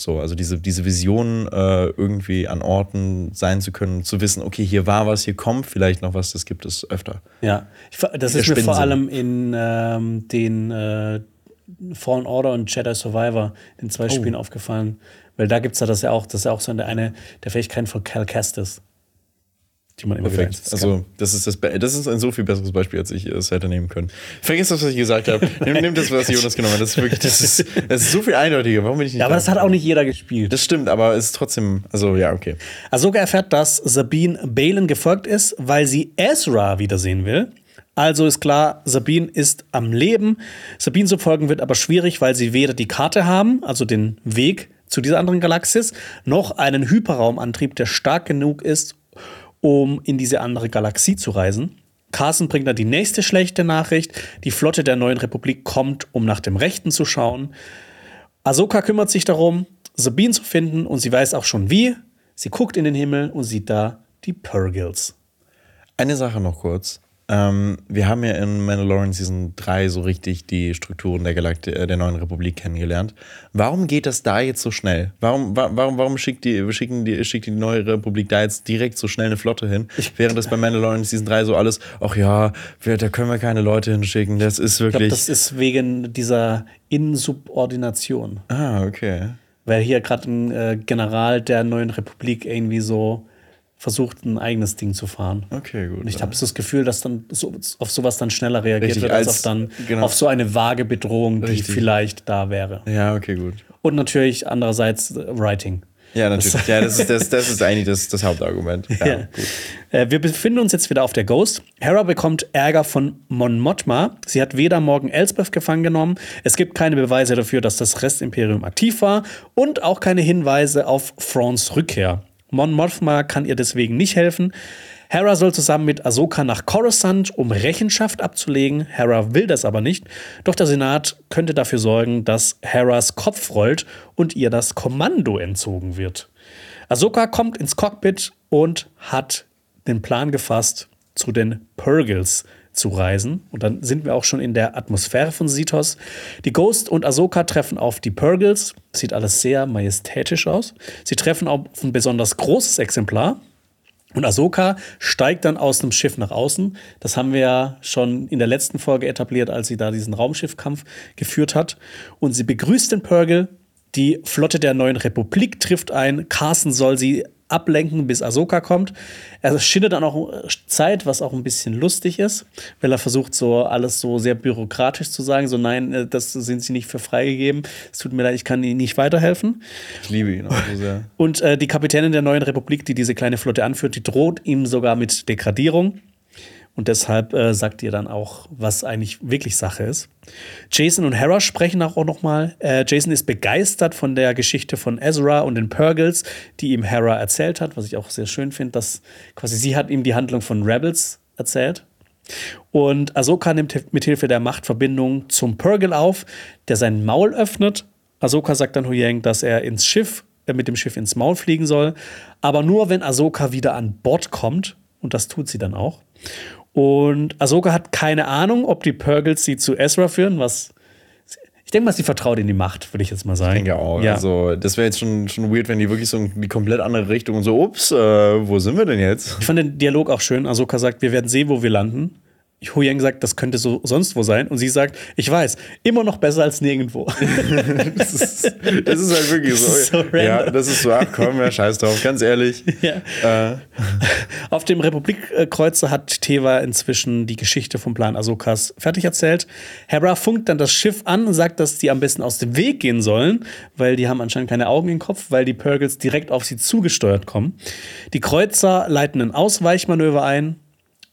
B: So, also diese, diese Vision, äh, irgendwie an Orten sein zu können, zu wissen, okay, hier war was, hier kommt vielleicht noch was, das gibt es öfter.
A: Ja, ich, das ist mir vor allem in ähm, den äh, Fallen Order und Jedi Survivor, den zwei Spielen aufgefallen. Weil da gibt es ja das ja auch, das ist ja auch so eine, eine der Fähigkeiten von Cal Kestis. Die man immer
B: Perfekt.
A: wieder.
B: Also, das ist, das, das ist ein so viel besseres Beispiel, als ich es hätte nehmen können. Vergiss das, was ich gesagt habe. Nimm, nimm das, was Jonas genommen hat. Das ist wirklich, das ist, das ist so viel eindeutiger. Warum bin ich nicht
A: Ja, aber
B: da?
A: das hat auch nicht jeder gespielt.
B: Das stimmt, aber es ist trotzdem, also ja, okay.
A: Ahsoka erfährt, dass Sabine Balen gefolgt ist, weil sie Ezra wiedersehen will. Also ist klar, Sabine ist am Leben. Sabine zu folgen wird aber schwierig, weil sie weder die Karte haben, also den Weg zu dieser anderen Galaxis, noch einen Hyperraumantrieb, der stark genug ist, um in diese andere Galaxie zu reisen. Carson bringt dann die nächste schlechte Nachricht. Die Flotte der neuen Republik kommt, um nach dem Rechten zu schauen. Ahsoka kümmert sich darum, Sabine zu finden und sie weiß auch schon wie. Sie guckt in den Himmel und sieht da die Purgils.
B: Eine Sache noch kurz. Ähm, wir haben ja in Mandalorian Season 3 so richtig die Strukturen der, Galakti äh, der neuen Republik kennengelernt. Warum geht das da jetzt so schnell? Warum, wa warum, warum schickt, die, schicken die, schickt die neue Republik da jetzt direkt so schnell eine Flotte hin? Während das bei Mandalorian Season 3 so alles, ach ja, wir, da können wir keine Leute hinschicken. Das ist wirklich. Ich
A: glaube, das ist wegen dieser Insubordination.
B: Ah, okay.
A: Weil hier gerade ein äh, General der neuen Republik irgendwie so versucht, ein eigenes Ding zu fahren.
B: Okay, gut.
A: Und ich habe das Gefühl, dass dann so, auf sowas dann schneller reagiert Richtig, wird, als, als auf, dann, genau. auf so eine vage Bedrohung, die Richtig. vielleicht da wäre.
B: Ja, okay, gut.
A: Und natürlich andererseits äh, Writing.
B: Ja, natürlich. ja, das ist, das, das ist eigentlich das, das Hauptargument. Ja, ja.
A: Äh, wir befinden uns jetzt wieder auf der Ghost. Hera bekommt Ärger von Mon Mothma. Sie hat weder Morgan Elsbeth gefangen genommen. Es gibt keine Beweise dafür, dass das Restimperium aktiv war. Und auch keine Hinweise auf Frons Rückkehr. Mon Mothma kann ihr deswegen nicht helfen. Hera soll zusammen mit Ahsoka nach Coruscant, um Rechenschaft abzulegen. Hera will das aber nicht. Doch der Senat könnte dafür sorgen, dass Heras Kopf rollt und ihr das Kommando entzogen wird. Ahsoka kommt ins Cockpit und hat den Plan gefasst, zu den Purgils reisen. Und dann sind wir auch schon in der Atmosphäre von Sitos. Die Ghost und Ahsoka treffen auf die Purgils. Sieht alles sehr majestätisch aus. Sie treffen auf ein besonders großes Exemplar. Und Ahsoka steigt dann aus dem Schiff nach außen. Das haben wir ja schon in der letzten Folge etabliert, als sie da diesen Raumschiffkampf geführt hat. Und sie begrüßt den Purgil. Die Flotte der neuen Republik trifft ein. Carson soll sie ablenken, bis Ahsoka kommt. Er schindet dann auch Zeit, was auch ein bisschen lustig ist, weil er versucht, so alles so sehr bürokratisch zu sagen. So, nein, äh, das sind sie nicht für freigegeben. Es tut mir leid, ich kann ihnen nicht weiterhelfen.
B: Ich liebe ihn auch so sehr.
A: Und äh, die Kapitänin der neuen Republik, die diese kleine Flotte anführt, die droht ihm sogar mit Degradierung. Und deshalb äh, sagt ihr dann auch, was eigentlich wirklich Sache ist. Jason und Hera sprechen auch noch mal. Äh, Jason ist begeistert von der Geschichte von Ezra und den Purgles, die ihm Hera erzählt hat, was ich auch sehr schön finde, dass quasi sie hat ihm die Handlung von Rebels erzählt. Und Ahsoka nimmt mithilfe der Machtverbindung zum Purgle auf, der sein Maul öffnet. Ahsoka sagt dann Huyang, dass er ins Schiff, äh, mit dem Schiff ins Maul fliegen soll, aber nur wenn Ahsoka wieder an Bord kommt. Und das tut sie dann auch. Und Ahsoka hat keine Ahnung, ob die Purgles sie zu Ezra führen, was. Ich denke mal, sie vertraut in die Macht, würde ich jetzt mal sagen. Ich
B: denke auch. Ja. Also, das wäre jetzt schon, schon weird, wenn die wirklich so in die komplett andere Richtung und so, ups, äh, wo sind wir denn jetzt?
A: Ich fand den Dialog auch schön. Ahsoka sagt, wir werden sehen, wo wir landen. Hu Yang sagt, das könnte so sonst wo sein. Und sie sagt, ich weiß, immer noch besser als nirgendwo.
B: das, ist, das, ist, halt wirklich so. so ja, das ist so, ach komm, ja, scheiß drauf, ganz ehrlich. Ja.
A: Äh. Auf dem Republikkreuzer hat Teva inzwischen die Geschichte vom Plan Ahsokas fertig erzählt. Hera funkt dann das Schiff an und sagt, dass die am besten aus dem Weg gehen sollen, weil die haben anscheinend keine Augen im Kopf, weil die Purgles direkt auf sie zugesteuert kommen. Die Kreuzer leiten ein Ausweichmanöver ein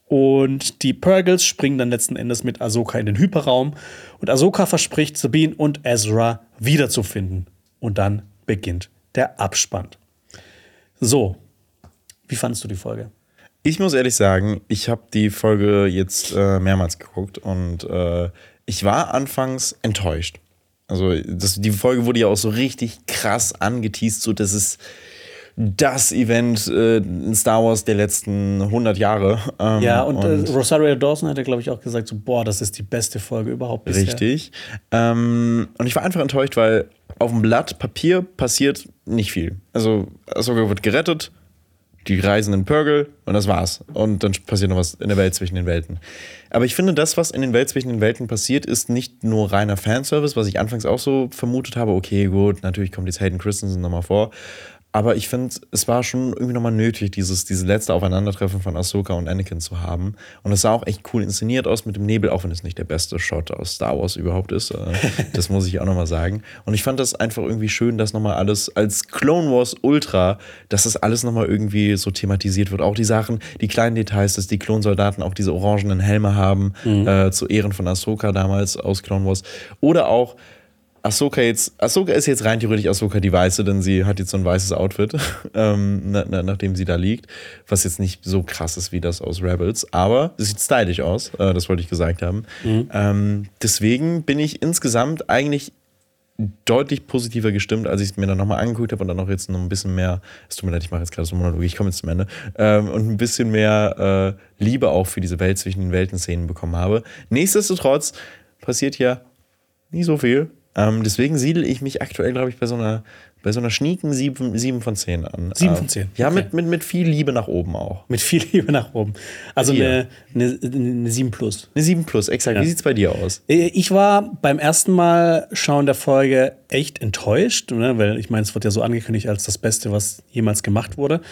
A: und die Purgles springen dann letzten Endes mit Ahsoka in den Hyperraum. Und Ahsoka verspricht, Sabine und Ezra wiederzufinden. Und dann beginnt der Abspann. So, wie fandest du die Folge?
B: Ich muss ehrlich sagen, ich habe die Folge jetzt äh, mehrmals geguckt und äh, ich war anfangs enttäuscht. Also das, die Folge wurde ja auch so richtig krass angeteased, so dass es das Event äh, in Star Wars der letzten 100 Jahre.
A: Ähm, ja, und, äh, und äh, Rosario Dawson hat ja, glaube ich, auch gesagt, so, boah, das ist die beste Folge überhaupt
B: bisher. Richtig. Ähm, und ich war einfach enttäuscht, weil auf dem Blatt Papier passiert nicht viel. Also Ahsoka wird gerettet, die reisen in Purgle und das war's. Und dann passiert noch was in der Welt zwischen den Welten. Aber ich finde, das, was in den Welt zwischen den Welten passiert, ist nicht nur reiner Fanservice, was ich anfangs auch so vermutet habe. Okay, gut, natürlich kommt jetzt Hayden Christensen nochmal vor. Aber ich finde, es war schon irgendwie nochmal nötig, dieses, dieses letzte Aufeinandertreffen von Ahsoka und Anakin zu haben. Und es sah auch echt cool inszeniert aus mit dem Nebel, auch wenn es nicht der beste Shot aus Star Wars überhaupt ist. Äh, das muss ich auch nochmal sagen. Und ich fand das einfach irgendwie schön, dass nochmal alles als Clone Wars Ultra, dass das alles nochmal irgendwie so thematisiert wird. Auch die Sachen, die kleinen Details, dass die Klonsoldaten auch diese orangenen Helme haben, mhm. äh, zu Ehren von Ahsoka damals aus Clone Wars. Oder auch, Ahsoka jetzt, Ahsoka ist jetzt rein theoretisch Ahsoka die Weiße, denn sie hat jetzt so ein weißes Outfit, ähm, na, na, nachdem sie da liegt, was jetzt nicht so krass ist wie das aus Rebels, aber es sieht stylisch aus, äh, das wollte ich gesagt haben. Mhm. Ähm, deswegen bin ich insgesamt eigentlich deutlich positiver gestimmt, als ich es mir dann nochmal angeguckt habe und dann noch jetzt noch ein bisschen mehr, es tut mir leid, ich mache jetzt gerade so Monolog, ich komme jetzt zum Ende, ähm, und ein bisschen mehr äh, Liebe auch für diese Welt zwischen den Welten-Szenen bekommen habe. Nichtsdestotrotz passiert hier nie so viel. Ähm, deswegen siedle ich mich aktuell, glaube ich, bei so einer, bei so einer schnieken 7, 7 von 10 an.
A: 7 von 10.
B: Ähm, ja, okay. mit, mit, mit viel Liebe nach oben auch.
A: Mit viel Liebe nach oben. Also eine, eine, eine 7 plus.
B: Eine 7 plus, exakt. Ja. Wie sieht es bei dir aus?
A: Äh, ich war beim ersten Mal schauen der Folge echt enttäuscht, ne? weil ich meine, es wird ja so angekündigt als das Beste, was jemals gemacht wurde.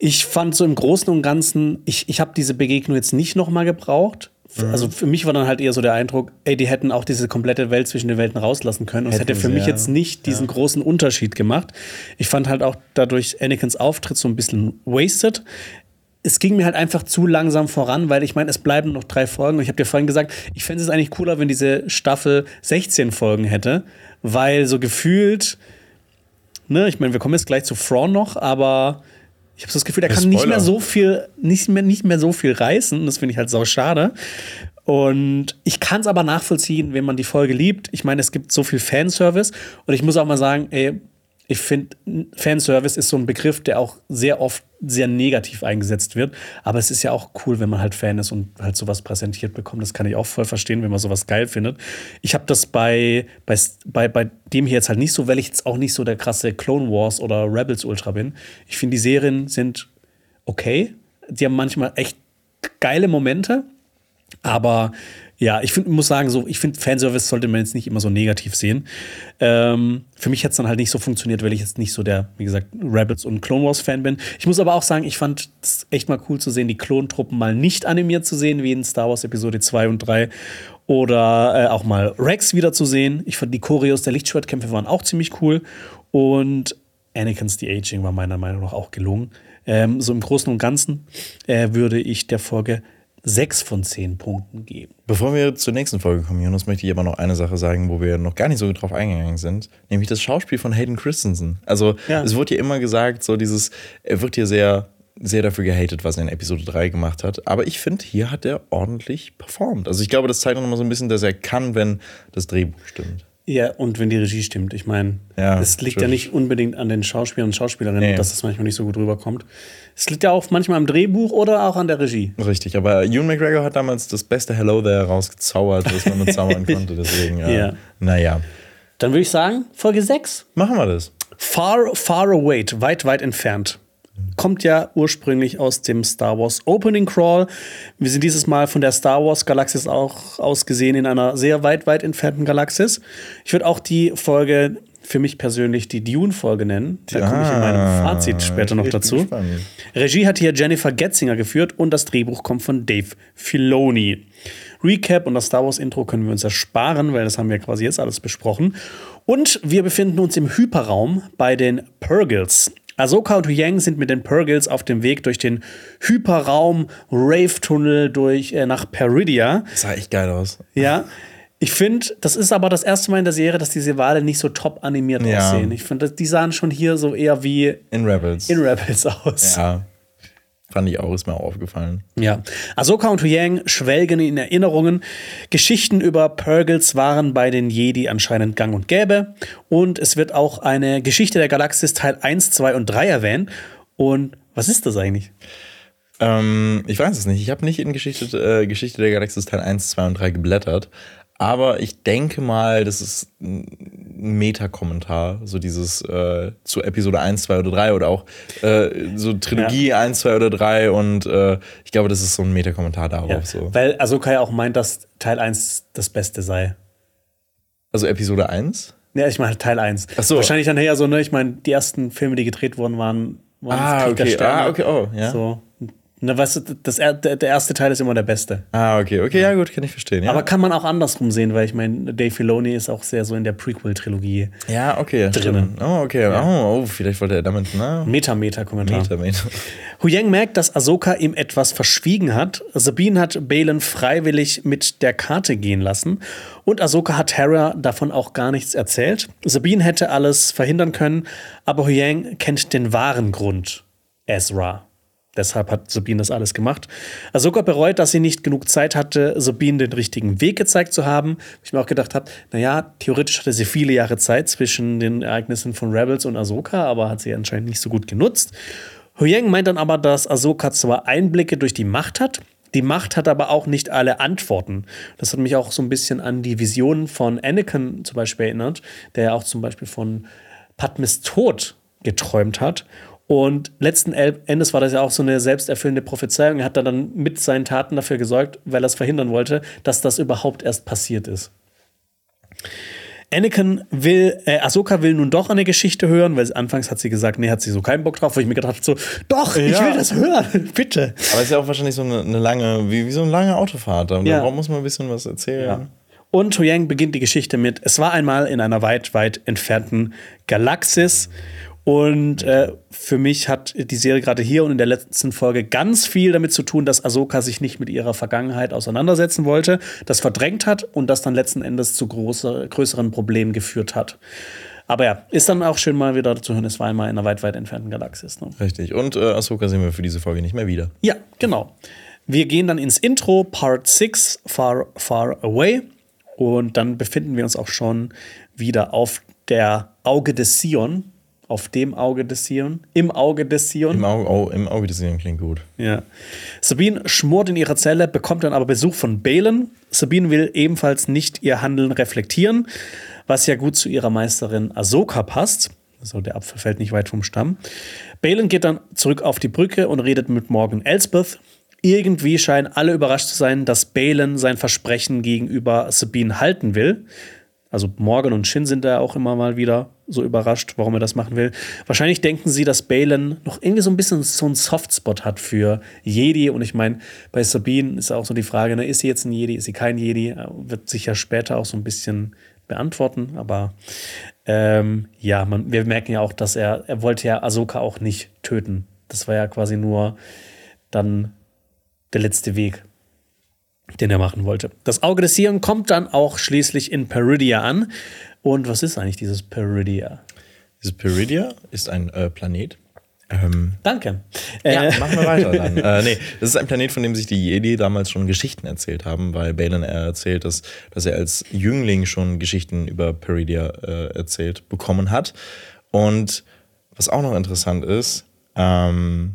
A: Ich fand so im Großen und Ganzen, ich, ich habe diese Begegnung jetzt nicht nochmal gebraucht. Mhm. Also für mich war dann halt eher so der Eindruck, ey, die hätten auch diese komplette Welt zwischen den Welten rauslassen können. Und es hätte für mich ja. jetzt nicht diesen ja. großen Unterschied gemacht. Ich fand halt auch dadurch Anakins Auftritt so ein bisschen wasted. Es ging mir halt einfach zu langsam voran, weil ich meine, es bleiben noch drei Folgen. Und ich habe dir vorhin gesagt, ich fände es eigentlich cooler, wenn diese Staffel 16 Folgen hätte, weil so gefühlt, ne, ich meine, wir kommen jetzt gleich zu Thrawn noch, aber ich habe so das Gefühl, der kann Spoiler. nicht mehr so viel, nicht mehr, nicht mehr so viel reißen. Das finde ich halt sau schade. Und ich kann es aber nachvollziehen, wenn man die Folge liebt. Ich meine, es gibt so viel Fanservice. Und ich muss auch mal sagen, ey, ich finde, Fanservice ist so ein Begriff, der auch sehr oft sehr negativ eingesetzt wird. Aber es ist ja auch cool, wenn man halt Fan ist und halt sowas präsentiert bekommt. Das kann ich auch voll verstehen, wenn man sowas geil findet. Ich habe das bei, bei, bei, dem hier jetzt halt nicht so, weil ich jetzt auch nicht so der krasse Clone Wars oder Rebels Ultra bin. Ich finde, die Serien sind okay. Die haben manchmal echt geile Momente. Aber ja, ich find, muss sagen, so, ich finde, Fanservice sollte man jetzt nicht immer so negativ sehen. Ähm, für mich hat es dann halt nicht so funktioniert, weil ich jetzt nicht so der, wie gesagt, Rebels und Clone Wars Fan bin. Ich muss aber auch sagen, ich fand es echt mal cool zu sehen, die Klontruppen mal nicht animiert zu sehen, wie in Star Wars Episode 2 und 3. Oder äh, auch mal Rex wieder zu sehen. Ich fand die Choreos der Lichtschwertkämpfe waren auch ziemlich cool. Und Anakin's De-Aging war meiner Meinung nach auch gelungen. Ähm, so im Großen und Ganzen äh, würde ich der Folge sechs von zehn Punkten geben.
B: Bevor wir zur nächsten Folge kommen, Jonas, möchte ich aber noch eine Sache sagen, wo wir noch gar nicht so drauf eingegangen sind, nämlich das Schauspiel von Hayden Christensen. Also ja. es wurde ja immer gesagt, so dieses, er wird hier sehr, sehr dafür gehatet, was er in Episode 3 gemacht hat. Aber ich finde, hier hat er ordentlich performt. Also ich glaube, das zeigt noch mal so ein bisschen, dass er kann, wenn das Drehbuch stimmt.
A: Ja, und wenn die Regie stimmt. Ich meine, ja, es liegt ja nicht unbedingt an den Schauspielern und Schauspielerinnen, nee. dass das manchmal nicht so gut rüberkommt. Es liegt ja auch manchmal am Drehbuch oder auch an der Regie.
B: Richtig, aber Ewan McGregor hat damals das beste Hello There rausgezaubert, was man nur zaubern konnte. Deswegen, ja. ja. Naja.
A: Dann würde ich sagen, Folge 6.
B: Machen wir das.
A: Far, far away, weit, weit entfernt kommt ja ursprünglich aus dem Star Wars Opening Crawl. Wir sind dieses Mal von der Star Wars Galaxis auch ausgesehen in einer sehr weit, weit entfernten Galaxis. Ich würde auch die Folge für mich persönlich die Dune-Folge nennen. Da komme ich in meinem Fazit später noch dazu. Regie hat hier Jennifer Getzinger geführt und das Drehbuch kommt von Dave Filoni. Recap und das Star Wars Intro können wir uns ersparen, weil das haben wir quasi jetzt alles besprochen. Und wir befinden uns im Hyperraum bei den Purgles. Ahsoka und Huyang sind mit den Purgles auf dem Weg durch den Hyperraum Rave-Tunnel durch äh, nach Peridia.
B: Das sah echt geil aus.
A: Ja. Ich finde, das ist aber das erste Mal in der Serie, dass diese Wale nicht so top animiert ja. aussehen. Ich finde, die sahen schon hier so eher wie
B: in Rebels.
A: In Rebels aus.
B: Ja. Fand ich auch, ist mir auch aufgefallen.
A: Ja. Ahsoka und Huyang schwelgen in Erinnerungen. Geschichten über Purgles waren bei den Jedi anscheinend gang und gäbe. Und es wird auch eine Geschichte der Galaxis Teil 1, 2 und 3 erwähnt. Und was ist das eigentlich?
B: Ähm, ich weiß es nicht. Ich habe nicht in Geschichte, äh, Geschichte der Galaxis Teil 1, 2 und 3 geblättert. Aber ich denke mal, das ist Meta-Kommentar, so dieses äh, zu Episode 1, 2 oder 3 oder auch äh, so Trilogie ja. 1, 2 oder 3 und äh, ich glaube, das ist so ein Meta-Kommentar darauf. Ja. So.
A: Weil Ahsoka ja auch meint, dass Teil 1 das Beste sei.
B: Also Episode 1?
A: Ja, ich meine Teil 1.
B: Ach so.
A: Wahrscheinlich dann ja so, ne, ich meine, die ersten Filme, die gedreht wurden, waren, waren
B: ah, okay. Ah, okay, oh, ja.
A: So Na, weißt du, das, der, erste Teil ist immer der beste.
B: Ah, okay, okay, ja, gut, kann ich verstehen. Ja.
A: Aber kann man auch andersrum sehen, weil ich meine, Dave Filoni ist auch sehr so in der Prequel-Trilogie.
B: ja, okay.
A: Drinnen.
B: stimmt. Oh, okay. Oh, oh, vielleicht wollte er damit, na,
A: Meta-Meta-Kommentar.
B: Meter.
A: Huyang merkt, dass Ahsoka ihm etwas verschwiegen hat. Sabine hat Balin freiwillig mit der Karte gehen lassen. Und Ahsoka hat Hera davon auch gar nichts erzählt. Sabine hätte alles verhindern können, aber Huyang kennt den wahren Grund. Ezra. Deshalb hat Sabine das alles gemacht. Ahsoka bereut, dass sie nicht genug Zeit hatte, Sabine den richtigen Weg gezeigt zu haben. Ich mir auch gedacht habe, naja, theoretisch hatte sie viele Jahre Zeit zwischen den Ereignissen von Rebels und Ahsoka, aber hat sie anscheinend nicht so gut genutzt. Huyang meint dann aber, dass Ahsoka zwar Einblicke durch die Macht hat, die Macht hat aber auch nicht alle Antworten. Das hat mich auch so ein bisschen an die Visionen von Anakin zum Beispiel erinnert, der ja auch zum Beispiel von Padmes Tod geträumt hat. Und letzten Endes war das ja auch so eine selbsterfüllende Prophezeiung. Er hat dann mit seinen Taten dafür gesorgt, weil er es verhindern wollte, dass das überhaupt erst passiert ist. Anakin will, äh, Ahsoka will nun doch eine Geschichte hören, weil anfangs hat sie gesagt, nee, hat sie so keinen Bock drauf, wo ich mir gedacht habe, so, doch, ich
B: Ja.
A: will das hören, bitte.
B: Aber es ist ja auch wahrscheinlich so eine, eine lange, wie, wie so eine lange Autofahrt. Da
A: Ja.
B: muss man ein bisschen was erzählen.
A: Und Huyang beginnt die Geschichte mit: Es war einmal in einer weit, weit entfernten Galaxis. Und äh, für mich hat die Serie gerade hier und in der letzten Folge ganz viel damit zu tun, dass Ahsoka sich nicht mit ihrer Vergangenheit auseinandersetzen wollte, das verdrängt hat und das dann letzten Endes zu große, größeren Problemen geführt hat. Aber ja, ist dann auch schön mal wieder zu hören, es war einmal in einer weit, weit entfernten Galaxis. Ne?
B: Richtig. Und äh, Ahsoka sehen wir für diese Folge nicht mehr wieder.
A: Ja, genau. Wir gehen dann ins Intro, Part 6, Far, Far Away. Und dann befinden wir uns auch schon wieder auf der Auge des Sion. Auf dem Auge des Sion. Im Auge des Sion.
B: Im Auge, oh, im Auge des Sehen klingt gut.
A: Ja. Sabine schmort in ihrer Zelle, bekommt dann aber Besuch von Balen. Sabine will ebenfalls nicht ihr Handeln reflektieren, was ja gut zu ihrer Meisterin Ahsoka passt. Also der Apfel fällt nicht weit vom Stamm. Balen geht dann zurück auf die Brücke und redet mit Morgan Elsbeth. Irgendwie scheinen alle überrascht zu sein, dass Balen sein Versprechen gegenüber Sabine halten will. Also Morgan und Shin sind da auch immer mal wieder so überrascht, warum er das machen will. Wahrscheinlich denken sie, dass Balen noch irgendwie so ein bisschen so einen Softspot hat für Jedi. Und ich meine, bei Sabine ist auch so die Frage, ne, ist sie jetzt ein Jedi, ist sie kein Jedi? Äh, Wird sich ja später auch so ein bisschen beantworten. Aber ähm, ja, man, wir merken ja auch, dass er, er wollte ja Ahsoka auch nicht töten. Das war ja quasi nur dann der letzte Weg den er machen wollte. Das Auge des Sion kommt dann auch schließlich in Peridia an. Und was ist eigentlich dieses Peridia?
B: Dieses Peridia ist ein äh, Planet. Ähm,
A: Danke.
B: ja,
A: Äh,
B: machen wir weiter dann. äh, nee, das ist ein Planet, von dem sich die Jedi damals schon Geschichten erzählt haben, weil Balin erzählt, dass, dass er als Jüngling schon Geschichten über Peridia äh, erzählt bekommen hat. Und was auch noch interessant ist, ähm,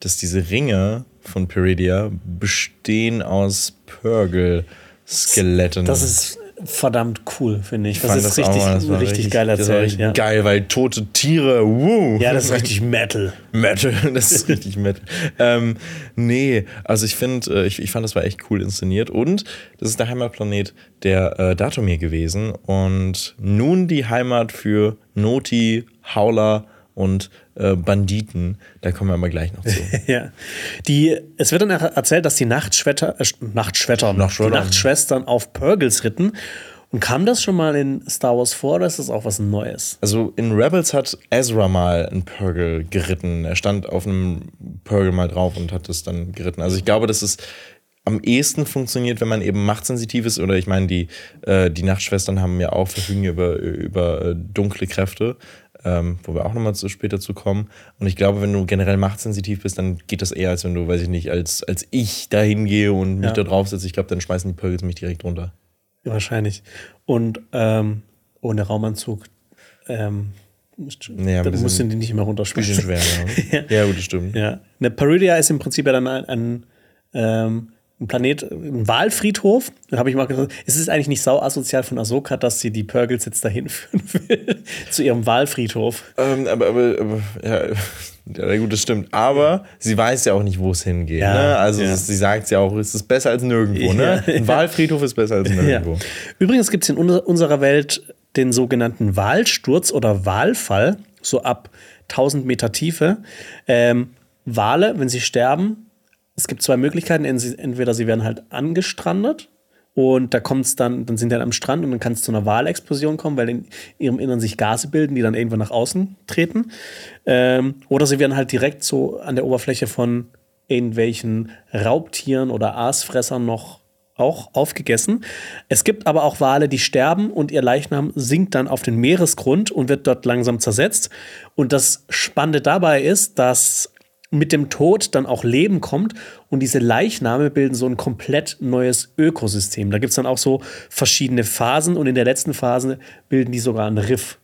B: dass diese Ringe von Peridia bestehen aus Purgle-Skeletten.
A: das ist verdammt cool, finde ich. Das
B: fand
A: ist
B: das auch
A: richtig,
B: mal- das war
A: richtig, geil
B: das
A: erzählt.
B: richtig
A: Ja.
B: Geil, weil tote Tiere, wuh.
A: ja, das ist richtig Metal.
B: Metal, das ist richtig Metal. ähm, nee, also ich finde, äh, ich, ich fand, das war echt cool inszeniert und das ist der Heimatplanet der äh, Datomir gewesen und nun die Heimat für Noti, Hauler und äh, Banditen. Da kommen wir aber gleich noch zu.
A: Ja. Die, es wird dann er- erzählt, dass die Nachtschwetter, äh, Nachtschwettern,
B: Nachtschwettern.
A: die Nachtschwestern auf Purgles ritten. Und kam das schon mal in Star Wars vor oder ist das auch was Neues?
B: Also in Rebels hat Ezra mal einen Purgle geritten. Er stand auf einem Purgle mal drauf und hat es dann geritten. Also ich glaube, dass es am ehesten funktioniert, wenn man eben machtsensitiv ist. Oder ich meine, die, äh, die Nachtschwestern haben ja auch verfügen über, über äh, dunkle Kräfte, ähm, wo wir auch nochmal zu, später zu kommen. Und ich glaube, wenn du generell machtsensitiv bist, dann geht das eher, als wenn du, weiß ich nicht, als, als ich da hingehe und mich
A: Ja.
B: da drauf setze. Ich glaube, dann schmeißen die Purgles mich direkt runter.
A: Wahrscheinlich. Und ähm, ohne Raumanzug ähm,
B: Ja, ein
A: da
B: bisschen-
A: mussten die nicht mehr runterschmeißen.
B: Bisschen schwer, ja. ja, gut, das stimmt.
A: Ja. Eine Peridia ist im Prinzip ja dann ein, ein, ähm, ein Planet, ein Wahlfriedhof. Da habe ich mal gesagt, es ist eigentlich nicht sau asozial von Ahsoka, dass sie die Purgles jetzt dahin führen will, zu ihrem Wahlfriedhof.
B: Ähm, aber, aber, aber ja, ja, gut, das stimmt. Aber sie weiß ja auch nicht, wo es hingeht.
A: Ja,
B: ne? Also
A: ja.
B: sie sagt ja auch, es ist besser als nirgendwo. Ne? Ein Wahlfriedhof ist besser als nirgendwo.
A: Übrigens gibt es in unser- unserer Welt den sogenannten Wahlsturz oder Wahlfall, so ab 1000 Meter Tiefe. Ähm, Wale, wenn sie sterben, es gibt zwei Möglichkeiten. Entweder sie werden halt angestrandet und da kommt es dann, dann sind die dann am Strand und dann kann es zu einer Wahlexplosion kommen, weil in ihrem Innern sich Gase bilden, die dann irgendwann nach außen treten. Ähm, oder sie werden halt direkt so an der Oberfläche von irgendwelchen Raubtieren oder Aasfressern noch auch aufgegessen. Es gibt aber auch Wale, die sterben und ihr Leichnam sinkt dann auf den Meeresgrund und wird dort langsam zersetzt. Und das Spannende dabei ist, dass mit dem Tod dann auch Leben kommt und diese Leichname bilden so ein komplett neues Ökosystem. Da gibt es dann auch so verschiedene Phasen und in der letzten Phase bilden die sogar einen Riff.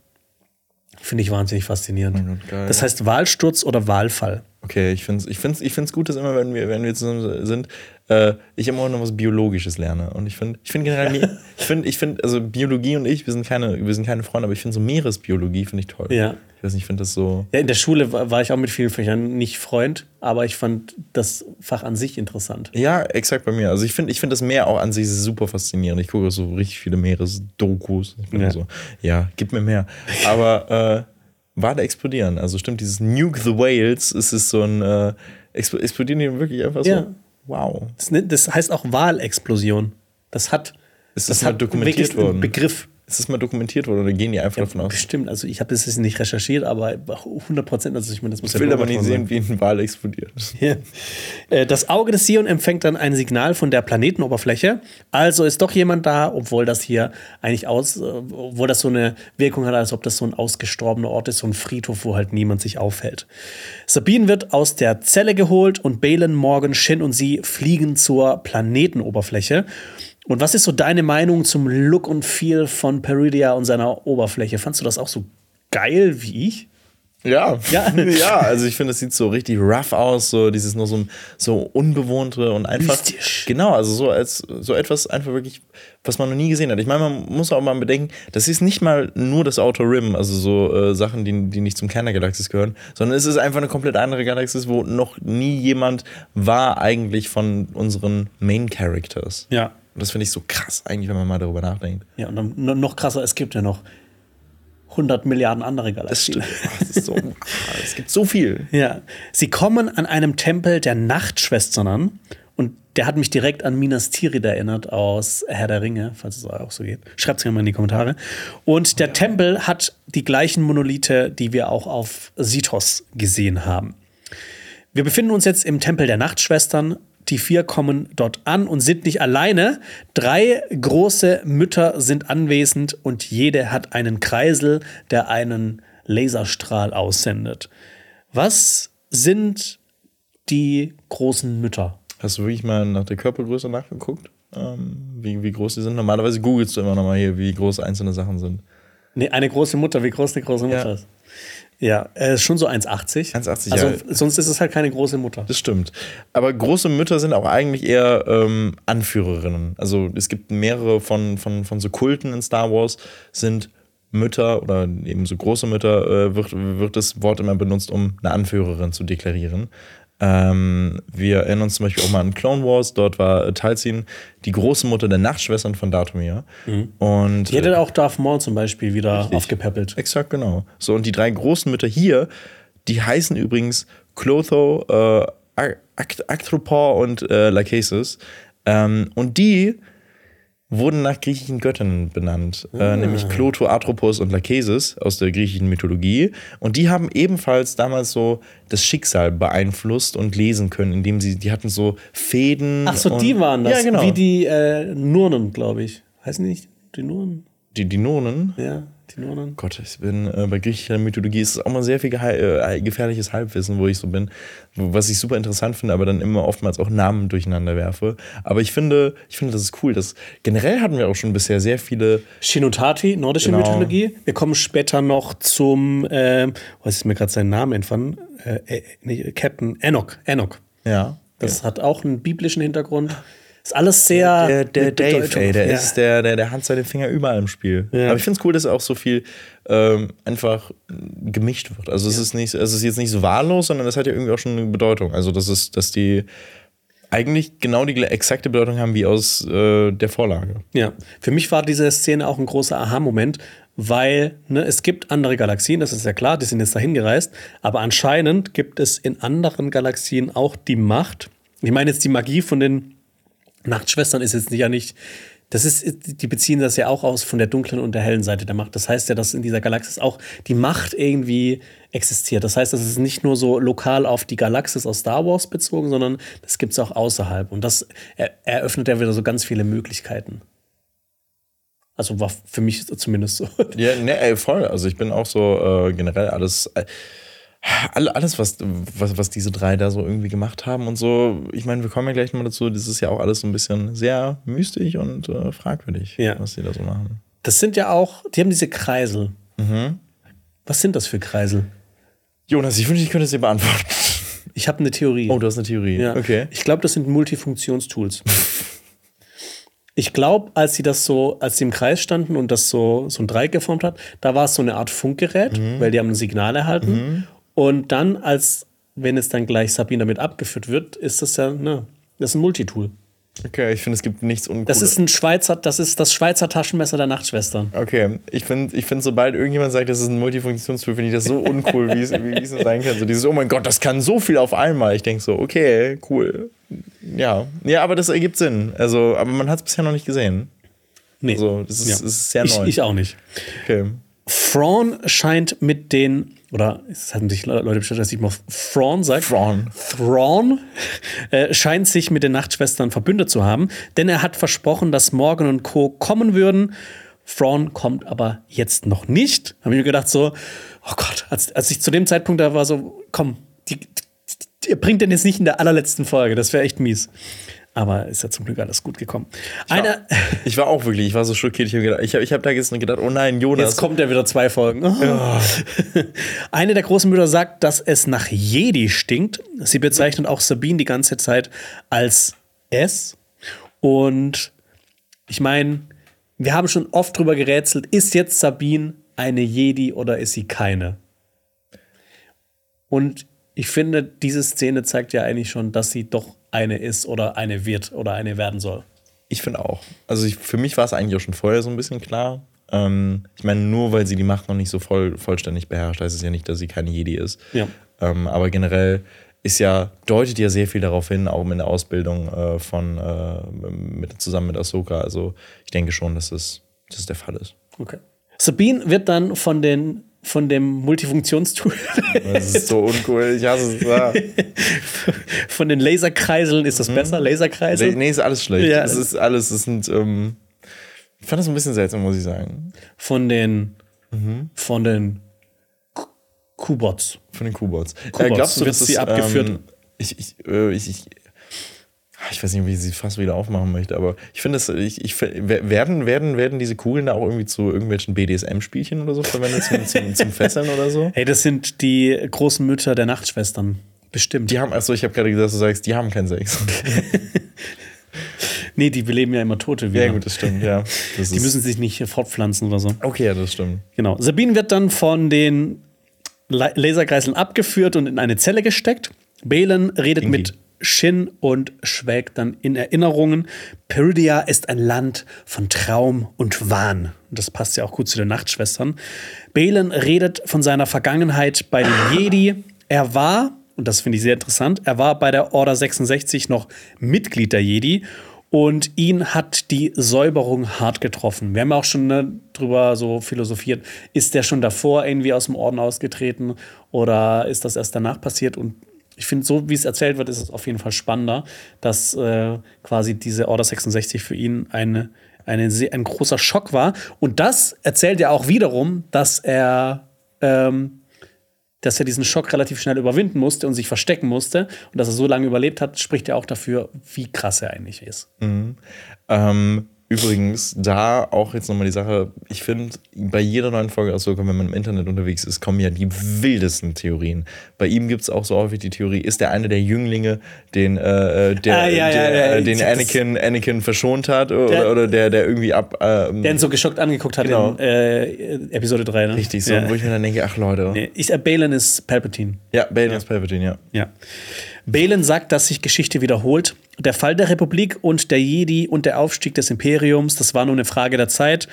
A: Finde ich wahnsinnig faszinierend. Oh Gott, das heißt Wahlsturz oder Wahlfall.
B: Okay, ich finde es ich find's, ich find's gut, dass immer, wenn wir, wenn wir zusammen sind, äh, ich immer noch was Biologisches lerne. Und ich finde ich find generell, ich finde, ich find, also Biologie und ich, wir sind keine, wir sind keine Freunde, aber ich finde so Meeresbiologie finde ich toll.
A: Ja.
B: Ich weiß nicht, ich finde das so.
A: Ja, in der Schule war ich auch mit vielen Fächern nicht Freund, aber ich fand das Fach an sich interessant.
B: Ja, exakt bei mir. Also ich finde ich find das Meer auch an sich super faszinierend. Ich gucke so richtig viele Meeresdokus. Ich bin ja. so, ja, gib mir mehr. Aber äh, Wale explodieren. Also stimmt, dieses Nuke the Whales, es ist so ein, äh, explodieren die wirklich einfach so? Ja. Wow.
A: Das, das heißt auch Wahlexplosion. Das hat,
B: ist das, das hat dokumentiert worden.
A: Begriff.
B: Ist das mal dokumentiert worden oder gehen die einfach ja, davon aus?
A: Bestimmt, also ich habe das jetzt nicht recherchiert, aber 100 Prozent, also ich meine, das muss
B: Ich will aber nicht sehen, wie ein Wal explodiert.
A: Ja. Äh, das Auge des Sion empfängt dann ein Signal von der Planetenoberfläche. Also ist doch jemand da, obwohl das hier eigentlich aus, äh, obwohl das so eine Wirkung hat, als ob das so ein ausgestorbener Ort ist, so ein Friedhof, wo halt niemand sich aufhält. Sabine wird aus der Zelle geholt und Balen, Morgan, Shin und sie fliegen zur Planetenoberfläche. Und was ist so deine Meinung zum Look und Feel von Peridia und seiner Oberfläche? Fandst du das auch so geil wie ich?
B: Ja, ja, ja also ich finde, es sieht so richtig rough aus, so dieses nur so, so unbewohnte und einfach. Mystisch. Genau, also so als so etwas einfach wirklich, was man noch nie gesehen hat. Ich meine, man muss auch mal bedenken, das ist nicht mal nur das Outer Rim, also so äh, Sachen, die, die nicht zum Kern der Galaxis gehören, sondern es ist einfach eine komplett andere Galaxis, wo noch nie jemand war eigentlich von unseren Main Characters.
A: Ja.
B: Und das finde ich so krass, eigentlich, wenn man mal darüber nachdenkt.
A: Ja, und dann noch krasser, es gibt ja noch 100 Milliarden andere Galaxien.
B: Das stimmt. Das ist so, es gibt so viel.
A: Ja. Sie kommen an einem Tempel der Nachtschwestern an. Und der hat mich direkt an Minas Tirith erinnert aus Herr der Ringe, falls es auch so geht. Schreibt es mir mal in die Kommentare. Und der ja. Tempel hat die gleichen Monolithe, die wir auch auf Sithos gesehen haben. Wir befinden uns jetzt im Tempel der Nachtschwestern. Die vier kommen dort an und sind nicht alleine. Drei große Mütter sind anwesend und jede hat einen Kreisel, der einen Laserstrahl aussendet. Was sind die großen Mütter?
B: Hast du wirklich mal nach der Körpergröße nachgeguckt? Ähm, wie, wie groß die sind? Normalerweise googelst du immer noch mal hier, wie groß einzelne Sachen sind.
A: Nee, eine große Mutter, wie groß eine große Mutter
B: ja.
A: ist. Ja, äh, schon so 1,80.
B: 1,80,
A: also, ja. Sonst ist es halt keine große Mutter.
B: Das stimmt. Aber große Mütter sind auch eigentlich eher ähm, Anführerinnen. Also es gibt mehrere von, von, von so Kulten in Star Wars, sind Mütter oder eben so große Mütter, äh, wird, wird das Wort immer benutzt, um eine Anführerin zu deklarieren. Ähm, wir erinnern uns zum Beispiel auch mal an Clone Wars. Dort war Talzin die große Mutter der Nachtschwestern von Datumir. Mhm. Und,
A: die hätte äh, auch Darth Maul zum Beispiel wieder richtig. aufgepäppelt.
B: Exakt, genau. So, und die drei großen Mütter hier, die heißen übrigens Clotho, äh, Actropor und äh, Lachesis. Ähm, und die wurden nach griechischen Göttern benannt, äh, ah. äh, nämlich Cloto, Atropos und Lachesis aus der griechischen Mythologie. Und die haben ebenfalls damals so das Schicksal beeinflusst und lesen können, indem sie, die hatten so Fäden.
A: Ach so, die waren das. Ja, genau. Wie die äh, Nurnen, glaube ich. Heißen die nicht die Nurnen?
B: Die, die Nurnen?
A: Ja. Tinonen?
B: Gott, ich bin äh, bei griechischer Mythologie ist es auch mal sehr viel äh, gefährliches Halbwissen, wo ich so bin, was ich super interessant finde, aber dann immer oftmals auch Namen durcheinander werfe. Aber ich finde, ich finde, das ist cool. Das, generell hatten wir auch schon bisher sehr viele.
A: Shinotati, nordische genau. Mythologie. Wir kommen später noch zum, äh, was ist mir gerade seinen Namen entfallen? Äh, äh, nee, Captain Enoch. Enoch.
B: Ja.
A: Das ja. hat auch einen biblischen Hintergrund. Ist alles sehr.
B: Der, der Dave, ey, der ja. ist der, der, der hat seine Finger überall im Spiel. Ja. Aber ich finde es cool, dass auch so viel ähm, einfach gemischt wird. Also es ist nicht, es ist jetzt nicht so wahllos, sondern es hat ja irgendwie auch schon eine Bedeutung. Also das ist, dass die eigentlich genau die exakte Bedeutung haben wie aus äh, der Vorlage.
A: Ja, für mich war diese Szene auch ein großer Aha-Moment, weil ne, es gibt andere Galaxien, das ist ja klar, die sind jetzt dahin gereist, aber anscheinend gibt es in anderen Galaxien auch die Macht, Ich meine jetzt die Magie von den Nachtschwestern ist jetzt ja nicht das ist, die beziehen das ja auch aus von der dunklen und der hellen Seite der Macht. Das heißt ja, dass in dieser Galaxis auch die Macht irgendwie existiert. Das heißt, das ist nicht nur so lokal auf die Galaxis aus Star Wars bezogen, sondern das gibt es auch außerhalb. Und das eröffnet ja wieder so ganz viele Möglichkeiten. Also war für mich zumindest so.
B: Ja, ne, voll. Also ich bin auch so äh, generell alles. Äh, alles, was, was, was diese drei da so irgendwie gemacht haben und so, ich meine, wir kommen ja gleich mal dazu, das ist ja auch alles so ein bisschen sehr mystisch und äh, fragwürdig,
A: ja.
B: was die da so machen.
A: Das sind ja auch, die haben diese Kreisel. Mhm. Was sind das für Kreisel?
B: Jonas, ich wünschte, ich könnte es dir beantworten.
A: Ich habe eine Theorie.
B: Oh, du hast eine Theorie.
A: Ja.
B: Okay.
A: Ich glaube, das sind Multifunktionstools. ich glaube, als sie das so, als sie im Kreis standen und das so, so ein Dreieck geformt hat, da war es so eine Art Funkgerät, mhm. weil die haben ein Signal erhalten. Mhm. Und dann, als wenn es dann gleich Sabine damit abgeführt wird, ist das ja, ne, das ist ein Multitool.
B: Okay, ich finde, es gibt nichts Uncooles.
A: Das ist ein Schweizer, das ist das Schweizer Taschenmesser der Nachtschwestern.
B: Okay, ich finde, ich find, sobald irgendjemand sagt, das ist ein Multifunktionstool, finde ich das so uncool, wie es, sein kann. So dieses, oh mein Gott, das kann so viel auf einmal. Ich denke so, okay, cool. Ja, ja, aber das ergibt Sinn. Also, aber man hat es bisher noch nicht gesehen.
A: Nee.
B: Also, das ist,
A: ja.
B: ist sehr
A: ich,
B: neu.
A: Ich auch nicht.
B: Okay.
A: Thrawn scheint mit den, oder es hatten sich Leute bestellt, dass ich mal Thrawn sagt.
B: Thrawn.
A: Thrawn äh, scheint sich mit den Nachtschwestern verbündet zu haben, denn er hat versprochen, dass Morgan und Co. kommen würden. Thrawn kommt aber jetzt noch nicht. Habe ich mir gedacht, so, oh Gott, als, als ich zu dem Zeitpunkt da war, so, komm, die, die, die, ihr bringt den jetzt nicht in der allerletzten Folge, das wäre echt mies. Aber ist ja zum Glück alles gut gekommen.
B: Ich war, ich war auch wirklich, ich war so schockiert. Ich habe ich hab, ich hab da gestern gedacht, oh nein, Jonas.
A: Jetzt kommt ja wieder zwei Folgen. Oh. Eine der großen Mütter sagt, dass es nach Jedi stinkt. Sie bezeichnet auch Sabine die ganze Zeit als S. Und ich meine, wir haben schon oft drüber gerätselt, ist jetzt Sabine eine Jedi oder ist sie keine? Und ich finde, diese Szene zeigt ja eigentlich schon, dass sie doch eine ist oder eine wird oder eine werden soll.
B: Ich finde auch. Also ich, für mich war es eigentlich auch schon vorher so ein bisschen klar. Ähm, ich meine, nur weil sie die Macht noch nicht so voll, vollständig beherrscht, heißt es ja nicht, dass sie keine Jedi ist.
A: Ja.
B: Ähm, aber generell ist ja, deutet ja sehr viel darauf hin, auch in der Ausbildung äh, von äh, mit, zusammen mit Ahsoka. Also ich denke schon, dass es, dass es der Fall ist.
A: Okay. Sabine wird dann von den von dem Multifunktionstool.
B: Das ist so uncool. Ich hasse es. Ja.
A: Von den Laserkreiseln ist das mhm. besser? Laserkreisel?
B: Nee, ist alles schlecht. Ja. Es ist alles, es sind, ähm, ich fand das ein bisschen seltsam, muss ich sagen.
A: Von den, mhm. von den Kubots.
B: Von den Kubots.
A: Äh, glaubst du, wird sie abgeführt?
B: Ähm, ich, ich, äh, ich, ich ich weiß nicht, wie sie fast wieder aufmachen möchte, aber ich finde es, ich, ich, werden, werden, werden diese Kugeln da auch irgendwie zu irgendwelchen BDSM-Spielchen oder so verwendet, zum, zum, zum, Fesseln oder so?
A: Hey, das sind die großen Mütter der Nachtschwestern. Bestimmt.
B: Die haben, achso, ich habe gerade gesagt, du sagst, die haben keinen Sex.
A: nee, die beleben ja immer Tote wieder.
B: Ja, gut, das stimmt, ja.
A: Das die müssen sich nicht fortpflanzen oder so.
B: Okay, ja, das stimmt.
A: Genau. Sabine wird dann von den Laserkreiseln abgeführt und in eine Zelle gesteckt. Balen redet Irgendwie. mit Shin und schwelgt dann in Erinnerungen. Peridia ist ein Land von Traum und Wahn. Das passt ja auch gut zu den Nachtschwestern. Balen redet von seiner Vergangenheit bei den Jedi. Er war, und das finde ich sehr interessant, er war bei der Order 66 noch Mitglied der Jedi und ihn hat die Säuberung hart getroffen. Wir haben auch schon ne, drüber so philosophiert, ist der schon davor irgendwie aus dem Orden ausgetreten oder ist das erst danach passiert? Und ich finde, so wie es erzählt wird, ist es auf jeden Fall spannender, dass äh, quasi diese Order 66 für ihn eine, eine ein großer Schock war. Und das erzählt ja auch wiederum, dass er, ähm, dass er diesen Schock relativ schnell überwinden musste und sich verstecken musste. Und dass er so lange überlebt hat, spricht ja auch dafür, wie krass er eigentlich ist.
B: Mhm. Ähm, Übrigens, da auch jetzt nochmal die Sache, ich finde, bei jeder neuen Folge Ahsoka, wenn man im Internet unterwegs ist, kommen ja die wildesten Theorien. Bei ihm gibt es auch so häufig die Theorie, ist er einer der Jünglinge, den, äh, äh der,
A: ah, ja, der,
B: ja, ja, den Anakin, Anakin verschont hat oder der, oder der, der irgendwie ab.
A: Ähm, der ihn so geschockt angeguckt hat genau. in äh, Episode 3, ne?
B: Richtig, so, wo ich mir dann denke, ach Leute.
A: Nee, ich, äh, Balen ist Palpatine.
B: Ja, Balen ist Palpatine, ja.
A: Ja. Balen sagt, dass sich Geschichte wiederholt. Der Fall der Republik und der Jedi und der Aufstieg des Imperiums, das war nur eine Frage der Zeit.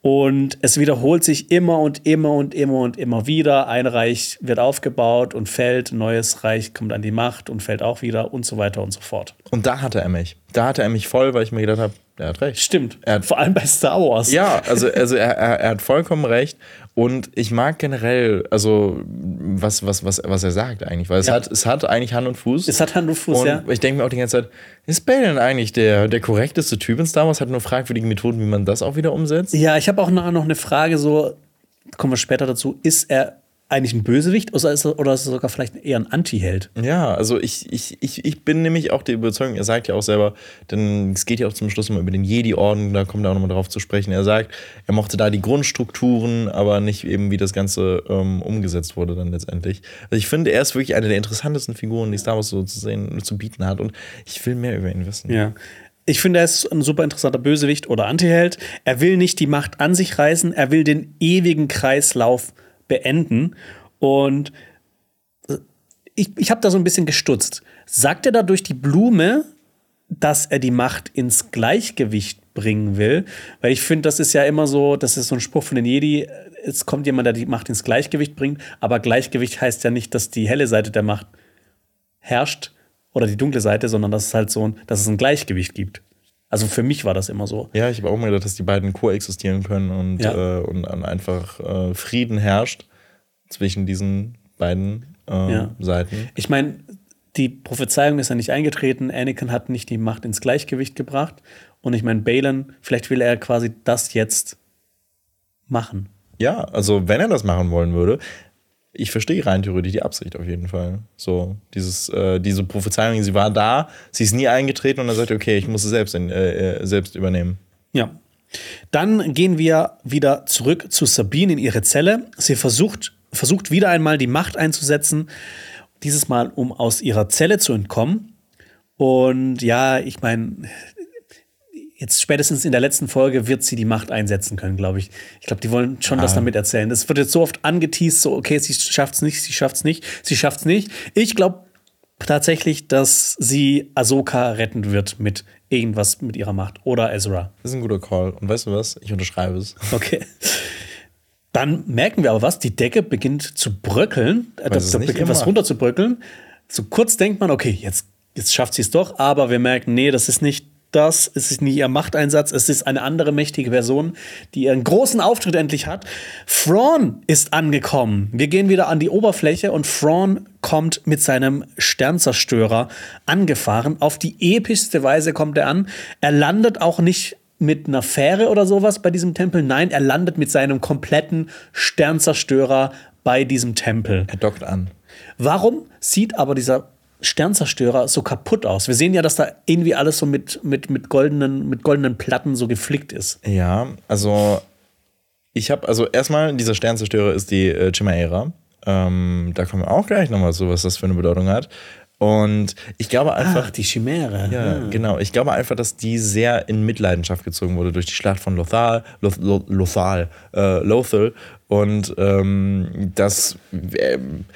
A: Und es wiederholt sich immer und immer und immer und immer wieder. Ein Reich wird aufgebaut und fällt, ein neues Reich kommt an die Macht und fällt auch wieder und so weiter und so fort.
B: Und da hatte er mich. Da hatte er mich voll, weil ich mir gedacht habe, er hat recht.
A: Stimmt.
B: Er hat,
A: Vor allem bei Star Wars.
B: ja, also, also er, er, er hat vollkommen recht. Und ich mag generell, also was, was, was, was er sagt eigentlich, weil es,
A: Ja.
B: hat, es hat eigentlich Hand und Fuß.
A: Es hat Hand und Fuß,
B: und
A: ja.
B: ich denke mir auch die ganze Zeit, ist Bale denn eigentlich der, der korrekteste Typ in Star Wars? Hat nur fragwürdige Methoden, wie man das auch wieder umsetzt?
A: Ja, ich habe auch noch noch eine Frage, so, kommen wir später dazu. Ist er eigentlich ein Bösewicht oder ist er, oder ist er sogar vielleicht eher ein Anti-Held?
B: Ja, also ich, ich, ich, ich bin nämlich auch der Überzeugung, er sagt ja auch selber, denn es geht ja auch zum Schluss mal über den Jedi-Orden, da kommt er auch nochmal drauf zu sprechen. Er sagt, er mochte da die Grundstrukturen, aber nicht eben, wie das Ganze ähm, umgesetzt wurde dann letztendlich. Also ich finde, er ist wirklich eine der interessantesten Figuren, die Star Wars so zu sehen, zu bieten hat und ich will mehr über ihn wissen.
A: Ja. Ich finde, er ist ein super interessanter Bösewicht oder Antiheld. Er will nicht die Macht an sich reißen, er will den ewigen Kreislauf beenden. Und ich, ich habe da so ein bisschen gestutzt. Sagt er da durch die Blume, dass er die Macht ins Gleichgewicht bringen will? Weil ich finde, das ist ja immer so, das ist so ein Spruch von den Jedi. Es kommt jemand, der die Macht ins Gleichgewicht bringt, aber Gleichgewicht heißt ja nicht, dass die helle Seite der Macht herrscht oder die dunkle Seite, sondern dass es halt so ein, dass es ein Gleichgewicht gibt. Also für mich war das immer so.
B: Ja, ich habe auch mal gedacht, dass die beiden koexistieren können und,
A: Ja.
B: äh, und einfach äh, Frieden herrscht zwischen diesen beiden äh,
A: Ja.
B: Seiten.
A: Ich meine, die Prophezeiung ist ja nicht eingetreten. Anakin hat nicht die Macht ins Gleichgewicht gebracht. Und ich meine, Balin, vielleicht will er quasi das jetzt machen.
B: Ja, also wenn er das machen wollen würde, ich verstehe rein theoretisch die Absicht auf jeden Fall. So, dieses, äh, diese Prophezeiung, sie war da, sie ist nie eingetreten und er sagt, okay, ich muss es selbst, in, äh, äh, selbst übernehmen.
A: Ja. Dann gehen wir wieder zurück zu Sabine in ihre Zelle. Sie versucht, versucht wieder einmal die Macht einzusetzen, dieses Mal, um aus ihrer Zelle zu entkommen. Und ja, ich meine, jetzt spätestens in der letzten Folge wird sie die Macht einsetzen können, glaube ich. Ich glaube, die wollen schon das damit erzählen. Das wird jetzt so oft angeteased, so, okay, sie schafft's nicht, sie schafft's nicht, sie schafft's nicht. Ich glaube tatsächlich, dass sie Ahsoka retten wird mit irgendwas mit ihrer Macht. Oder Ezra.
B: Das ist ein guter Call. Und weißt du was? Ich unterschreibe es.
A: Okay. Dann merken wir aber was, die Decke beginnt zu bröckeln, äh, da, da beginnt was
B: immer.
A: runter zu bröckeln. So kurz denkt man, okay, jetzt, jetzt schafft sie es doch, aber wir merken, nee, das ist nicht das, es ist nicht ihr Machteinsatz, es ist eine andere mächtige Person, die ihren großen Auftritt endlich hat. Thrawn ist angekommen. Wir gehen wieder an die Oberfläche und Thrawn kommt mit seinem Sternzerstörer angefahren. Auf die epischste Weise kommt er an. Er landet auch nicht mit einer Fähre oder sowas bei diesem Tempel. Nein, er landet mit seinem kompletten Sternzerstörer bei diesem Tempel.
B: Er dockt an.
A: Warum sieht aber dieser Sternzerstörer so kaputt aus? Wir sehen ja, dass da irgendwie alles so mit, mit, mit, goldenen, mit goldenen Platten so geflickt ist.
B: Ja, also ich habe, also erstmal, dieser Sternzerstörer ist die äh, Chimaera. Ähm, da kommen wir auch gleich nochmal zu, was das für eine Bedeutung hat. Und ich glaube einfach,
A: Ach, die Chimäre.
B: Ja, genau. Ich glaube einfach, dass die sehr in Mitleidenschaft gezogen wurde durch die Schlacht von Lothal, Loth, Loth, Lothal, äh, Lothal. Und ähm, das, ähm,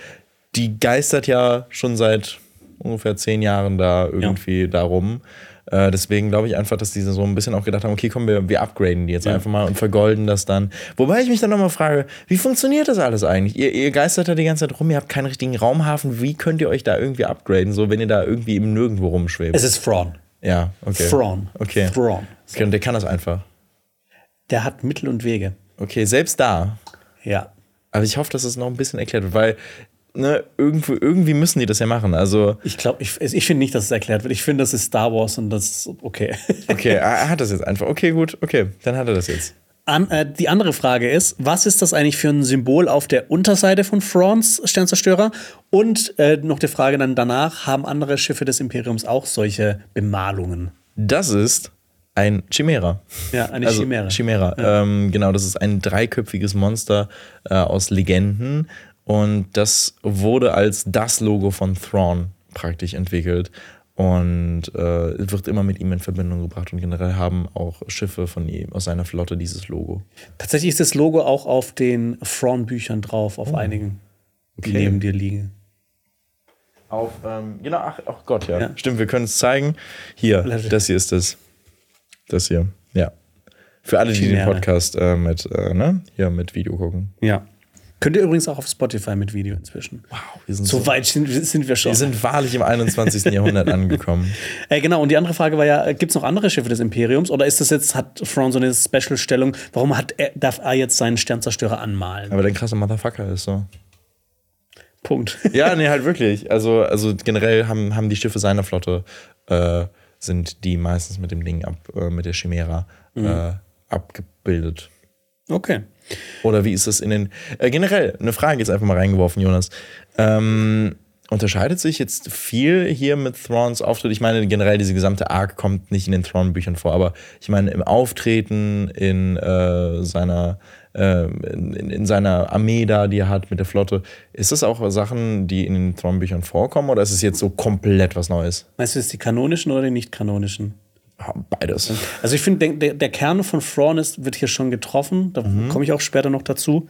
B: die geistert ja schon seit ungefähr zehn Jahren da irgendwie darum. Äh, deswegen glaube ich einfach, dass die so ein bisschen auch gedacht haben, okay, komm, wir, wir upgraden die jetzt
A: Ja.
B: einfach mal und vergolden das dann. Wobei ich mich dann nochmal frage, wie funktioniert das alles eigentlich? Ihr, ihr geistert da die ganze Zeit rum, ihr habt keinen richtigen Raumhafen. Wie könnt ihr euch da irgendwie upgraden, so wenn ihr da irgendwie im Nirgendwo rumschwebt?
A: Es ist Thrawn.
B: Ja, okay.
A: Thrawn.
B: Okay.
A: Thrawn.
B: okay. Der kann das einfach.
A: Der hat Mittel und Wege.
B: Okay, selbst da.
A: Ja.
B: Aber ich hoffe, dass es noch ein bisschen erklärt wird, weil ne, irgendwo, irgendwie müssen die das ja machen. Also,
A: Ich glaube, ich, ich finde nicht, dass es erklärt wird. Ich finde, das ist Star Wars und das ist okay.
B: okay, er er hat das jetzt einfach. Okay, gut, okay, dann hat er das jetzt.
A: An, äh, die andere Frage ist, was ist das eigentlich für ein Symbol auf der Unterseite von Thrawns Sternzerstörer? Und äh, noch die Frage dann danach, haben andere Schiffe des Imperiums auch solche Bemalungen?
B: Das ist ein Chimera.
A: Ja, eine
B: also,
A: Chimäre.
B: Chimera. Ähm, genau, das ist ein dreiköpfiges Monster äh, aus Legenden. Und das wurde als das Logo von Thrawn praktisch entwickelt. Und äh, wird immer mit ihm in Verbindung gebracht. Und generell haben auch Schiffe von ihm aus seiner Flotte dieses Logo.
A: Tatsächlich ist das Logo auch auf den Thrawn-Büchern drauf, auf einigen, die
B: Okay.
A: neben dir liegen.
B: Auf, ähm, genau, ach, ach Gott, ja.
A: Ja.
B: Stimmt, wir können es zeigen. Hier, das hier ist das. Das hier, ja. Für alle, die den. Podcast äh, mit, äh, ne? hier mit Video gucken.
A: Ja. Könnt ihr übrigens auch auf Spotify mit Video inzwischen.
B: Wow, wir sind,
A: So
B: so,
A: weit sind, sind wir schon.
B: wir sind wahrlich im 21. Jahrhundert angekommen.
A: Äh, genau, und die andere Frage war ja, gibt es noch andere Schiffe des Imperiums oder ist das jetzt, hat Thrawn so eine Special-Stellung? Warum hat er, darf er jetzt seinen Sternzerstörer anmalen?
B: Aber der krasse Motherfucker ist so.
A: Punkt.
B: Ja, nee, halt wirklich. Also, also generell haben, haben die Schiffe seiner Flotte, äh, sind die meistens mit dem Ding ab, äh, mit der Chimera äh, abgebildet.
A: Okay.
B: Oder wie ist das in den. Äh, generell, eine Frage jetzt einfach mal reingeworfen, Jonas. Ähm, unterscheidet sich jetzt viel hier mit Thrawns Auftritt? Ich meine, generell, diese gesamte Arc kommt nicht in den Thrawn-Büchern vor, aber ich meine, im Auftreten, in äh, seiner. äh, In, in seiner Armee da, die er hat mit der Flotte, ist das auch Sachen, die in den Thrawn-Büchern vorkommen oder ist es jetzt so komplett was Neues?
A: Meinst du jetzt die kanonischen oder die nicht kanonischen?
B: Beides.
A: Also ich finde, der, der, Kern von Thrawn ist, wird hier schon getroffen. Da komme ich auch später noch dazu.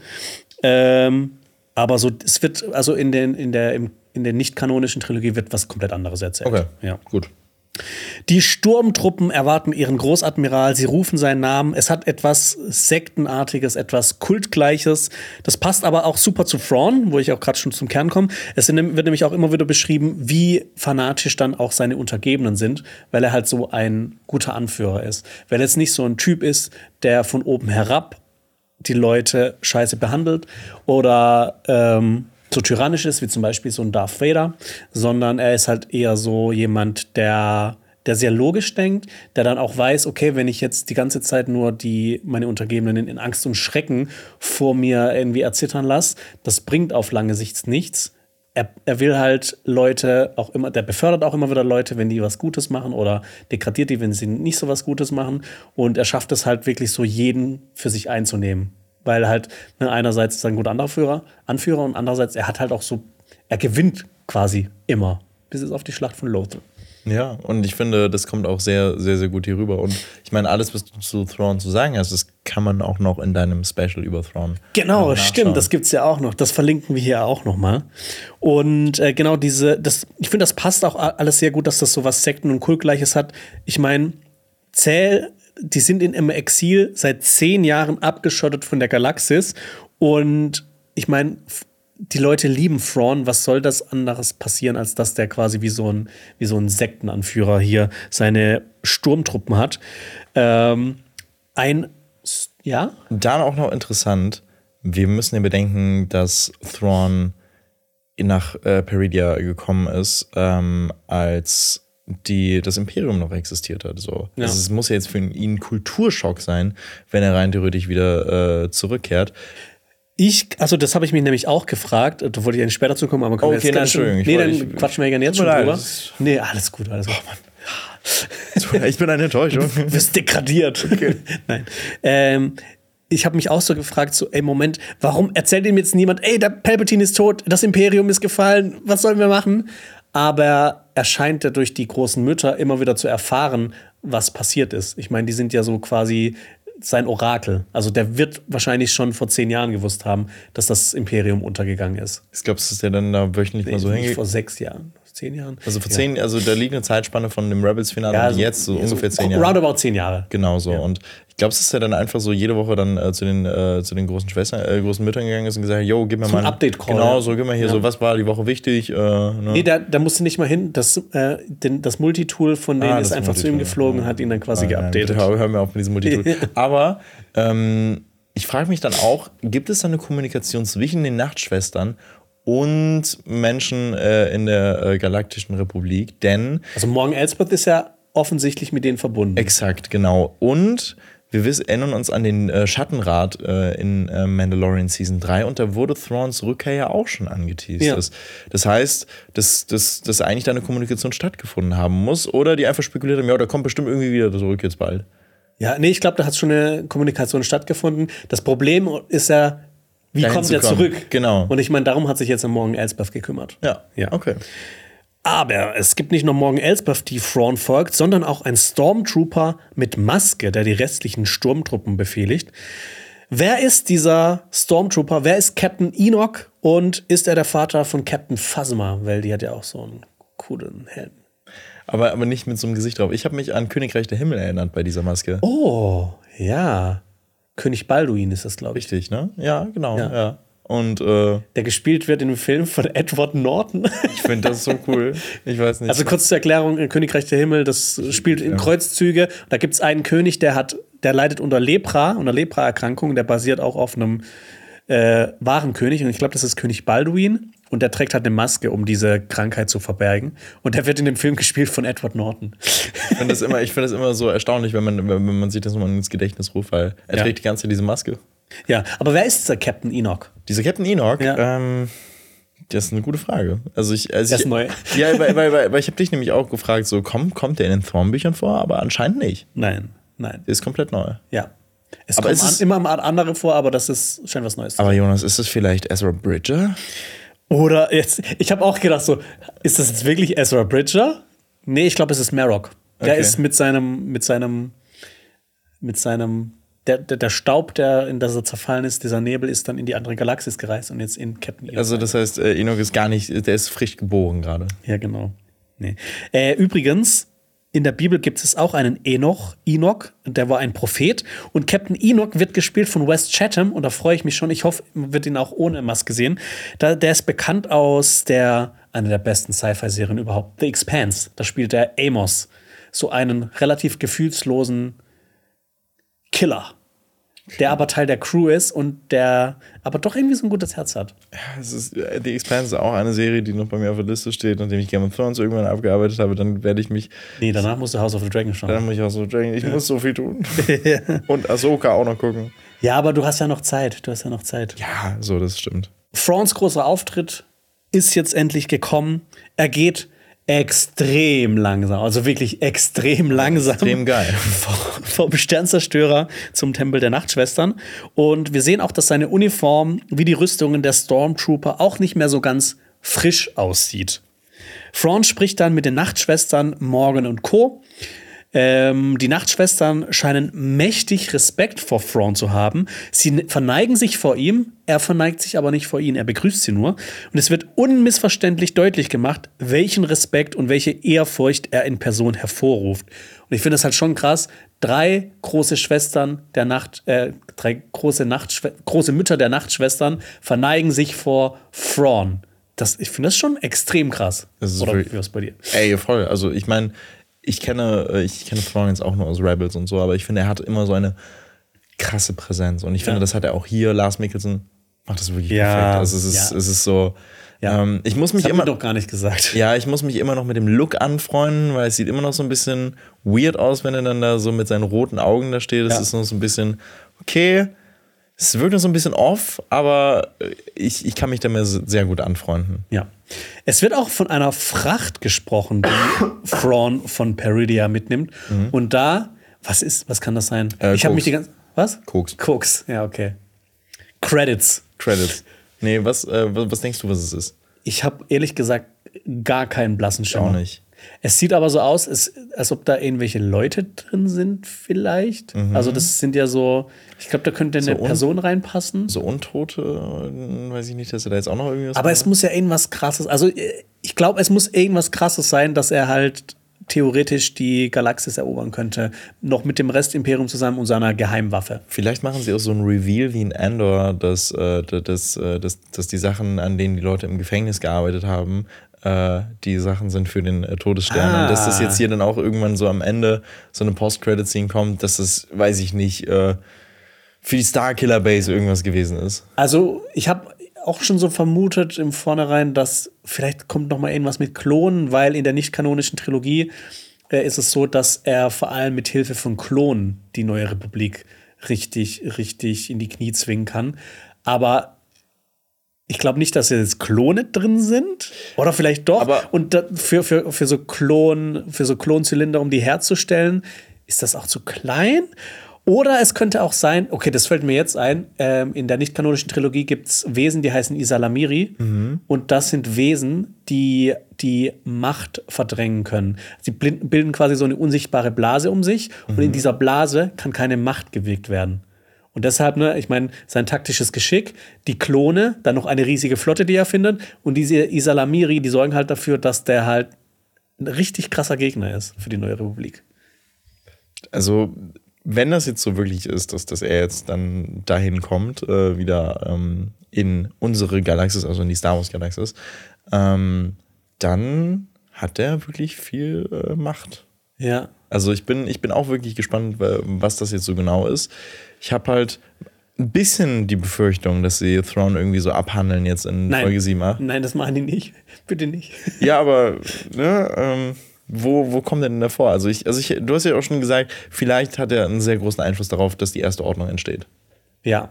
A: Ähm, aber so, es wird, also in, den, in der, im, in der nicht-kanonischen Trilogie wird was komplett anderes erzählt.
B: Okay,
A: Ja.
B: gut.
A: Die Sturmtruppen erwarten ihren Großadmiral, sie rufen seinen Namen. Es hat etwas Sektenartiges, etwas Kultgleiches. Das passt aber auch super zu Thrawn, wo ich auch gerade schon zum Kern komme. Es wird nämlich auch immer wieder beschrieben, wie fanatisch dann auch seine Untergebenen sind, weil er halt so ein guter Anführer ist. Weil er jetzt nicht so ein Typ ist, der von oben herab die Leute scheiße behandelt oder ähm, so tyrannisch ist, wie zum Beispiel so ein Darth Vader, sondern er ist halt eher so jemand, der, der sehr logisch denkt, der dann auch weiß, okay, wenn ich jetzt die ganze Zeit nur die, meine Untergebenen in Angst und Schrecken vor mir irgendwie erzittern lasse, das bringt auf lange Sicht nichts. Er, er will halt Leute auch immer, der befördert auch immer wieder Leute, wenn die was Gutes machen oder degradiert die, wenn sie nicht so was Gutes machen. Und er schafft es halt wirklich so, jeden für sich einzunehmen. Weil halt ne, einerseits ist er ein guter Anführer, Anführer und andererseits, er hat halt auch so, er gewinnt quasi immer. Bis es auf die Schlacht von Lothal.
B: Ja, und ich finde, das kommt auch sehr, sehr, sehr gut hier rüber. Und ich meine, alles, was du zu Thrawn zu sagen hast, das kann man auch noch in deinem Special über Thrawn.
A: Genau, stimmt, das gibt's ja auch noch. Das verlinken wir hier auch noch mal. Und äh, genau diese, das, ich finde, das passt auch alles sehr gut, dass das so was Sekten- und Kultgleiches hat. Ich meine, Zähl, die sind in, im Exil seit zehn Jahren abgeschottet von der Galaxis. Und ich meine, die Leute lieben Thrawn. Was soll das anderes passieren, als dass der quasi wie so ein, wie so ein Sektenanführer hier seine Sturmtruppen hat? Ähm, ein, ja?
B: Dann auch noch interessant, wir müssen ja bedenken, dass Thrawn nach äh, Peridia gekommen ist, ähm, als die, das Imperium noch existiert hat. So.
A: Ja.
B: Also es muss ja jetzt für ihn Kulturschock sein, wenn er rein theoretisch wieder äh, zurückkehrt.
A: Ich, also das habe ich mich nämlich auch gefragt, da wollte ich eigentlich später zukommen, aber können wir
B: Okay,
A: jetzt
B: nein,
A: Nee, dann
B: ich-
A: quatschen wir gerne jetzt schon
B: leid,
A: drüber. Nee, alles gut, alles gut.
B: Ich bin eine Enttäuschung.
A: Du wirst degradiert. Nein. Ähm, ich habe mich auch so gefragt, so, ey, Moment, warum erzählt ihm jetzt niemand, ey, der Palpatine ist tot, das Imperium ist gefallen, was sollen wir machen? Aber er scheint ja durch die großen Mütter immer wieder zu erfahren, was passiert ist. Ich meine, die sind ja so quasi sein Orakel. Also der wird wahrscheinlich schon vor zehn Jahren gewusst haben, dass das Imperium untergegangen ist.
B: Ich glaube, dass der dann da wöchentlich mal so hingeht.
A: vor sechs Jahren, zehn Jahren.
B: Also vor zehn, also da liegt eine Zeitspanne von dem Rebels-Finale
A: Ja,
B: und jetzt so
A: ja,
B: ungefähr zehn Jahre.
A: Roundabout zehn Jahre.
B: Genau so. Und ich glaube, dass er dann einfach so jede Woche dann äh, zu, den, äh, zu den großen Schwestern, äh, großen Müttern gegangen ist und gesagt hat, yo, gib mir
A: So
B: mal
A: ein Update-Call,
B: Genau,
A: ja.
B: so gib mal hier
A: Ja.
B: so, was war die Woche wichtig. Äh, ne?
A: Nee, da, da musste nicht mal hin. Das, äh, den, das Multitool von denen
B: Ah,
A: ist einfach zu ihm geflogen und hat ihn dann quasi
B: nein,
A: geupdatet.
B: bitte hör, mir auf mit diesem Multitool. Aber ähm, ich frage mich dann auch, gibt es da eine Kommunikation zwischen den Nachtschwestern und Menschen äh, in der äh, Galaktischen Republik? Denn
A: Also Morgan Elsbeth ist ja offensichtlich mit denen verbunden.
B: Exakt, genau. Und wir wissen, erinnern uns an den äh, Schattenrat äh, in äh, Mandalorian Season 3 und da wurde Thrawns Rückkehr ja auch schon angeteased.
A: Ja.
B: Das, das heißt, dass, dass, dass eigentlich da eine Kommunikation stattgefunden haben muss oder die einfach spekuliert haben, ja, der kommt bestimmt irgendwie wieder zurück jetzt bald.
A: Ja, nee, ich glaube, da hat schon eine Kommunikation stattgefunden. Das Problem ist ja, wie
B: Dahin
A: kommt er zurück?
B: Genau.
A: Und ich meine, darum hat sich jetzt Morgan Elsbeth gekümmert.
B: Ja,
A: Ja.
B: okay.
A: Aber es gibt nicht nur Morgan Elsbeth, die Thrawn folgt, sondern auch ein Stormtrooper mit Maske, der die restlichen Sturmtruppen befehligt. Wer ist dieser Stormtrooper? Wer ist Captain Enoch? Und ist er der Vater von Captain Phasma? Weil die hat ja auch so einen coolen Helm.
B: Aber, aber nicht mit so einem Gesicht drauf. Ich habe mich an Königreich der Himmel erinnert bei dieser Maske.
A: Oh, ja. König Balduin ist das, glaube ich.
B: Richtig, ne? Ja, genau.
A: Ja.
B: Ja. Und äh,
A: Der gespielt wird in dem Film von Edward Norton.
B: ich finde das so cool. Ich weiß nicht.
A: Also kurz zur Erklärung, äh, Königreich der Himmel, das spielt in Kreuzzüge. Da gibt es einen König, der hat, der leidet unter Lepra, unter Lepra-Erkrankung, der basiert auch auf einem äh, wahren König. Und ich glaube, das ist König Balduin. Und der trägt halt eine Maske, um diese Krankheit zu verbergen. Und der wird in dem Film gespielt von Edward Norton.
B: Ich finde das, immer- ich find das immer so erstaunlich, wenn man, wenn man sich das mal ins Gedächtnis ruft, weil er
A: Ja.
B: trägt die ganze Zeit diese Maske.
A: Ja, aber wer ist dieser Captain Enoch?
B: Dieser Captain Enoch,
A: Ja.
B: ähm, das ist eine gute Frage. Also ich, also
A: Der ist
B: ich,
A: neu.
B: Ja, weil, weil, weil, weil ich habe dich nämlich auch gefragt, so kommt, kommt der in den Thrawn-Büchern vor, aber anscheinend nicht.
A: Nein, nein.
B: Der ist komplett neu.
A: Ja. Es
B: Aber
A: kommen
B: es ist-
A: an, immer andere vor, aber das ist scheint was Neues.
B: Aber Jonas, ist es vielleicht Ezra Bridger?
A: Oder jetzt, ich habe auch gedacht, so, ist das jetzt wirklich Ezra Bridger? Nee, ich glaube, es ist Marok. Der
B: Okay.
A: ist mit seinem, mit seinem, mit seinem, der, der, der Staub, der in das er zerfallen ist, dieser Nebel, ist dann in die andere Galaxis gereist und jetzt in Captain Enoch.
B: Also das heißt, äh, Enoch ist gar nicht, der ist frisch geboren gerade.
A: Ja, genau. Nee. Äh, übrigens, in der Bibel gibt es auch einen Enoch, Enoch, der war ein Prophet. Und Captain Enoch wird gespielt von Wes Chatham. Und da freue ich mich schon. Ich hoffe, man wird ihn auch ohne Maske sehen. Da, der ist bekannt aus der, einer der besten Sci-Fi-Serien überhaupt, The Expanse. Da spielt er Amos. So einen relativ gefühlslosen Killer. Der aber Teil der Crew ist und der aber doch irgendwie so ein gutes Herz hat.
B: Es ist, äh, The Expanse ist auch eine Serie, die noch bei mir auf der Liste steht, nachdem ich Game of Thrones irgendwann abgearbeitet habe, dann werde ich mich,
A: Nee, danach musst du House of the Dragon schauen.
B: dann muss ich auch so, ich muss so viel tun. Und Ahsoka auch noch gucken.
A: Ja, aber du hast ja noch Zeit. Du hast ja noch Zeit.
B: Ja, so, das stimmt.
A: Frauns großer Auftritt ist jetzt endlich gekommen. Er geht extrem langsam, also wirklich extrem langsam.
B: Extrem geil.
A: Vom- Vom Sternzerstörer zum Tempel der Nachtschwestern. Und wir sehen auch, dass seine Uniform wie die Rüstungen der Stormtrooper auch nicht mehr so ganz frisch aussieht. Thrawn spricht dann mit den Nachtschwestern Morgan und Co. Ähm, die Nachtschwestern scheinen mächtig Respekt vor Thrawn zu haben. Sie verneigen sich vor ihm, er verneigt sich aber nicht vor ihnen, er begrüßt sie nur. Und es wird unmissverständlich deutlich gemacht, welchen Respekt und welche Ehrfurcht er in Person hervorruft. Und ich finde das halt schon krass. Drei große Schwestern der Nacht, äh, drei große, große Mütter der Nachtschwestern verneigen sich vor Thrawn. Das, ich finde das schon extrem krass.
B: Das ist
A: Oder wie war's bei dir?
B: Ey, voll. Also ich meine, ich kenne, äh, ich kenne jetzt auch nur aus Rebels und so, aber ich finde, er hat immer so eine krasse Präsenz. Und ich finde,
A: Ja.
B: das hat er auch hier. Lars Mikkelsen macht das wirklich
A: Ja,
B: perfekt. Also es ist,
A: ja.
B: es ist so.
A: Ja.
B: Ähm, ich muss mich
A: Das
B: immer.
A: doch gar nicht gesagt.
B: Ja, ich muss mich immer noch mit dem Look anfreunden, weil es sieht immer noch so ein bisschen weird aus, wenn er dann da so mit seinen roten Augen da steht. Es
A: Ja.
B: ist noch so ein bisschen, okay, es wirkt noch so ein bisschen off, aber ich, ich kann mich damit sehr gut anfreunden.
A: Ja. Es wird auch von einer Fracht gesprochen, die Thrawn von Peridia mitnimmt. Und da, was ist, was kann das sein?
B: Mhm. Äh,
A: ich habe mich die ganze. Was?
B: Koks.
A: Koks, ja, okay. Credits.
B: Credits. Nee, was, äh, was, was denkst du, was es ist?
A: Ich habe ehrlich gesagt gar keinen blassen Schimmer.
B: Auch nicht.
A: Es sieht aber so aus, als, als ob da irgendwelche Leute drin sind, vielleicht. Also, das sind ja so, ich glaube, da könnte eine
B: Mhm. un-
A: Person reinpassen.
B: So Untote, äh, weiß ich nicht, dass er da jetzt auch noch irgendwas
A: Aber es muss ja irgendwas krasses, also äh, ich glaube, es muss irgendwas krasses sein, dass er halt theoretisch die Galaxis erobern könnte, noch mit dem Restimperium zusammen und seiner Geheimwaffe.
B: Vielleicht machen sie auch so ein Reveal wie in Andor, dass, äh, dass, äh, dass, dass die Sachen, an denen die Leute im Gefängnis gearbeitet haben, äh, die Sachen sind für den äh, Todesstern.
A: Ah.
B: Und dass das jetzt hier dann auch irgendwann so am Ende so eine Post-Credit-Scene kommt, dass das, weiß ich nicht, äh, für die Starkiller Base irgendwas gewesen ist.
A: Also, ich habe auch schon so vermutet im Vornherein, dass vielleicht kommt noch mal irgendwas mit Klonen, weil in der nicht-kanonischen Trilogie äh, ist es so, dass er vor allem mit Hilfe von Klonen die neue Republik richtig, richtig in die Knie zwingen kann. Aber ich glaube nicht, dass jetzt Klone drin sind. Oder vielleicht doch.
B: Aber-
A: Und für, für, für so Klon, für so Klonzylinder, um die herzustellen, ist das auch zu klein. Oder es könnte auch sein, okay, das fällt mir jetzt ein, ähm, in der nicht-kanonischen Trilogie gibt es Wesen, die heißen Isalamiri. Und das sind Wesen, die die Macht verdrängen können. Sie bilden quasi so eine unsichtbare Blase um sich. Und in dieser Blase kann keine Macht gewirkt werden. Und deshalb, ne, ich meine, sein taktisches Geschick, die Klone, dann noch eine riesige Flotte, die er findet. Und diese Isalamiri, die sorgen halt dafür, dass der halt ein richtig krasser Gegner ist für die neue Republik.
B: Also, wenn das jetzt so wirklich ist, dass, dass er jetzt dann dahin kommt, äh, wieder ähm, in unsere Galaxis, also in die Star Wars Galaxis, ähm, dann hat er wirklich viel äh, Macht.
A: Ja.
B: Also ich bin, ich bin auch wirklich gespannt, was das jetzt so genau ist. Ich habe halt ein bisschen die Befürchtung, dass sie Thrawn irgendwie so abhandeln jetzt in
A: Nein.
B: Folge 7.
A: Nein, das machen die nicht. Bitte nicht.
B: Ja, aber ne, ähm, wo, wo kommt denn davor? Also, ich, also ich, du hast ja auch schon gesagt, vielleicht hat er einen sehr großen Einfluss darauf, dass die erste Ordnung entsteht.
A: Ja.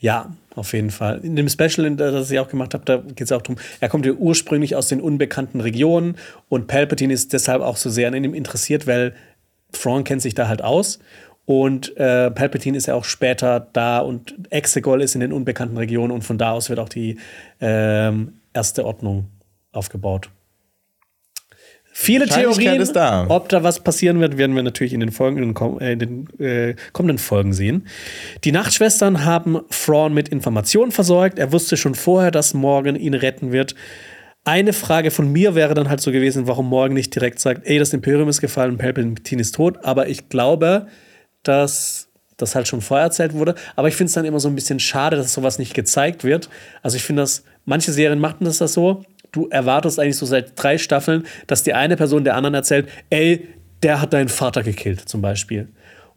A: Ja, auf jeden Fall. In dem Special, das ich auch gemacht habe, da geht es auch darum, er kommt ja ursprünglich aus den unbekannten Regionen und Palpatine ist deshalb auch so sehr an ihm interessiert, weil Thrawn kennt sich da halt aus. Und äh, Palpatine ist ja auch später da und Exegol ist in den unbekannten Regionen und von da aus wird auch die ähm, erste Ordnung aufgebaut. Viele Theorien,
B: ist da.
A: ob da was passieren wird, werden wir natürlich in den, Folgen, in den, kom- äh, in den äh, kommenden Folgen sehen. Die Nachtschwestern haben Thrawn mit Informationen versorgt. Er wusste schon vorher, dass Morgan ihn retten wird. Eine Frage von mir wäre dann halt so gewesen, warum Morgan nicht direkt sagt, ey, das Imperium ist gefallen, Palpatine ist tot. Aber ich glaube, dass das halt schon vorher erzählt wurde. Aber ich finde es dann immer so ein bisschen schade, dass sowas nicht gezeigt wird. Also ich finde das, manche Serien machen das, das so. Du erwartest eigentlich so seit drei Staffeln, dass die eine Person der anderen erzählt, ey, der hat deinen Vater gekillt, zum Beispiel.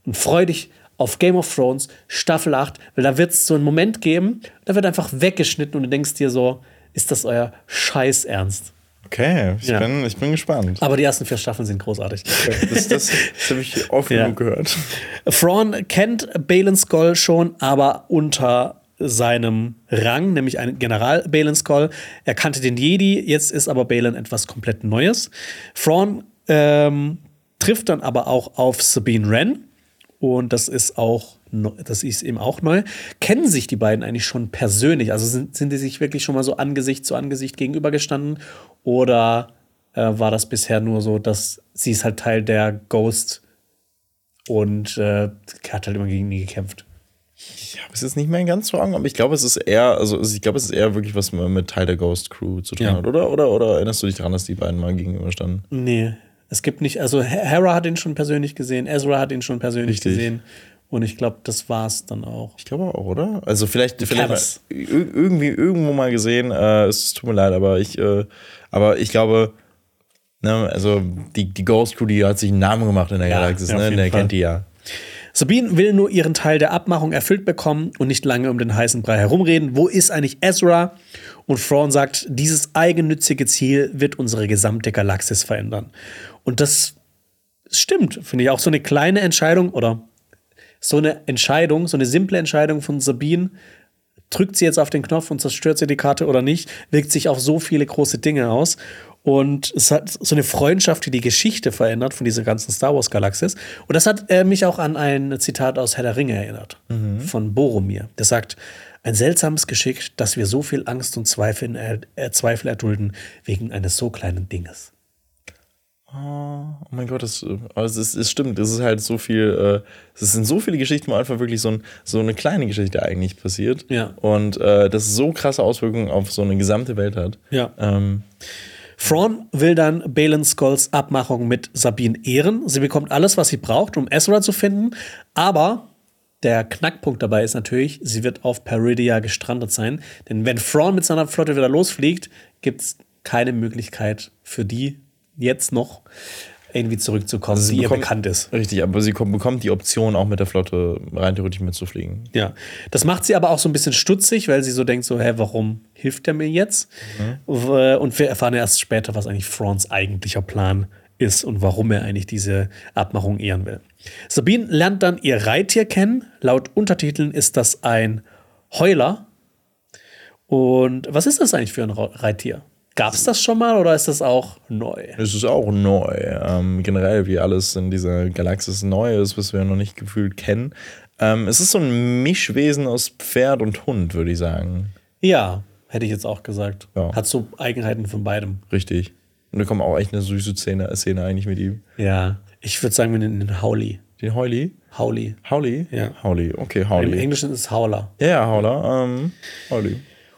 A: Und freu dich auf Game of Thrones, Staffel 8, weil da wird es so einen Moment geben, da wird einfach weggeschnitten und du denkst dir so, ist das euer Scheiß Ernst?
B: Okay, ich,
A: Ja.
B: bin, ich bin gespannt.
A: Aber die ersten vier Staffeln sind großartig.
B: Das, das, das habe ich oft
A: Ja.
B: genug gehört.
A: Thrawn kennt Balin Skull schon, aber unter seinem Rang, nämlich ein General Balin Skull. Er kannte den Jedi, jetzt ist aber Balin etwas komplett Neues. Thrawn ähm, trifft dann aber auch auf Sabine Wren und das ist auch das ist ihm auch neu. Kennen sich die beiden eigentlich schon persönlich? Also sind, sind die sich wirklich schon mal so Angesicht zu Angesicht gegenübergestanden? Oder äh, war das bisher nur so, dass sie ist halt Teil der Ghost und äh, hat halt immer gegen die gekämpft.
B: Ich habe es jetzt nicht mehr ganz vor Augen, aber ich glaube, es ist eher, also ich glaube, es ist eher wirklich was mit Teil der Ghost Crew zu tun
A: Ja.
B: hat, oder? Oder, oder erinnerst du dich daran, dass die beiden mal gegenüberstanden?
A: Nee, es gibt nicht, also Hera hat ihn schon persönlich gesehen, Ezra hat ihn schon persönlich
B: Richtig.
A: gesehen. Und ich glaube, das war's dann auch.
B: Ich glaube auch, oder? Also vielleicht, vielleicht mal, irgendwie irgendwo mal gesehen. Äh, es tut mir leid, aber ich, äh, aber ich glaube, ne, also die, die Ghost Crew, die hat sich einen Namen gemacht in der
A: Ja,
B: Galaxis,
A: ja,
B: ne? Der
A: Fall.
B: kennt die ja.
A: Sabine will nur ihren Teil der Abmachung erfüllt bekommen und nicht lange um den heißen Brei herumreden. Wo ist eigentlich Ezra? Und Thrawn sagt, dieses eigennützige Ziel wird unsere gesamte Galaxis verändern. Und das stimmt, finde ich auch so eine kleine Entscheidung oder so eine Entscheidung, so eine simple Entscheidung von Sabine, drückt sie jetzt auf den Knopf und zerstört sie die Karte oder nicht, wirkt sich auf so viele große Dinge aus. Und es hat so eine Freundschaft, die die Geschichte verändert von dieser ganzen Star Wars-Galaxis. Und das hat äh, mich auch an ein Zitat aus Herr der Ringe erinnert, von Boromir. Der sagt, ein seltsames Geschick, dass wir so viel Angst und Zweifel, äh, Zweifel erdulden wegen eines so kleinen Dinges.
B: Oh mein Gott, das, äh, aber es, ist, es stimmt. Es ist halt so viel, äh, es sind so viele Geschichten, wo einfach wirklich so, ein, so eine kleine Geschichte eigentlich passiert.
A: Ja.
B: Und äh, das so krasse Auswirkungen auf so eine gesamte Welt hat.
A: Ja.
B: Ähm,
A: Thrawn will dann Balin Skulls Abmachung mit Sabine ehren. Sie bekommt alles, was sie braucht, um Ezra zu finden. Aber der Knackpunkt dabei ist natürlich, sie wird auf Peridia gestrandet sein. Denn wenn Thrawn mit seiner Flotte wieder losfliegt, gibt es keine Möglichkeit für die jetzt noch irgendwie zurückzukommen,
B: sie
A: die ihr
B: bekommt-
A: bekannt ist.
B: Richtig, aber sie kommt, bekommt die Option, auch mit der Flotte rein theoretisch mitzufliegen.
A: Ja, das macht sie aber auch so ein bisschen stutzig, weil sie so denkt, so, hä, warum hilft er mir jetzt? W- Und wir erfahren erst später, was eigentlich Frons eigentlicher Plan ist und warum er eigentlich diese Abmachung ehren will. Sabine lernt dann ihr Reittier kennen. Laut Untertiteln ist das ein Heuler. Und was ist das eigentlich für ein Reittier? Gab es das schon mal oder ist das auch neu?
B: Es ist auch neu. Ähm, generell, wie alles in dieser Galaxis neu ist, was wir noch nicht gefühlt kennen. Ähm, es ist so ein Mischwesen aus Pferd und Hund, würde ich sagen.
A: Ja, hätte ich jetzt auch gesagt.
B: Ja.
A: Hat so Eigenheiten von beidem.
B: Richtig. Und da kommt auch echt eine süße Szene, Szene eigentlich mit ihm.
A: Ja, ich würde sagen, wir nennen ihn Howley.
B: Den Howley?
A: Howley.
B: Howley?
A: Ja.
B: Howley, okay,
A: Im
B: Howley.
A: Englischen ist es Howler.
B: Ja, ja, Howler. Ähm, Howley.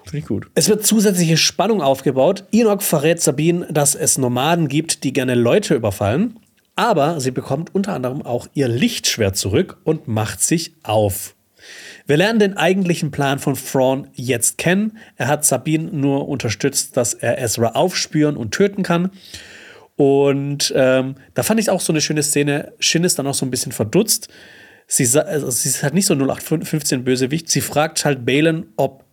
B: Finde ich gut.
A: Es wird zusätzliche Spannung aufgebaut. Enoch verrät Sabine, dass es Nomaden gibt, die gerne Leute überfallen. Aber sie bekommt unter anderem auch ihr Lichtschwert zurück und macht sich auf. Wir lernen den eigentlichen Plan von Thrawn jetzt kennen. Er hat Sabine nur unterstützt, dass er Ezra aufspüren und töten kann. Und ähm, da fand ich auch so eine schöne Szene. Shin ist dann auch so ein bisschen verdutzt. Sie, also sie ist halt nicht so 0815 Bösewicht. Sie fragt halt Balen, ob,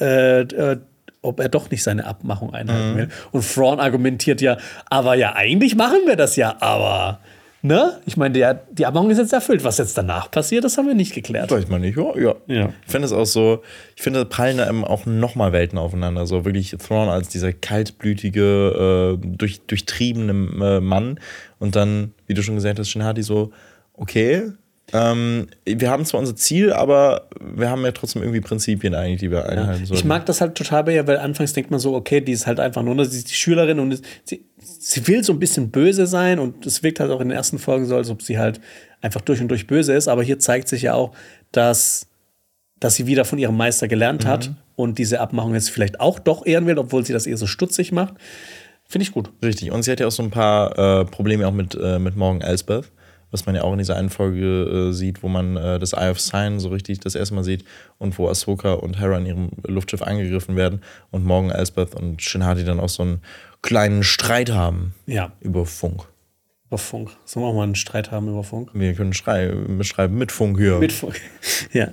A: äh, äh, ob er doch nicht seine Abmachung einhalten mhm. will. Und Thrawn argumentiert ja, aber ja, eigentlich machen wir das ja, aber. Ne? Ich meine, die, die Abmachung ist jetzt erfüllt. Was jetzt danach passiert, das haben wir nicht geklärt.
B: Weiß man nicht, ja. ja. ja. Ich finde es auch so, ich finde, da prallen da auch nochmal Welten aufeinander. So wirklich Thrawn als dieser kaltblütige, äh, durch, durchtriebene äh, Mann. Und dann, wie du schon gesagt hast, Shinhati so, okay, ähm, wir haben zwar unser Ziel, aber wir haben ja trotzdem irgendwie Prinzipien eigentlich, die wir einhalten ja.
A: sollen. Ich mag das halt total bei ihr, weil anfangs denkt man so, okay, die ist halt einfach nur, sie ist die Schülerin und sie, sie will so ein bisschen böse sein und es wirkt halt auch in den ersten Folgen so, als ob sie halt einfach durch und durch böse ist, aber hier zeigt sich ja auch, dass, dass sie wieder von ihrem Meister gelernt mhm. hat und diese Abmachung jetzt vielleicht auch doch ehren will, obwohl sie das eher so stutzig macht. Finde ich gut.
B: Richtig. Und sie hat ja auch so ein paar äh, Probleme auch mit, äh, mit Morgan Elsbeth was man ja auch in dieser einen Folge äh, sieht, wo man äh, das Eye of Sign so richtig das erste Mal sieht und wo Ahsoka und Hera in ihrem Luftschiff angegriffen werden und morgen Elsbeth und Shinhati dann auch so einen kleinen Streit haben.
A: Ja.
B: Über Funk.
A: Über Funk. Sollen wir auch mal einen Streit haben über Funk?
B: Wir können schreiben, schreiben mit Funk hier.
A: Mit Funk, ja.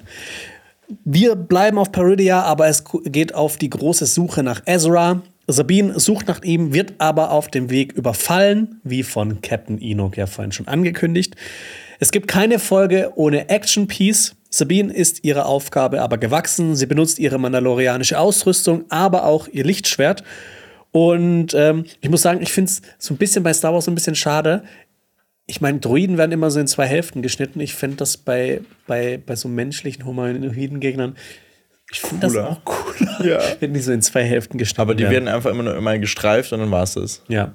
A: Wir bleiben auf Peridia, aber es geht auf die große Suche nach Ezra. Sabine sucht nach ihm, wird aber auf dem Weg überfallen, wie von Captain Enoch ja vorhin schon angekündigt. Es gibt keine Folge ohne Action Piece. Sabine ist ihrer Aufgabe aber gewachsen. Sie benutzt ihre mandalorianische Ausrüstung, aber auch ihr Lichtschwert. Und ähm, ich muss sagen, ich finde es so ein bisschen bei Star Wars ein bisschen schade. Ich meine, Droiden werden immer so in zwei Hälften geschnitten. Ich finde das bei, bei, bei so menschlichen humanoiden Gegnern ich finde das auch cooler, ja. wenn die so in zwei Hälften geschnitten
B: Aber die werden, werden einfach immer nur immer gestreift und dann war es das.
A: Ja.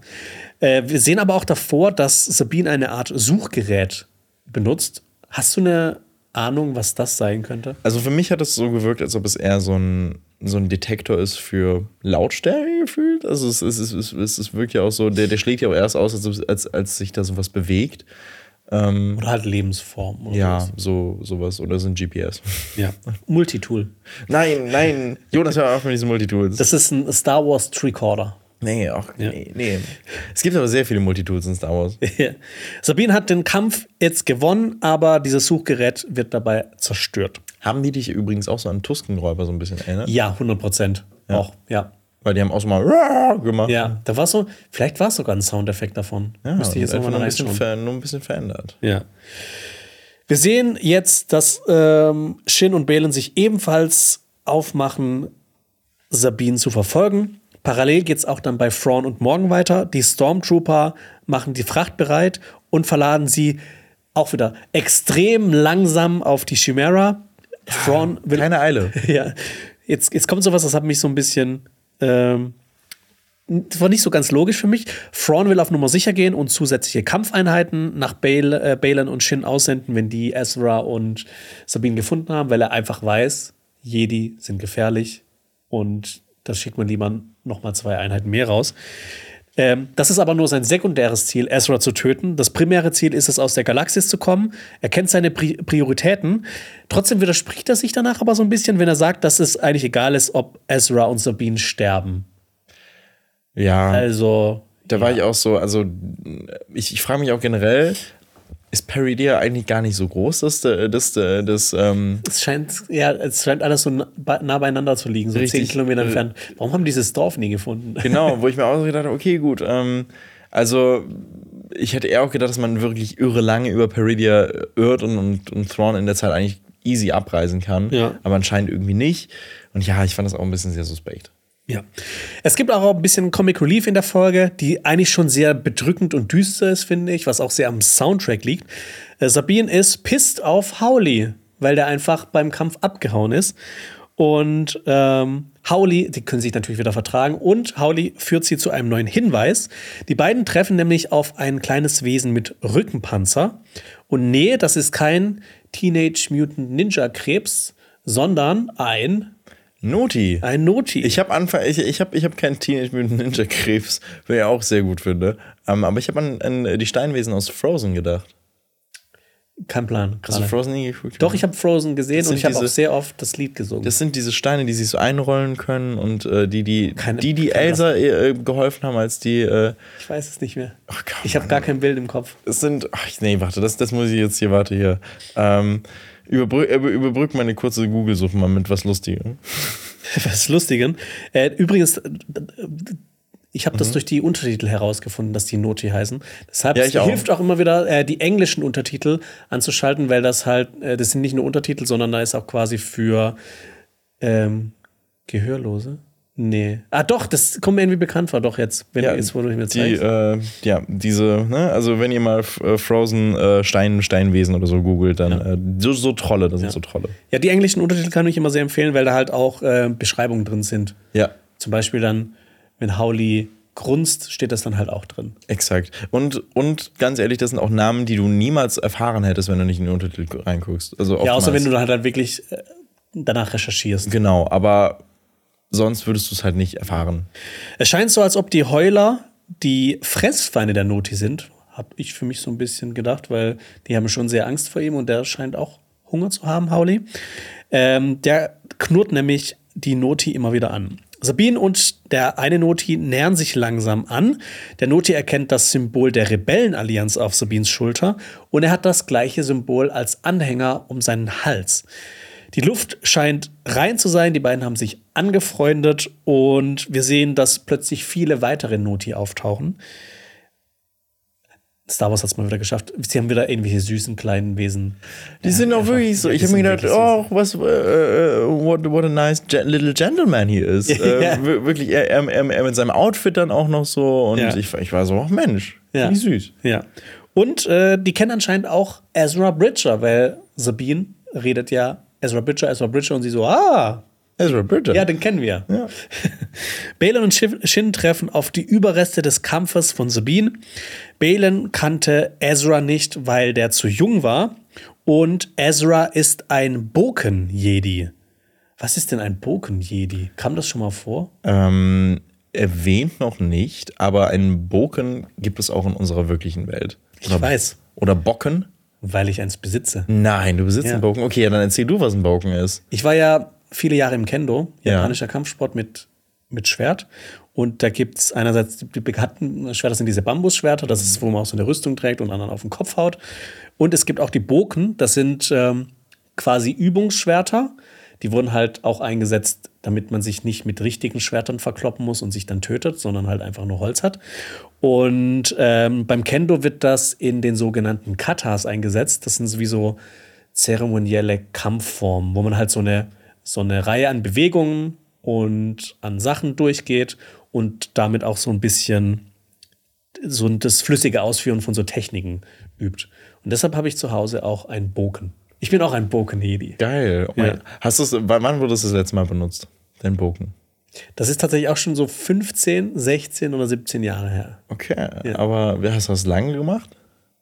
A: Äh, wir sehen aber auch davor, dass Sabine eine Art Suchgerät benutzt. Hast du eine Ahnung, was das sein könnte?
B: Also für mich hat es so gewirkt, als ob es eher so ein, so ein Detektor ist für Lautstärke gefühlt. Also es, es, es, es, es, es wirkt ja auch so, der, der schlägt ja auch erst aus, als, als, als sich da sowas bewegt.
A: Ähm, oder halt Lebensform. Oder
B: ja, so, sowas. Oder so ein GPS.
A: Ja. Multitool.
B: Nein, nein. Jonas, hör auf mit diesen Multitools.
A: Das ist ein Star Wars Tricorder.
B: Nee, auch ja. nee, nee. Es gibt aber sehr viele Multitools in Star Wars.
A: Sabine hat den Kampf jetzt gewonnen, aber dieses Suchgerät wird dabei zerstört.
B: Haben die dich übrigens auch so an Tuskenräuber so ein bisschen erinnert?
A: Ja, 100 Prozent. Ja. Auch, ja.
B: Weil die haben auch so mal gemacht.
A: Ja, da war so, vielleicht war es sogar ein Soundeffekt davon.
B: Ja, Müsste ich jetzt nochmal nur, ein bisschen nur ein bisschen verändert.
A: Ja. Wir sehen jetzt, dass ähm, Shin und Belen sich ebenfalls aufmachen, Sabine zu verfolgen. Parallel geht es auch dann bei Thrawn und Morgan weiter. Die Stormtrooper machen die Fracht bereit und verladen sie auch wieder extrem langsam auf die Chimera.
B: Thrawn will. Keine Eile.
A: Ja. Jetzt, jetzt kommt sowas, das hat mich so ein bisschen ähm, das war nicht so ganz logisch für mich. Thrawn will auf Nummer sicher gehen und zusätzliche Kampfeinheiten nach Bale, äh, Balen und Shin aussenden, wenn die Ezra und Sabine gefunden haben, weil er einfach weiß, Jedi sind gefährlich und das schickt man lieber noch mal zwei Einheiten mehr raus. Ähm, das ist aber nur sein sekundäres Ziel, Ezra zu töten. Das primäre Ziel ist es, aus der Galaxis zu kommen. Er kennt seine Pri Prioritäten. Trotzdem widerspricht er sich danach aber so ein bisschen, wenn er sagt, dass es eigentlich egal ist, ob Ezra und Sabine sterben.
B: Ja.
A: Also.
B: Da war ich auch so, also ich, ich frage mich auch generell, ist Peridia eigentlich gar nicht so groß, dass das, das, das ähm
A: es scheint ja, es scheint alles so nah beieinander zu liegen, so zehn Kilometer entfernt. Warum haben die dieses Dorf nie gefunden?
B: Genau, wo ich mir auch so gedacht habe, okay, gut, ähm, also ich hätte eher auch gedacht, dass man wirklich irre lange über Peridia irrt und, und, und Thrawn in der Zeit eigentlich easy abreisen kann,
A: ja.
B: aber anscheinend irgendwie nicht. Und ja, ich fand das auch ein bisschen sehr suspekt.
A: Ja. Es gibt auch ein bisschen Comic Relief in der Folge, die eigentlich schon sehr bedrückend und düster ist, finde ich, was auch sehr am Soundtrack liegt. Äh, Sabine ist pisst auf Howley, weil der einfach beim Kampf abgehauen ist. Und ähm, Howley, die können sich natürlich wieder vertragen, und Howley führt sie zu einem neuen Hinweis. Die beiden treffen nämlich auf ein kleines Wesen mit Rückenpanzer. Und nee, das ist kein Teenage Mutant Ninja Krebs, sondern ein
B: Noti.
A: Ein Noti.
B: Ich habe Anfang, ich, ich habe ich hab keinen Teenage Mutant Ninja Krebs, was ich auch sehr gut finde. Ähm, aber ich habe an, an die Steinwesen aus Frozen gedacht.
A: Kein Plan.
B: Hast du. Frozen nie geguckt?
A: Doch, ich habe Frozen gesehen und ich habe auch sehr oft das Lied gesungen.
B: Das sind diese Steine, die sich so einrollen können und äh, die, die,
A: Keine-
B: die, die Elsa äh, geholfen haben, als die. Äh,
A: ich weiß es nicht mehr.
B: komm,
A: Ich habe gar kein Bild im Kopf.
B: Es sind. Ach, nee, warte, das, das muss ich jetzt hier, warte hier. Ähm, überbrück, über, überbrück meine kurze Google-Suche mal mit was Lustigem.
A: Was Lustigen. Äh, übrigens, äh, ich habe
B: Mhm.
A: das durch die Untertitel herausgefunden, dass die Noti heißen. Deshalb
B: Ja, ich auch.
A: hilft auch immer wieder, äh, die englischen Untertitel anzuschalten, weil das halt, äh, das sind nicht nur Untertitel, sondern da ist auch quasi für ähm, Gehörlose. Nee. Ah, doch, das kommt mir irgendwie bekannt vor, doch jetzt, wenn
B: Ja,
A: jetzt, wo du mir
B: Die,
A: zeigst.
B: äh, ja, diese, ne, also wenn ihr mal äh, Frozen äh, Stein, Steinwesen oder so googelt, dann äh, so, so Trolle, das sind so Trolle.
A: Ja, die englischen Untertitel kann ich immer sehr empfehlen, weil da halt auch äh, Beschreibungen drin sind.
B: Ja,
A: Zum Beispiel dann, wenn Howley grunzt, steht das dann halt auch drin.
B: exakt. Und, und ganz ehrlich, das sind auch Namen, die du niemals erfahren hättest, wenn du nicht in den Untertitel reinguckst. Also
A: Ja, außer wenn du dann halt wirklich danach recherchierst.
B: Genau, aber sonst würdest du es halt nicht erfahren.
A: Es scheint so, als ob die Heuler die Fressfeinde der Noti sind. Hab ich für mich so ein bisschen gedacht, weil die haben schon sehr Angst vor ihm und der scheint auch Hunger zu haben, Howley. Ähm, der knurrt nämlich die Noti immer wieder an. Sabine und der eine Noti nähern sich langsam an. Der Noti erkennt das Symbol der Rebellenallianz auf Sabines Schulter und er hat das gleiche Symbol als Anhänger um seinen Hals. Die Luft scheint rein zu sein, die beiden haben sich angefreundet und wir sehen, dass plötzlich viele weitere Noti auftauchen. Star Wars hat es mal wieder geschafft. Sie haben wieder irgendwelche süßen kleinen Wesen.
B: Die sind auch wirklich so.
A: ja,
B: Ich habe mir gedacht, oh, was, äh, what, what a nice little gentleman he is.
A: Ja.
B: Wir- wirklich, er, er, er, er mit seinem Outfit dann auch noch so. Und
A: Ja.
B: ich, ich war so, ach Mensch,
A: Ja.
B: wie süß.
A: Ja. Und äh, die kennen anscheinend auch Ezra Bridger, weil Sabine redet ja Ezra Bridger, Ezra Bridger und sie so, ah,
B: Ezra Bridger.
A: ja, den kennen wir.
B: Ja.
A: Balin und Shin treffen auf die Überreste des Kampfes von Sabine. Balin kannte Ezra nicht, weil der zu jung war. Und Ezra ist ein Boken-Jedi. Was ist denn ein Boken-Jedi? Kam das schon mal vor?
B: Ähm, erwähnt noch nicht, aber einen Boken gibt es auch in unserer wirklichen Welt.
A: Ich weiß,
B: Oder Bocken?
A: Weil ich eins besitze.
B: Nein, du besitzt
A: Ja.
B: einen Boken. Okay, ja, dann erzähl du, was ein Boken ist.
A: Ich war ja viele Jahre im Kendo,
B: Ja.
A: japanischer Kampfsport mit, mit Schwert. Und da gibt es einerseits die, bekannten Schwerter, das sind diese Bambusschwerter, das ist, wo man auch so eine Rüstung trägt und anderen auf den Kopf haut. Und es gibt auch die Boken, das sind ähm, quasi Übungsschwerter. Die wurden halt auch eingesetzt, damit man sich nicht mit richtigen Schwertern verkloppen muss und sich dann tötet, sondern halt einfach nur Holz hat. Und ähm, beim Kendo wird das in den sogenannten Katas eingesetzt. Das sind sowieso zeremonielle Kampfformen, wo man halt so eine, so eine Reihe an Bewegungen und an Sachen durchgeht und damit auch so ein bisschen so das flüssige Ausführen von so Techniken übt. Und deshalb habe ich zu Hause auch einen Boken. Ich bin auch ein Boken-Hedi.
B: Geil. Oh
A: Ja.
B: Hast du's, wann wurde das das letzte Mal benutzt? Dein Boken.
A: Das ist tatsächlich auch schon so 15, 16 oder 17 Jahre her.
B: Okay, aber wer hast du das lange gemacht?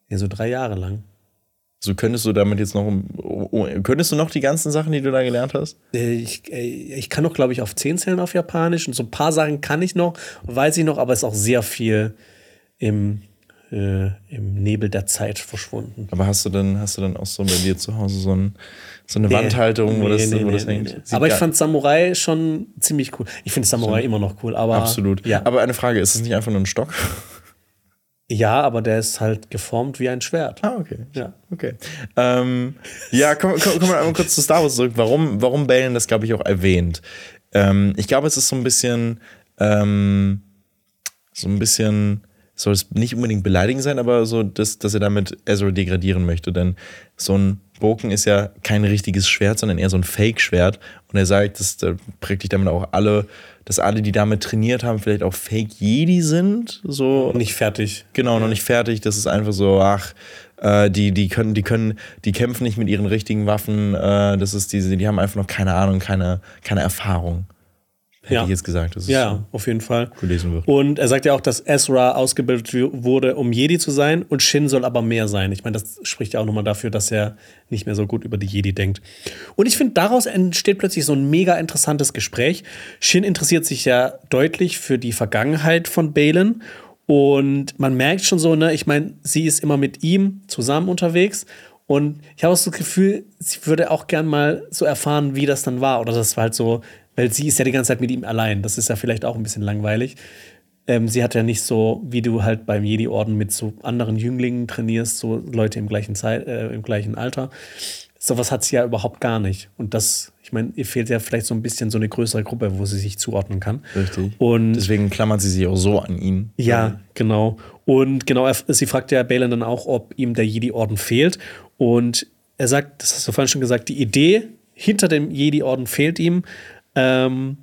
A: Ja, so drei Jahre lang.
B: So könntest du damit jetzt noch, oh, oh, könntest du noch die ganzen Sachen, die du da gelernt hast?
A: Äh, Ich, äh, ich kann noch, glaube ich, auf 10 zählen auf Japanisch und so ein paar Sachen kann ich noch, weiß ich noch, aber es ist auch sehr viel im, äh, im Nebel der Zeit verschwunden.
B: Aber hast du denn, hast du dann auch so bei dir zu Hause so, ein, so eine wo das,
A: Nee, nee,
B: wo das
A: nee,
B: hängt?
A: nee.
B: Sieht
A: Aber ich fand Samurai schon ziemlich cool. Ich finde Samurai immer noch cool, aber.
B: Absolut.
A: Ja.
B: Aber eine Frage, ist es nicht einfach nur ein Stock?
A: ja, aber der ist halt geformt wie ein Schwert.
B: Ah, okay.
A: Ja.
B: Okay. Ähm, ja, kommen komm, komm wir einmal kurz zu Star Wars zurück. Warum, warum Balen das, glaube ich, auch erwähnt? Ähm, ich glaube, es ist so ein bisschen, ähm, so ein bisschen, soll es nicht unbedingt beleidigend sein, aber so, dass, dass er damit Ezra degradieren möchte. Denn so ein Boken ist ja kein richtiges Schwert, sondern eher so ein Fake-Schwert. Und er sagt, dass da praktisch damit auch alle, dass alle, die damit trainiert haben, vielleicht auch Fake-Jedi sind. So.
A: Nicht fertig.
B: Genau, noch nicht fertig. Das ist einfach so, ach, äh, die, die können, die können, die kämpfen nicht mit ihren richtigen Waffen. Äh, das ist diese, die haben einfach noch keine Ahnung, keine, keine Erfahrung. Hätte
A: Ja.
B: ich jetzt gesagt. dass es
A: Ja, auf jeden Fall.
B: gelesen wird.
A: Und er sagt ja auch, dass Ezra ausgebildet wurde, um Jedi zu sein und Shin soll aber mehr sein. Ich meine, das spricht ja auch nochmal dafür, dass er nicht mehr so gut über die Jedi denkt. Und ich finde, daraus entsteht plötzlich so ein mega interessantes Gespräch. Shin interessiert sich ja deutlich für die Vergangenheit von Balen. Und man merkt schon so, ne, ich meine, sie ist immer mit ihm zusammen unterwegs. Und ich habe auch so das Gefühl, sie würde auch gern mal so erfahren, wie das dann war. Oder das war halt so, weil sie ist ja die ganze Zeit mit ihm allein. Das ist ja vielleicht auch ein bisschen langweilig. Ähm, sie hat ja nicht so, wie du halt beim Jedi-Orden mit so anderen Jünglingen trainierst, so Leute im gleichen, Zeit, äh, im gleichen Alter. Sowas hat sie ja überhaupt gar nicht. Und das, ich meine, ihr fehlt ja vielleicht so ein bisschen so eine größere Gruppe, wo sie sich zuordnen kann.
B: Richtig.
A: Und
B: Deswegen klammert sie sich auch so an ihn.
A: ja, genau. Und genau, sie fragt ja Balen dann auch, ob ihm der Jedi-Orden fehlt. Und er sagt, das hast du vorhin schon gesagt, die Idee hinter dem Jedi-Orden fehlt ihm. Ähm,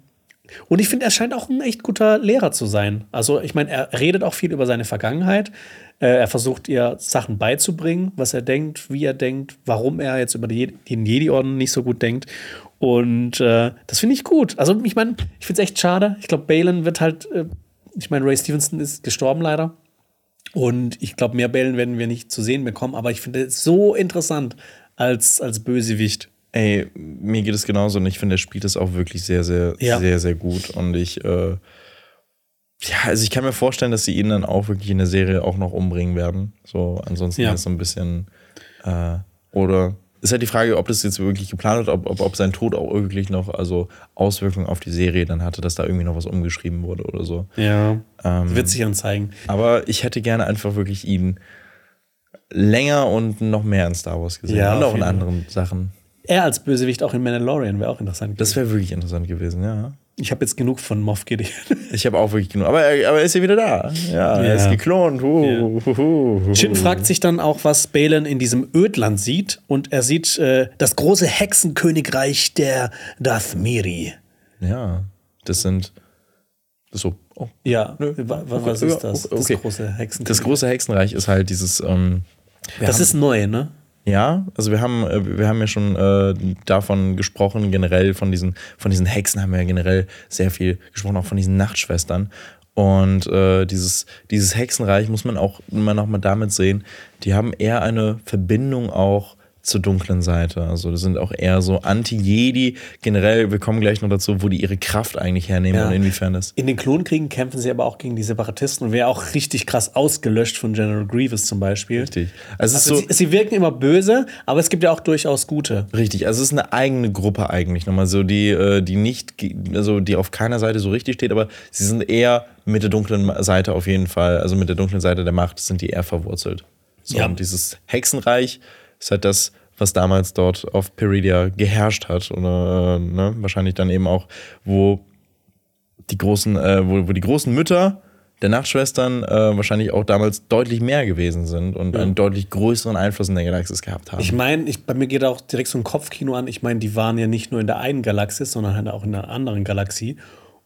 A: und ich finde, er scheint auch ein echt guter Lehrer zu sein. Also, ich meine, er redet auch viel über seine Vergangenheit. Äh, er versucht ihr Sachen beizubringen, was er denkt, wie er denkt, warum er jetzt über den Jedi-Orden nicht so gut denkt. Und äh, das finde ich gut. Also, ich meine, ich finde es echt schade. Ich glaube, Balen wird halt, äh, ich meine, Ray Stevenson ist gestorben leider. Und ich glaube, mehr Bällen werden wir nicht zu sehen bekommen. Aber ich finde es so interessant als, als Bösewicht.
B: Ey, mir geht es genauso und ich finde, er spielt es auch wirklich sehr, sehr,
A: Ja.
B: sehr, sehr gut. Und ich, äh, ja, also ich kann mir vorstellen, dass sie ihn dann auch wirklich in der Serie auch noch umbringen werden. So, ansonsten
A: Ja.
B: ist so ein bisschen, äh, oder ist halt die Frage, ob das jetzt wirklich geplant wird, ob, ob, ob sein Tod auch wirklich noch also Auswirkungen auf die Serie dann hatte, dass da irgendwie noch was umgeschrieben wurde oder so.
A: Ja.
B: Ähm,
A: Wird sich dann zeigen.
B: aber ich hätte gerne einfach wirklich ihn länger und noch mehr in Star Wars gesehen.
A: Ja,
B: und auch in anderen Sachen.
A: Er als Bösewicht auch in Mandalorian wäre auch interessant.
B: Das wäre wirklich interessant gewesen, ja.
A: ich habe jetzt genug von Moff Gideon.
B: Ich habe auch wirklich genug. Aber er, aber er ist ja wieder da. Ja, er
A: Ja.
B: ist geklont. Huh, huh, huh, huh.
A: Shin fragt sich dann auch, was Balen in diesem Ödland sieht. Und er sieht äh, das große Hexenkönigreich der Dathmiri.
B: Ja, das sind. So. Oh.
A: Ja,
B: Nö.
A: was
B: ja,
A: ist das?
B: okay.
A: Das große Hexenkönigreich.
B: Das große Hexenreich ist halt dieses. Ähm,
A: das ist neu, ne?
B: Ja, also wir haben, äh, wir haben ja schon äh, davon gesprochen, generell von diesen, von diesen Hexen haben wir ja generell sehr viel gesprochen, auch von diesen Nachtschwestern. Und äh, dieses, dieses Hexenreich muss man auch immer noch mal damit sehen, die haben eher eine Verbindung auch zur dunklen Seite. Also das sind auch eher so Anti-Jedi. Generell, wir kommen gleich noch dazu, wo die ihre Kraft eigentlich hernehmen
A: Ja.
B: und inwiefern das.
A: In den Klonkriegen kämpfen sie aber auch gegen die Separatisten und wäre auch richtig krass ausgelöscht von General Grievous zum Beispiel.
B: Richtig. Also,
A: Also
B: so,
A: sie, sie wirken immer böse, aber es gibt ja auch durchaus gute.
B: Richtig, also es ist eine eigene Gruppe eigentlich nochmal so, die, äh, die nicht, also die auf keiner Seite so richtig steht, aber sie sind eher mit der dunklen Seite auf jeden Fall, also mit der dunklen Seite der Macht sind die eher verwurzelt. So,
A: Ja.
B: Und dieses Hexenreich ist halt das, was damals dort auf Peridia geherrscht hat oder äh, ne, wahrscheinlich dann eben auch, wo die großen, äh, wo, wo die großen Mütter der Nachtschwestern äh, wahrscheinlich auch damals deutlich mehr gewesen sind und einen deutlich größeren Einfluss in der Galaxis gehabt haben.
A: Ich meine, ich, bei mir geht auch direkt so ein Kopfkino an. Ich meine, die waren ja nicht nur in der einen Galaxis, sondern halt auch in einer anderen Galaxie.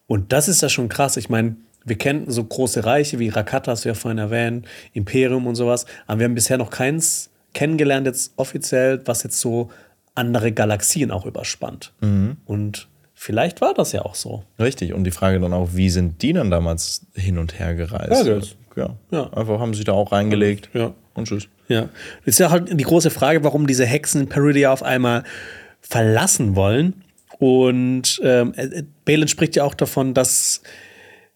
A: Und das ist ja schon krass. Ich meine, wir kennen so große Reiche wie Rakata, hast du ja vorhin erwähnt, Imperium und sowas. Aber wir haben bisher noch keins kennengelernt, jetzt offiziell, was jetzt so andere Galaxien auch überspannt. Und vielleicht war das ja auch so.
B: Richtig, und die Frage dann auch, wie sind die dann damals hin und her gereist?
A: Ja,
B: ja.
A: ja.
B: Einfach haben sie da auch reingelegt
A: Ja.
B: und tschüss.
A: Ja. Das ist ja halt die große Frage, warum diese Hexen Peridia auf einmal verlassen wollen. Und ähm, äh, Balin spricht ja auch davon, dass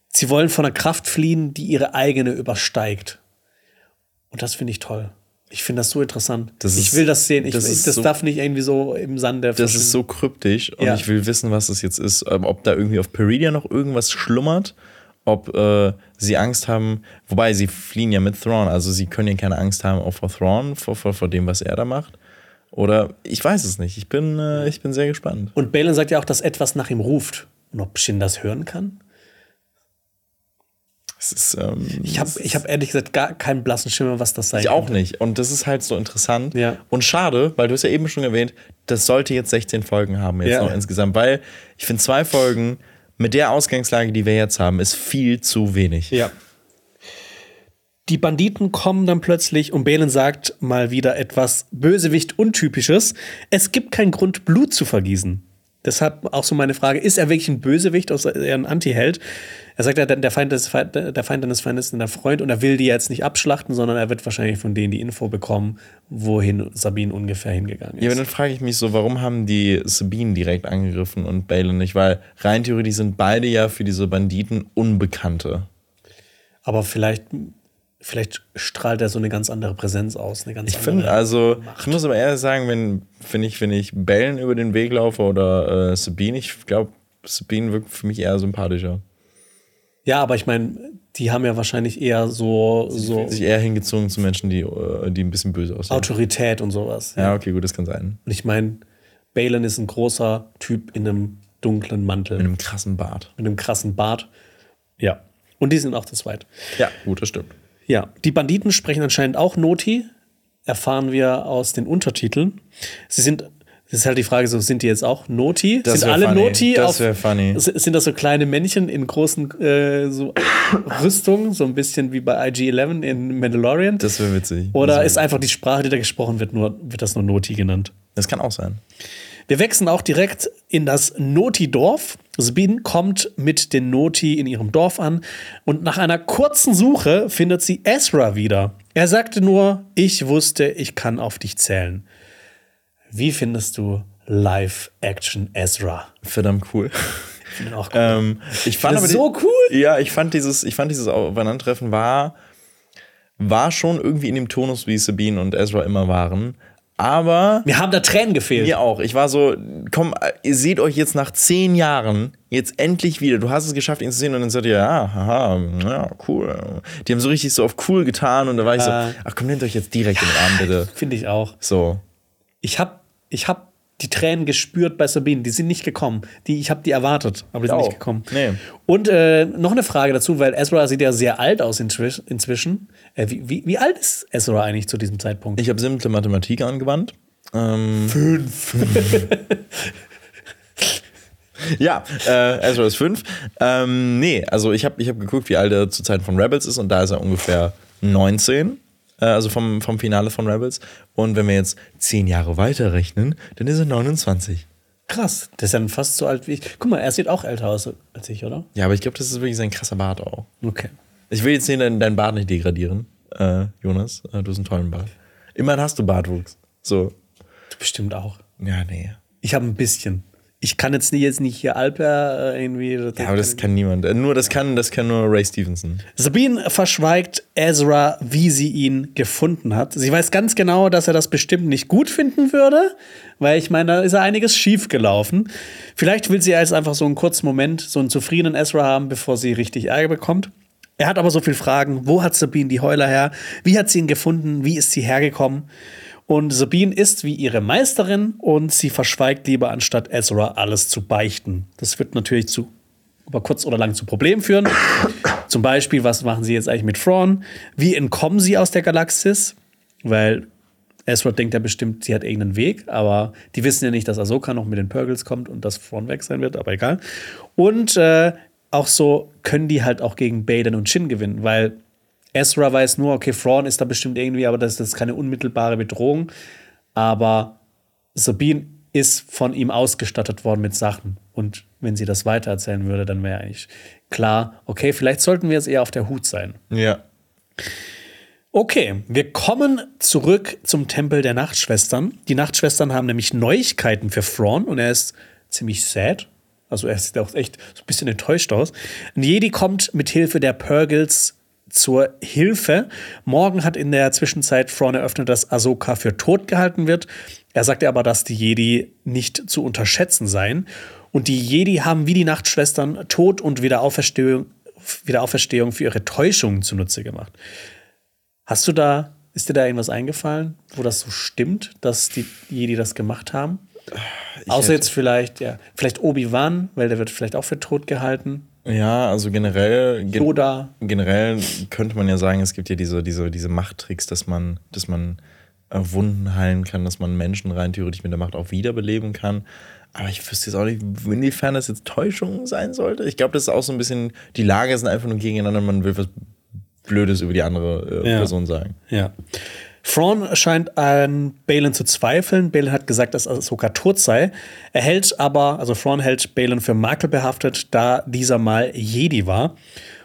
A: sie wollen von einer Kraft fliehen, die ihre eigene übersteigt. Und das finde ich toll. Ich finde das so interessant.
B: Das
A: ich
B: ist-
A: will das sehen. Ich,
B: das ist
A: das
B: so-
A: darf nicht irgendwie so im Sande
B: Das ist so kryptisch und
A: Ja.
B: ich will wissen, was das jetzt ist. Ähm, Ob da irgendwie auf Peridia noch irgendwas schlummert, ob äh, sie Angst haben, wobei sie fliehen ja mit Thrawn, also sie können ja keine Angst haben auch vor Thrawn, vor, vor, vor dem, was er da macht. Oder ich weiß es nicht. Ich bin, äh, ich bin sehr gespannt.
A: Und Balin sagt ja auch, dass etwas nach ihm ruft. Und ob Shin das hören kann?
B: Ist, ähm,
A: Ich habe ich hab ehrlich gesagt gar keinen blassen Schimmer, was das sein
B: Ich auch
A: könnte.
B: nicht. Und das ist halt so interessant.
A: Ja.
B: Und schade, weil du es ja eben schon erwähnt, das sollte jetzt 16 Folgen haben, jetzt
A: Ja.
B: noch insgesamt. Weil ich finde, zwei Folgen mit der Ausgangslage, die wir jetzt haben, ist viel zu wenig.
A: Ja. Die Banditen kommen dann plötzlich und Balen sagt mal wieder etwas Bösewicht untypisches. Es gibt keinen Grund, Blut zu vergießen. Deshalb auch so meine Frage: Ist er wirklich ein Bösewicht oder eher ein Anti-Held? Er sagt ja, der Feind, des Feind, der Feind deines Feindes ist der Freund und er will die jetzt nicht abschlachten, sondern er wird wahrscheinlich von denen die Info bekommen, wohin Sabine ungefähr hingegangen ist.
B: Ja, aber dann frage ich mich so, warum haben die Sabine direkt angegriffen und Balin nicht? Weil rein theoretisch sind beide ja für diese Banditen Unbekannte.
A: Aber vielleicht, vielleicht strahlt er so eine ganz andere Präsenz aus. Eine ganz
B: Ich finde, also, ich muss aber ehrlich sagen, wenn, wenn ich, wenn ich Bellen über den Weg laufe oder äh, Sabine, ich glaube, Sabine wirkt für mich eher sympathischer.
A: Ja, aber ich meine, die haben ja wahrscheinlich eher so, so
B: Sich eher hingezogen zu Menschen, die, äh, die ein bisschen böse aussehen.
A: Autorität und sowas.
B: Ja, okay, gut, das kann sein.
A: Und ich meine, Balin ist ein großer Typ in einem dunklen Mantel,
B: Mit einem krassen Bart.
A: mit einem krassen Bart. Ja. Und die sind auch zu zweit.
B: Ja, gut, das stimmt.
A: Ja, die Banditen sprechen anscheinend auch Noti, erfahren wir aus den Untertiteln. Sie sind, das ist halt die Frage, so sind die jetzt auch Noti?
B: Das
A: sind alle
B: funny.
A: Noti?
B: Das
A: auf-
B: wär funny.
A: Sind das so kleine Männchen in großen äh, so Rüstungen, so ein bisschen wie bei IG-11 in Mandalorian?
B: Das wäre witzig.
A: Oder
B: das,
A: ist einfach die Sprache, die da gesprochen wird, nur, wird das nur Noti genannt?
B: das kann auch sein.
A: Wir wechseln auch direkt in das Noti-Dorf. Sabine kommt mit den Noti in ihrem Dorf an und nach einer kurzen Suche findet sie Ezra wieder. Er sagte nur, ich wusste, ich kann auf dich zählen. Wie findest du Live-Action Ezra?
B: Verdammt cool.
A: Ich finde auch cool.
B: ähm, ich fand
A: das
B: aber
A: so
B: die-
A: cool.
B: Ja, ich fand dieses, ich fand dieses Aufeinandertreffen war, war schon irgendwie in dem Tonus, wie Sabine und Ezra immer waren. Aber
A: Mir haben da Tränen gefehlt.
B: Mir auch. Ich war so, komm, ihr seht euch jetzt nach zehn Jahren jetzt endlich wieder. Du hast es geschafft, ihn zu sehen und dann sagt ihr, ja, haha, ja, cool. Die haben so richtig so auf cool getan und da war ich so,
A: Äh.
B: ach komm, nehmt euch jetzt direkt in den Arm, bitte.
A: Finde ich auch.
B: So.
A: Ich habe ich hab die Tränen gespürt bei Sabine. Die sind nicht gekommen. Die, ich habe die erwartet, aber die sind
B: auch.
A: nicht gekommen.
B: Nee.
A: Und äh, noch eine Frage dazu, weil Ezra sieht ja sehr alt aus inzwischen. Äh, wie, wie, wie alt ist Ezra eigentlich zu diesem Zeitpunkt?
B: Ich habe simple Mathematik angewandt. Ähm,
A: Fünf.
B: ja, äh, Ezra ist fünf. Ähm, nee, also ich habe ich hab geguckt, wie alt er zu Zeiten von Rebels ist und da ist er ungefähr 19. Äh, also vom, vom Finale von Rebels. Und wenn wir jetzt zehn Jahre weiter rechnen, dann ist er 29.
A: Krass. Der ist dann fast so alt wie ich. Guck mal, er sieht auch älter aus als ich, oder?
B: Ja, aber ich glaube, das ist wirklich sein krasser Bart auch.
A: Okay.
B: Ich will jetzt hier deinen, deinen Bart nicht degradieren, äh, Jonas. Äh, du hast einen tollen Bart. Immerhin hast du Bartwuchs. So.
A: Du bestimmt auch.
B: Ja, nee.
A: Ich habe ein bisschen. Ich kann jetzt nicht, jetzt nicht hier Alper äh, irgendwie.
B: Ja, aber das kann niemand. Äh, Nur das kann, das kann nur Ray Stevenson.
A: Sabine verschweigt Ezra, wie sie ihn gefunden hat. Sie weiß ganz genau, dass er das bestimmt nicht gut finden würde, weil ich meine, da ist ja einiges schief gelaufen. Vielleicht will sie jetzt einfach so einen kurzen Moment, so einen zufriedenen Ezra haben, bevor sie richtig Ärger bekommt. Er hat aber so viele Fragen. Wo hat Sabine die Heuler her? Wie hat sie ihn gefunden? Wie ist sie hergekommen? Und Sabine ist wie ihre Meisterin und sie verschweigt lieber, anstatt Ezra alles zu beichten. Das wird natürlich zu über kurz oder lang zu Problemen führen. Zum Beispiel, was machen sie jetzt eigentlich mit Thrawn? Wie entkommen sie aus der Galaxis? Weil Ezra denkt ja bestimmt, sie hat irgendeinen Weg, aber die wissen ja nicht, dass Ahsoka noch mit den Purgles kommt und dass Thrawn weg sein wird, aber egal. Und äh, auch so können die halt auch gegen Baden und Shin gewinnen, weil Ezra weiß nur, okay, Thrawn ist da bestimmt irgendwie, aber das, das ist keine unmittelbare Bedrohung. Aber Sabine ist von ihm ausgestattet worden mit Sachen. Und wenn sie das weitererzählen würde, dann wäre eigentlich klar, okay, vielleicht sollten wir jetzt eher auf der Hut sein.
B: Ja.
A: Okay, wir kommen zurück zum Tempel der Nachtschwestern. Die Nachtschwestern haben nämlich Neuigkeiten für Thrawn und er ist ziemlich sad. Also er sieht auch echt so ein bisschen enttäuscht aus. Ein Jedi kommt mit Hilfe der Purgles zur Hilfe. Morgan hat in der Zwischenzeit Thrawn eröffnet, dass Ahsoka für tot gehalten wird. Er sagte aber, dass die Jedi nicht zu unterschätzen seien. Und die Jedi haben wie die Nachtschwestern Tod und Wiederauferstehung, Wiederauferstehung für ihre Täuschungen zunutze gemacht. Hast du da, ist dir da irgendwas eingefallen, wo das so stimmt, dass die Jedi das gemacht haben? Außer
B: hätte-
A: jetzt vielleicht, ja, vielleicht Obi-Wan, weil der wird vielleicht auch für tot gehalten.
B: Ja, also generell. gen-
A: Yoda.
B: Generell könnte man ja sagen, es gibt ja diese, diese, diese Machttricks, dass man, dass man äh, Wunden heilen kann, dass man Menschen rein theoretisch mit der Macht auch wiederbeleben kann. Aber ich wüsste jetzt auch nicht, inwiefern das jetzt Täuschung sein sollte. Ich glaube, das ist auch so ein bisschen, die Lager sind einfach nur gegeneinander, man will was Blödes über die andere äh,
A: Ja.
B: Person sagen.
A: Ja. Thrawn scheint an Balin zu zweifeln. Balin hat gesagt, dass Ahsoka tot sei. Er hält aber, also Thrawn hält Balin für makelbehaftet, da dieser mal Jedi war.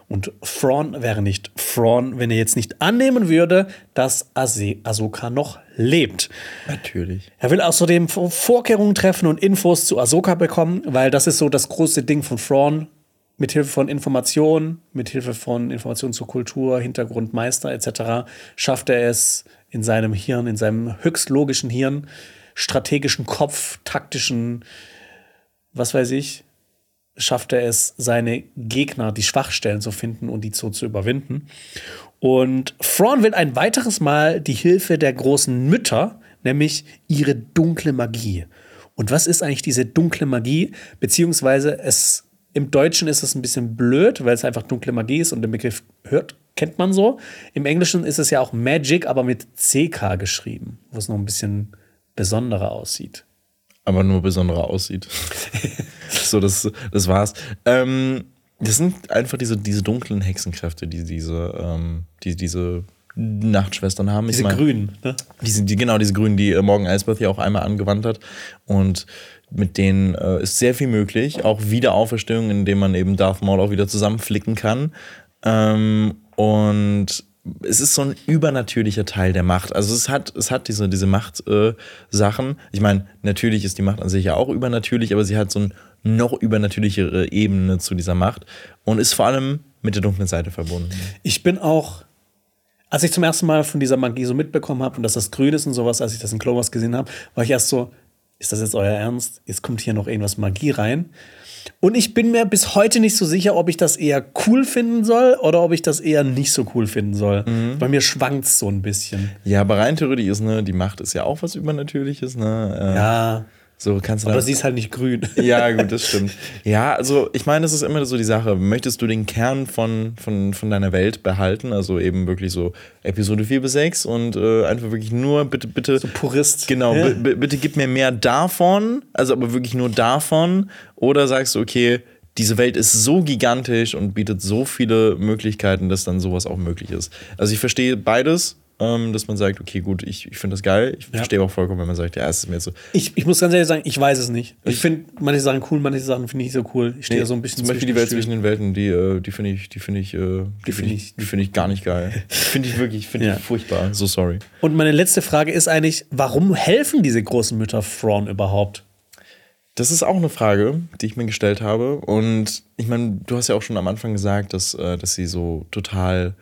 A: Und Thrawn wäre nicht Thrawn, wenn er jetzt nicht annehmen würde, dass Ahsoka noch lebt.
B: Natürlich.
A: Er will außerdem Vorkehrungen treffen und Infos zu Ahsoka bekommen, weil das ist so das große Ding von Thrawn. Mit Hilfe von Informationen, mit Hilfe von Informationen zur Kultur, Hintergrund, Meister etc. schafft er es in seinem Hirn, in seinem höchst logischen Hirn, strategischen Kopf, taktischen, was weiß ich, schafft er es, seine Gegner, die Schwachstellen zu finden und die so zu überwinden. Und Thrawn will ein weiteres Mal die Hilfe der großen Mütter, nämlich ihre dunkle Magie. Und was ist eigentlich diese dunkle Magie? Beziehungsweise es im Deutschen ist es ein bisschen blöd, weil es einfach dunkle Magie ist und den Begriff hört, kennt man so. Im Englischen ist es ja auch Magic, aber mit CK geschrieben, wo es noch ein bisschen besonderer aussieht.
B: Aber nur besonderer aussieht. so, das, das war's. Ähm, das sind einfach diese, diese dunklen Hexenkräfte, die diese, ähm, die, diese Nachtschwestern haben.
A: Diese ich mein, grünen, ne?
B: Diese, die, genau, diese grünen, die äh, Morgan Elsbeth ja auch einmal angewandt hat. Und mit denen äh, ist sehr viel möglich. Auch Wiederauferstehung, indem man eben Darth Maul auch wieder zusammenflicken kann. Ähm, und es ist so ein übernatürlicher Teil der Macht. Also es hat, es hat diese, diese Macht-Sachen. Äh, ich meine, natürlich ist die Macht an sich ja auch übernatürlich, aber sie hat so eine noch übernatürlichere Ebene zu dieser Macht und ist vor allem mit der dunklen Seite verbunden.
A: Ich bin auch als ich zum ersten Mal von dieser Magie so mitbekommen habe und dass das grün ist und sowas, als ich das in Clovers gesehen habe, war ich erst so, ist das jetzt euer Ernst? Jetzt kommt hier noch irgendwas Magie rein. Und ich bin mir bis heute nicht so sicher, ob ich das eher cool finden soll oder ob ich das eher nicht so cool finden soll. Mhm. Bei mir schwankt es so ein bisschen.
B: Ja, aber rein theoretisch ist, ne, die Macht ist ja auch was Übernatürliches, ne?
A: Äh, ja.
B: So kannst du
A: Aber sie ist halt nicht grün.
B: Ja, gut, das stimmt. Ja, also ich meine, es ist immer so die Sache. Möchtest du den Kern von, von, von deiner Welt behalten? Also eben wirklich so Episode 4 bis 6 und äh, einfach wirklich nur bitte, bitte.
A: So Purist.
B: Genau, ja. bitte gib mir mehr davon, also aber wirklich nur davon. Oder sagst du, okay, diese Welt ist so gigantisch und bietet so viele Möglichkeiten, dass dann sowas auch möglich ist. Also ich verstehe beides ähm, dass man sagt, okay, gut, ich, ich finde das geil. Ich ja. verstehe auch vollkommen, wenn man sagt, ja, es ist mir so.
A: Ich, ich muss ganz ehrlich sagen, ich weiß es nicht. Ich, ich finde manche Sachen cool, manche Sachen finde ich nicht so cool. Ich stehe nee, so ein bisschen
B: Zum Beispiel die Welt zwischen den Welten, die, äh, die finde ich, die finde ich, äh, die finde ich, die finde ich gar nicht geil. finde ich wirklich, finde ja. ich furchtbar. So sorry.
A: Und meine letzte Frage ist eigentlich, warum helfen diese großen Mütter Thrawn überhaupt?
B: Das ist auch eine Frage, die ich mir gestellt habe. Und ich meine, du hast ja auch schon am Anfang gesagt, dass, äh, dass sie so total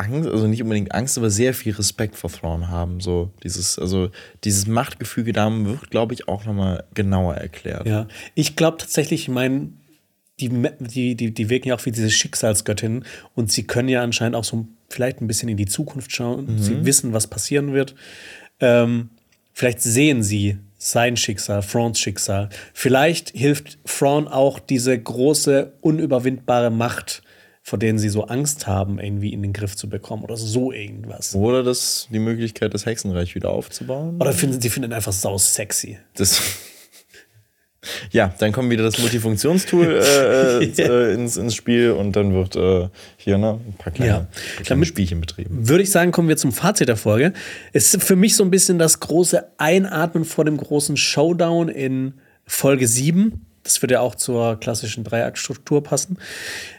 B: Angst, also nicht unbedingt Angst, aber sehr viel Respekt vor Thrawn haben. So dieses, also dieses Machtgefüge da wird, glaube ich, auch nochmal genauer erklärt.
A: Ja, ich glaube tatsächlich, ich meine, die, die, die, die wirken ja auch wie diese Schicksalsgöttinnen und sie können ja anscheinend auch so vielleicht ein bisschen in die Zukunft schauen. Mhm. Sie wissen, was passieren wird. Ähm, vielleicht sehen sie sein Schicksal, Frauns Schicksal. Vielleicht hilft Thrawn auch diese große, unüberwindbare Macht vor denen sie so Angst haben, irgendwie in den Griff zu bekommen oder so irgendwas.
B: Oder das, die Möglichkeit, das Hexenreich wieder aufzubauen.
A: Oder finden, sie finden einfach sau sexy.
B: Das. Ja, dann kommt wieder das Multifunktionstool äh, äh, ins, ins Spiel und dann wird äh, hier ne, ein paar kleine, ja. kleine Damit Spielchen betrieben.
A: Würde ich sagen, kommen wir zum Fazit der Folge. Es ist für mich so ein bisschen das große Einatmen vor dem großen Showdown in Folge 7. Das würde ja auch zur klassischen Dreiaktstruktur passen.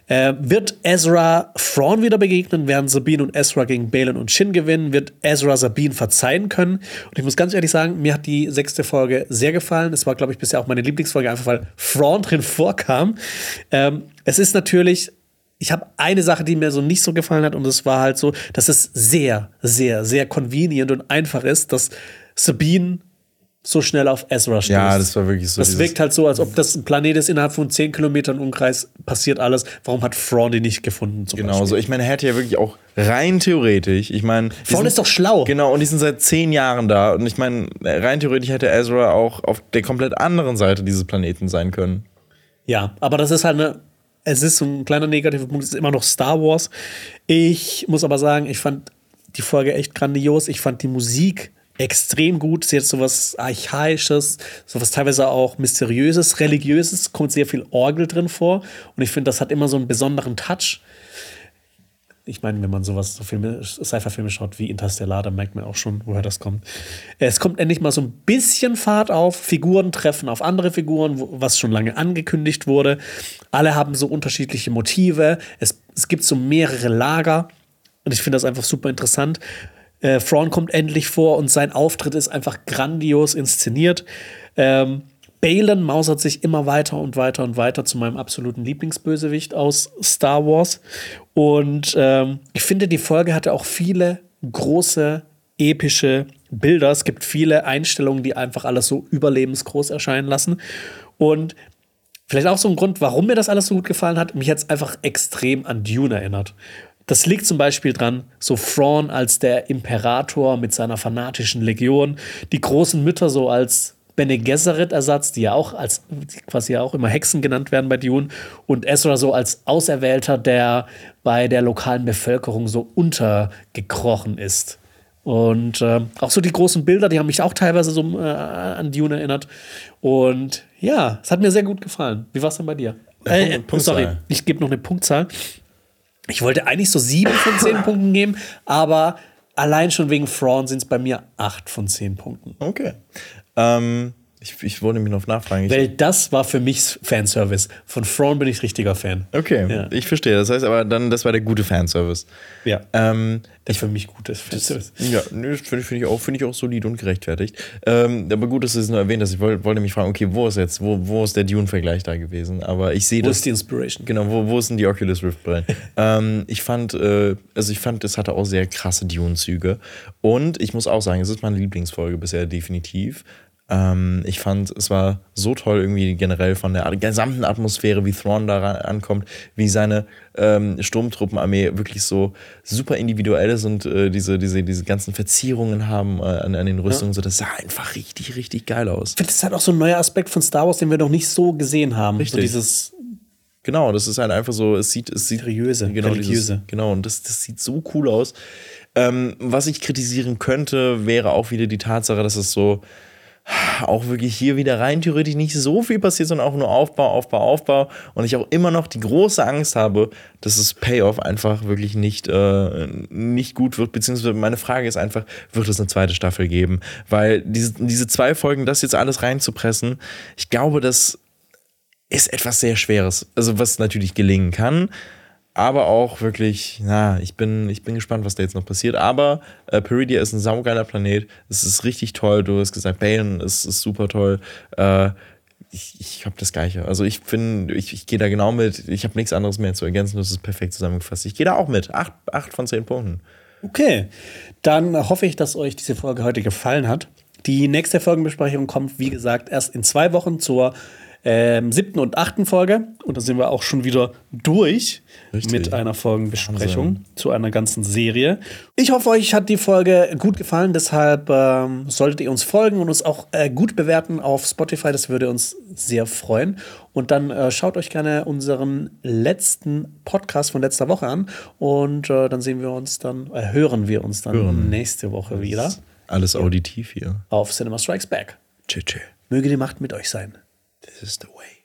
A: Äh, wird Ezra Thrawn wieder begegnen? Werden Sabine und Ezra gegen Balin und Shin gewinnen? Wird Ezra Sabine verzeihen können? Und ich muss ganz ehrlich sagen, mir hat die sechste Folge sehr gefallen. Es war, glaube ich, bisher auch meine Lieblingsfolge, einfach weil Thrawn drin vorkam. Ähm, es ist natürlich ich habe eine Sache, die mir so nicht so gefallen hat, und das war halt so, dass es sehr, sehr, sehr convenient und einfach ist, dass Sabine so schnell auf Ezra stößt.
B: Ja, das war wirklich so.
A: Das wirkt halt so, als ob das ein Planet ist, innerhalb von 10 Kilometern Umkreis passiert alles. Warum hat Thrawn die nicht gefunden?
B: genau, Beispiel? so. Ich meine, er hätte ja wirklich auch rein theoretisch, ich meine.
A: Thrawn ist doch schlau.
B: Genau, und die sind seit 10 Jahren da. Und ich meine, rein theoretisch hätte Ezra auch auf der komplett anderen Seite dieses Planeten sein können.
A: Ja, aber das ist halt eine. Es ist so ein kleiner negativer Punkt, es ist immer noch Star Wars. Ich muss aber sagen, ich fand die Folge echt grandios. Ich fand die Musik extrem gut. Sie hat so was Archaisches, so was teilweise auch Mysteriöses, Religiöses, kommt sehr viel Orgel drin vor. Und ich finde, das hat immer so einen besonderen Touch. Ich meine, wenn man sowas, so Filme, Sci-Fi-Filme schaut wie Interstellar, dann merkt man auch schon, woher das kommt. Es kommt endlich mal so ein bisschen Fahrt auf. Figuren treffen auf andere Figuren, was schon lange angekündigt wurde. Alle haben so unterschiedliche Motive. Es, es gibt so mehrere Lager. Und ich finde das einfach super interessant. Äh, Thrawn kommt endlich vor und sein Auftritt ist einfach grandios inszeniert. Ähm, Balin mausert sich immer weiter und weiter und weiter zu meinem absoluten Lieblingsbösewicht aus Star Wars. Und ähm, ich finde, die Folge hatte auch viele große, epische Bilder. Es gibt viele Einstellungen, die einfach alles so überlebensgroß erscheinen lassen. Und vielleicht auch so ein Grund, warum mir das alles so gut gefallen hat, mich jetzt einfach extrem an Dune erinnert. Das liegt zum Beispiel dran, so Thrawn als der Imperator mit seiner fanatischen Legion, die großen Mütter so als Bene Gesserit-Ersatz, die ja auch als quasi auch immer Hexen genannt werden bei Dune, und Ezra so als Auserwählter, der bei der lokalen Bevölkerung so untergekrochen ist. Und äh, auch so die großen Bilder, die haben mich auch teilweise so äh, an Dune erinnert. Und ja, es hat mir sehr gut gefallen. Wie war es denn bei dir? Äh, sorry, ich gebe noch eine Punktzahl. Ich wollte eigentlich so sieben von zehn Punkten geben, aber allein schon wegen Thrawn sind es bei mir acht von zehn Punkten.
B: Okay. Ähm, ich, ich wollte mich noch nachfragen.
A: Weil das war für mich Fanservice. Von Thrawn bin ich richtiger Fan.
B: Okay, ja. ich verstehe. Das heißt aber dann, das war der gute Fanservice.
A: Ja. Ähm, der für mich gut ist.
B: Fanservice. Ja, nö, finde find ich, auch, find ich auch solid und gerechtfertigt. Ähm, aber gut, dass du es nur erwähnt hast. Ich wollte, wollte mich fragen, okay, wo ist jetzt, wo, wo ist der Dune-Vergleich da gewesen? Aber ich sehe
A: das. Wo ist die Inspiration?
B: Genau, wo, wo ist denn die Oculus Rift Brillen? ähm, ich fand, äh, also ich fand, es hatte auch sehr krasse Dune-Züge. Und ich muss auch sagen, es ist meine Lieblingsfolge bisher definitiv. Ähm, ich fand, es war so toll irgendwie generell von der gesamten Atmosphäre, wie Thrawn da ankommt, wie seine ähm, Sturmtruppenarmee wirklich so super individuell ist und äh, diese, diese, diese ganzen Verzierungen haben äh, an, an, den Rüstungen. Ja. So, das sah einfach richtig, richtig geil aus.
A: Ich finde, das ist halt auch so ein neuer Aspekt von Star Wars, den wir noch nicht so gesehen haben.
B: Richtig.
A: So dieses
B: Genau, das ist halt einfach so, es sieht, es sieht
A: seriöse,
B: genau, religiöse. Dieses, genau, und das, das sieht so cool aus. Ähm, was ich kritisieren könnte, wäre auch wieder die Tatsache, dass es so, auch wirklich hier wieder rein theoretisch nicht so viel passiert, sondern auch nur Aufbau, Aufbau, Aufbau. Und ich auch immer noch die große Angst habe, dass das Payoff einfach wirklich nicht, äh, nicht gut wird. Beziehungsweise meine Frage ist einfach, wird es eine zweite Staffel geben? Weil diese, diese zwei Folgen, das jetzt alles reinzupressen, ich glaube, das ist etwas sehr Schweres. Also was natürlich gelingen kann aber auch wirklich, na, ich bin, ich bin gespannt, was da jetzt noch passiert. Aber äh, Peridia ist ein saugeiler Planet. Es ist richtig toll. Du hast gesagt, Balen ist, ist super toll. Äh, ich, ich habe das Gleiche. Also ich finde, ich, ich gehe da genau mit. Ich habe nichts anderes mehr zu ergänzen. Das ist perfekt zusammengefasst. Ich gehe da auch mit. Acht, acht von zehn Punkten.
A: Okay, dann hoffe ich, dass euch diese Folge heute gefallen hat. Die nächste Folgenbesprechung kommt, wie gesagt, erst in zwei Wochen zur ähm, siebten und achten Folge. Und da sind wir auch schon wieder durch Richtig. mit einer Folgenbesprechung Wahnsinn. zu einer ganzen Serie. Ich hoffe, euch hat die Folge gut gefallen. Deshalb ähm, solltet ihr uns folgen und uns auch äh, gut bewerten auf Spotify. Das würde uns sehr freuen. Und dann äh, schaut euch gerne unseren letzten Podcast von letzter Woche an. Und äh, dann sehen wir uns dann, äh, hören wir uns dann hören. nächste Woche wieder.
B: Alles auditiv hier.
A: Auf Cinema Strikes Back.
B: Tschüss.
A: Möge die Macht mit euch sein.
B: This is the way.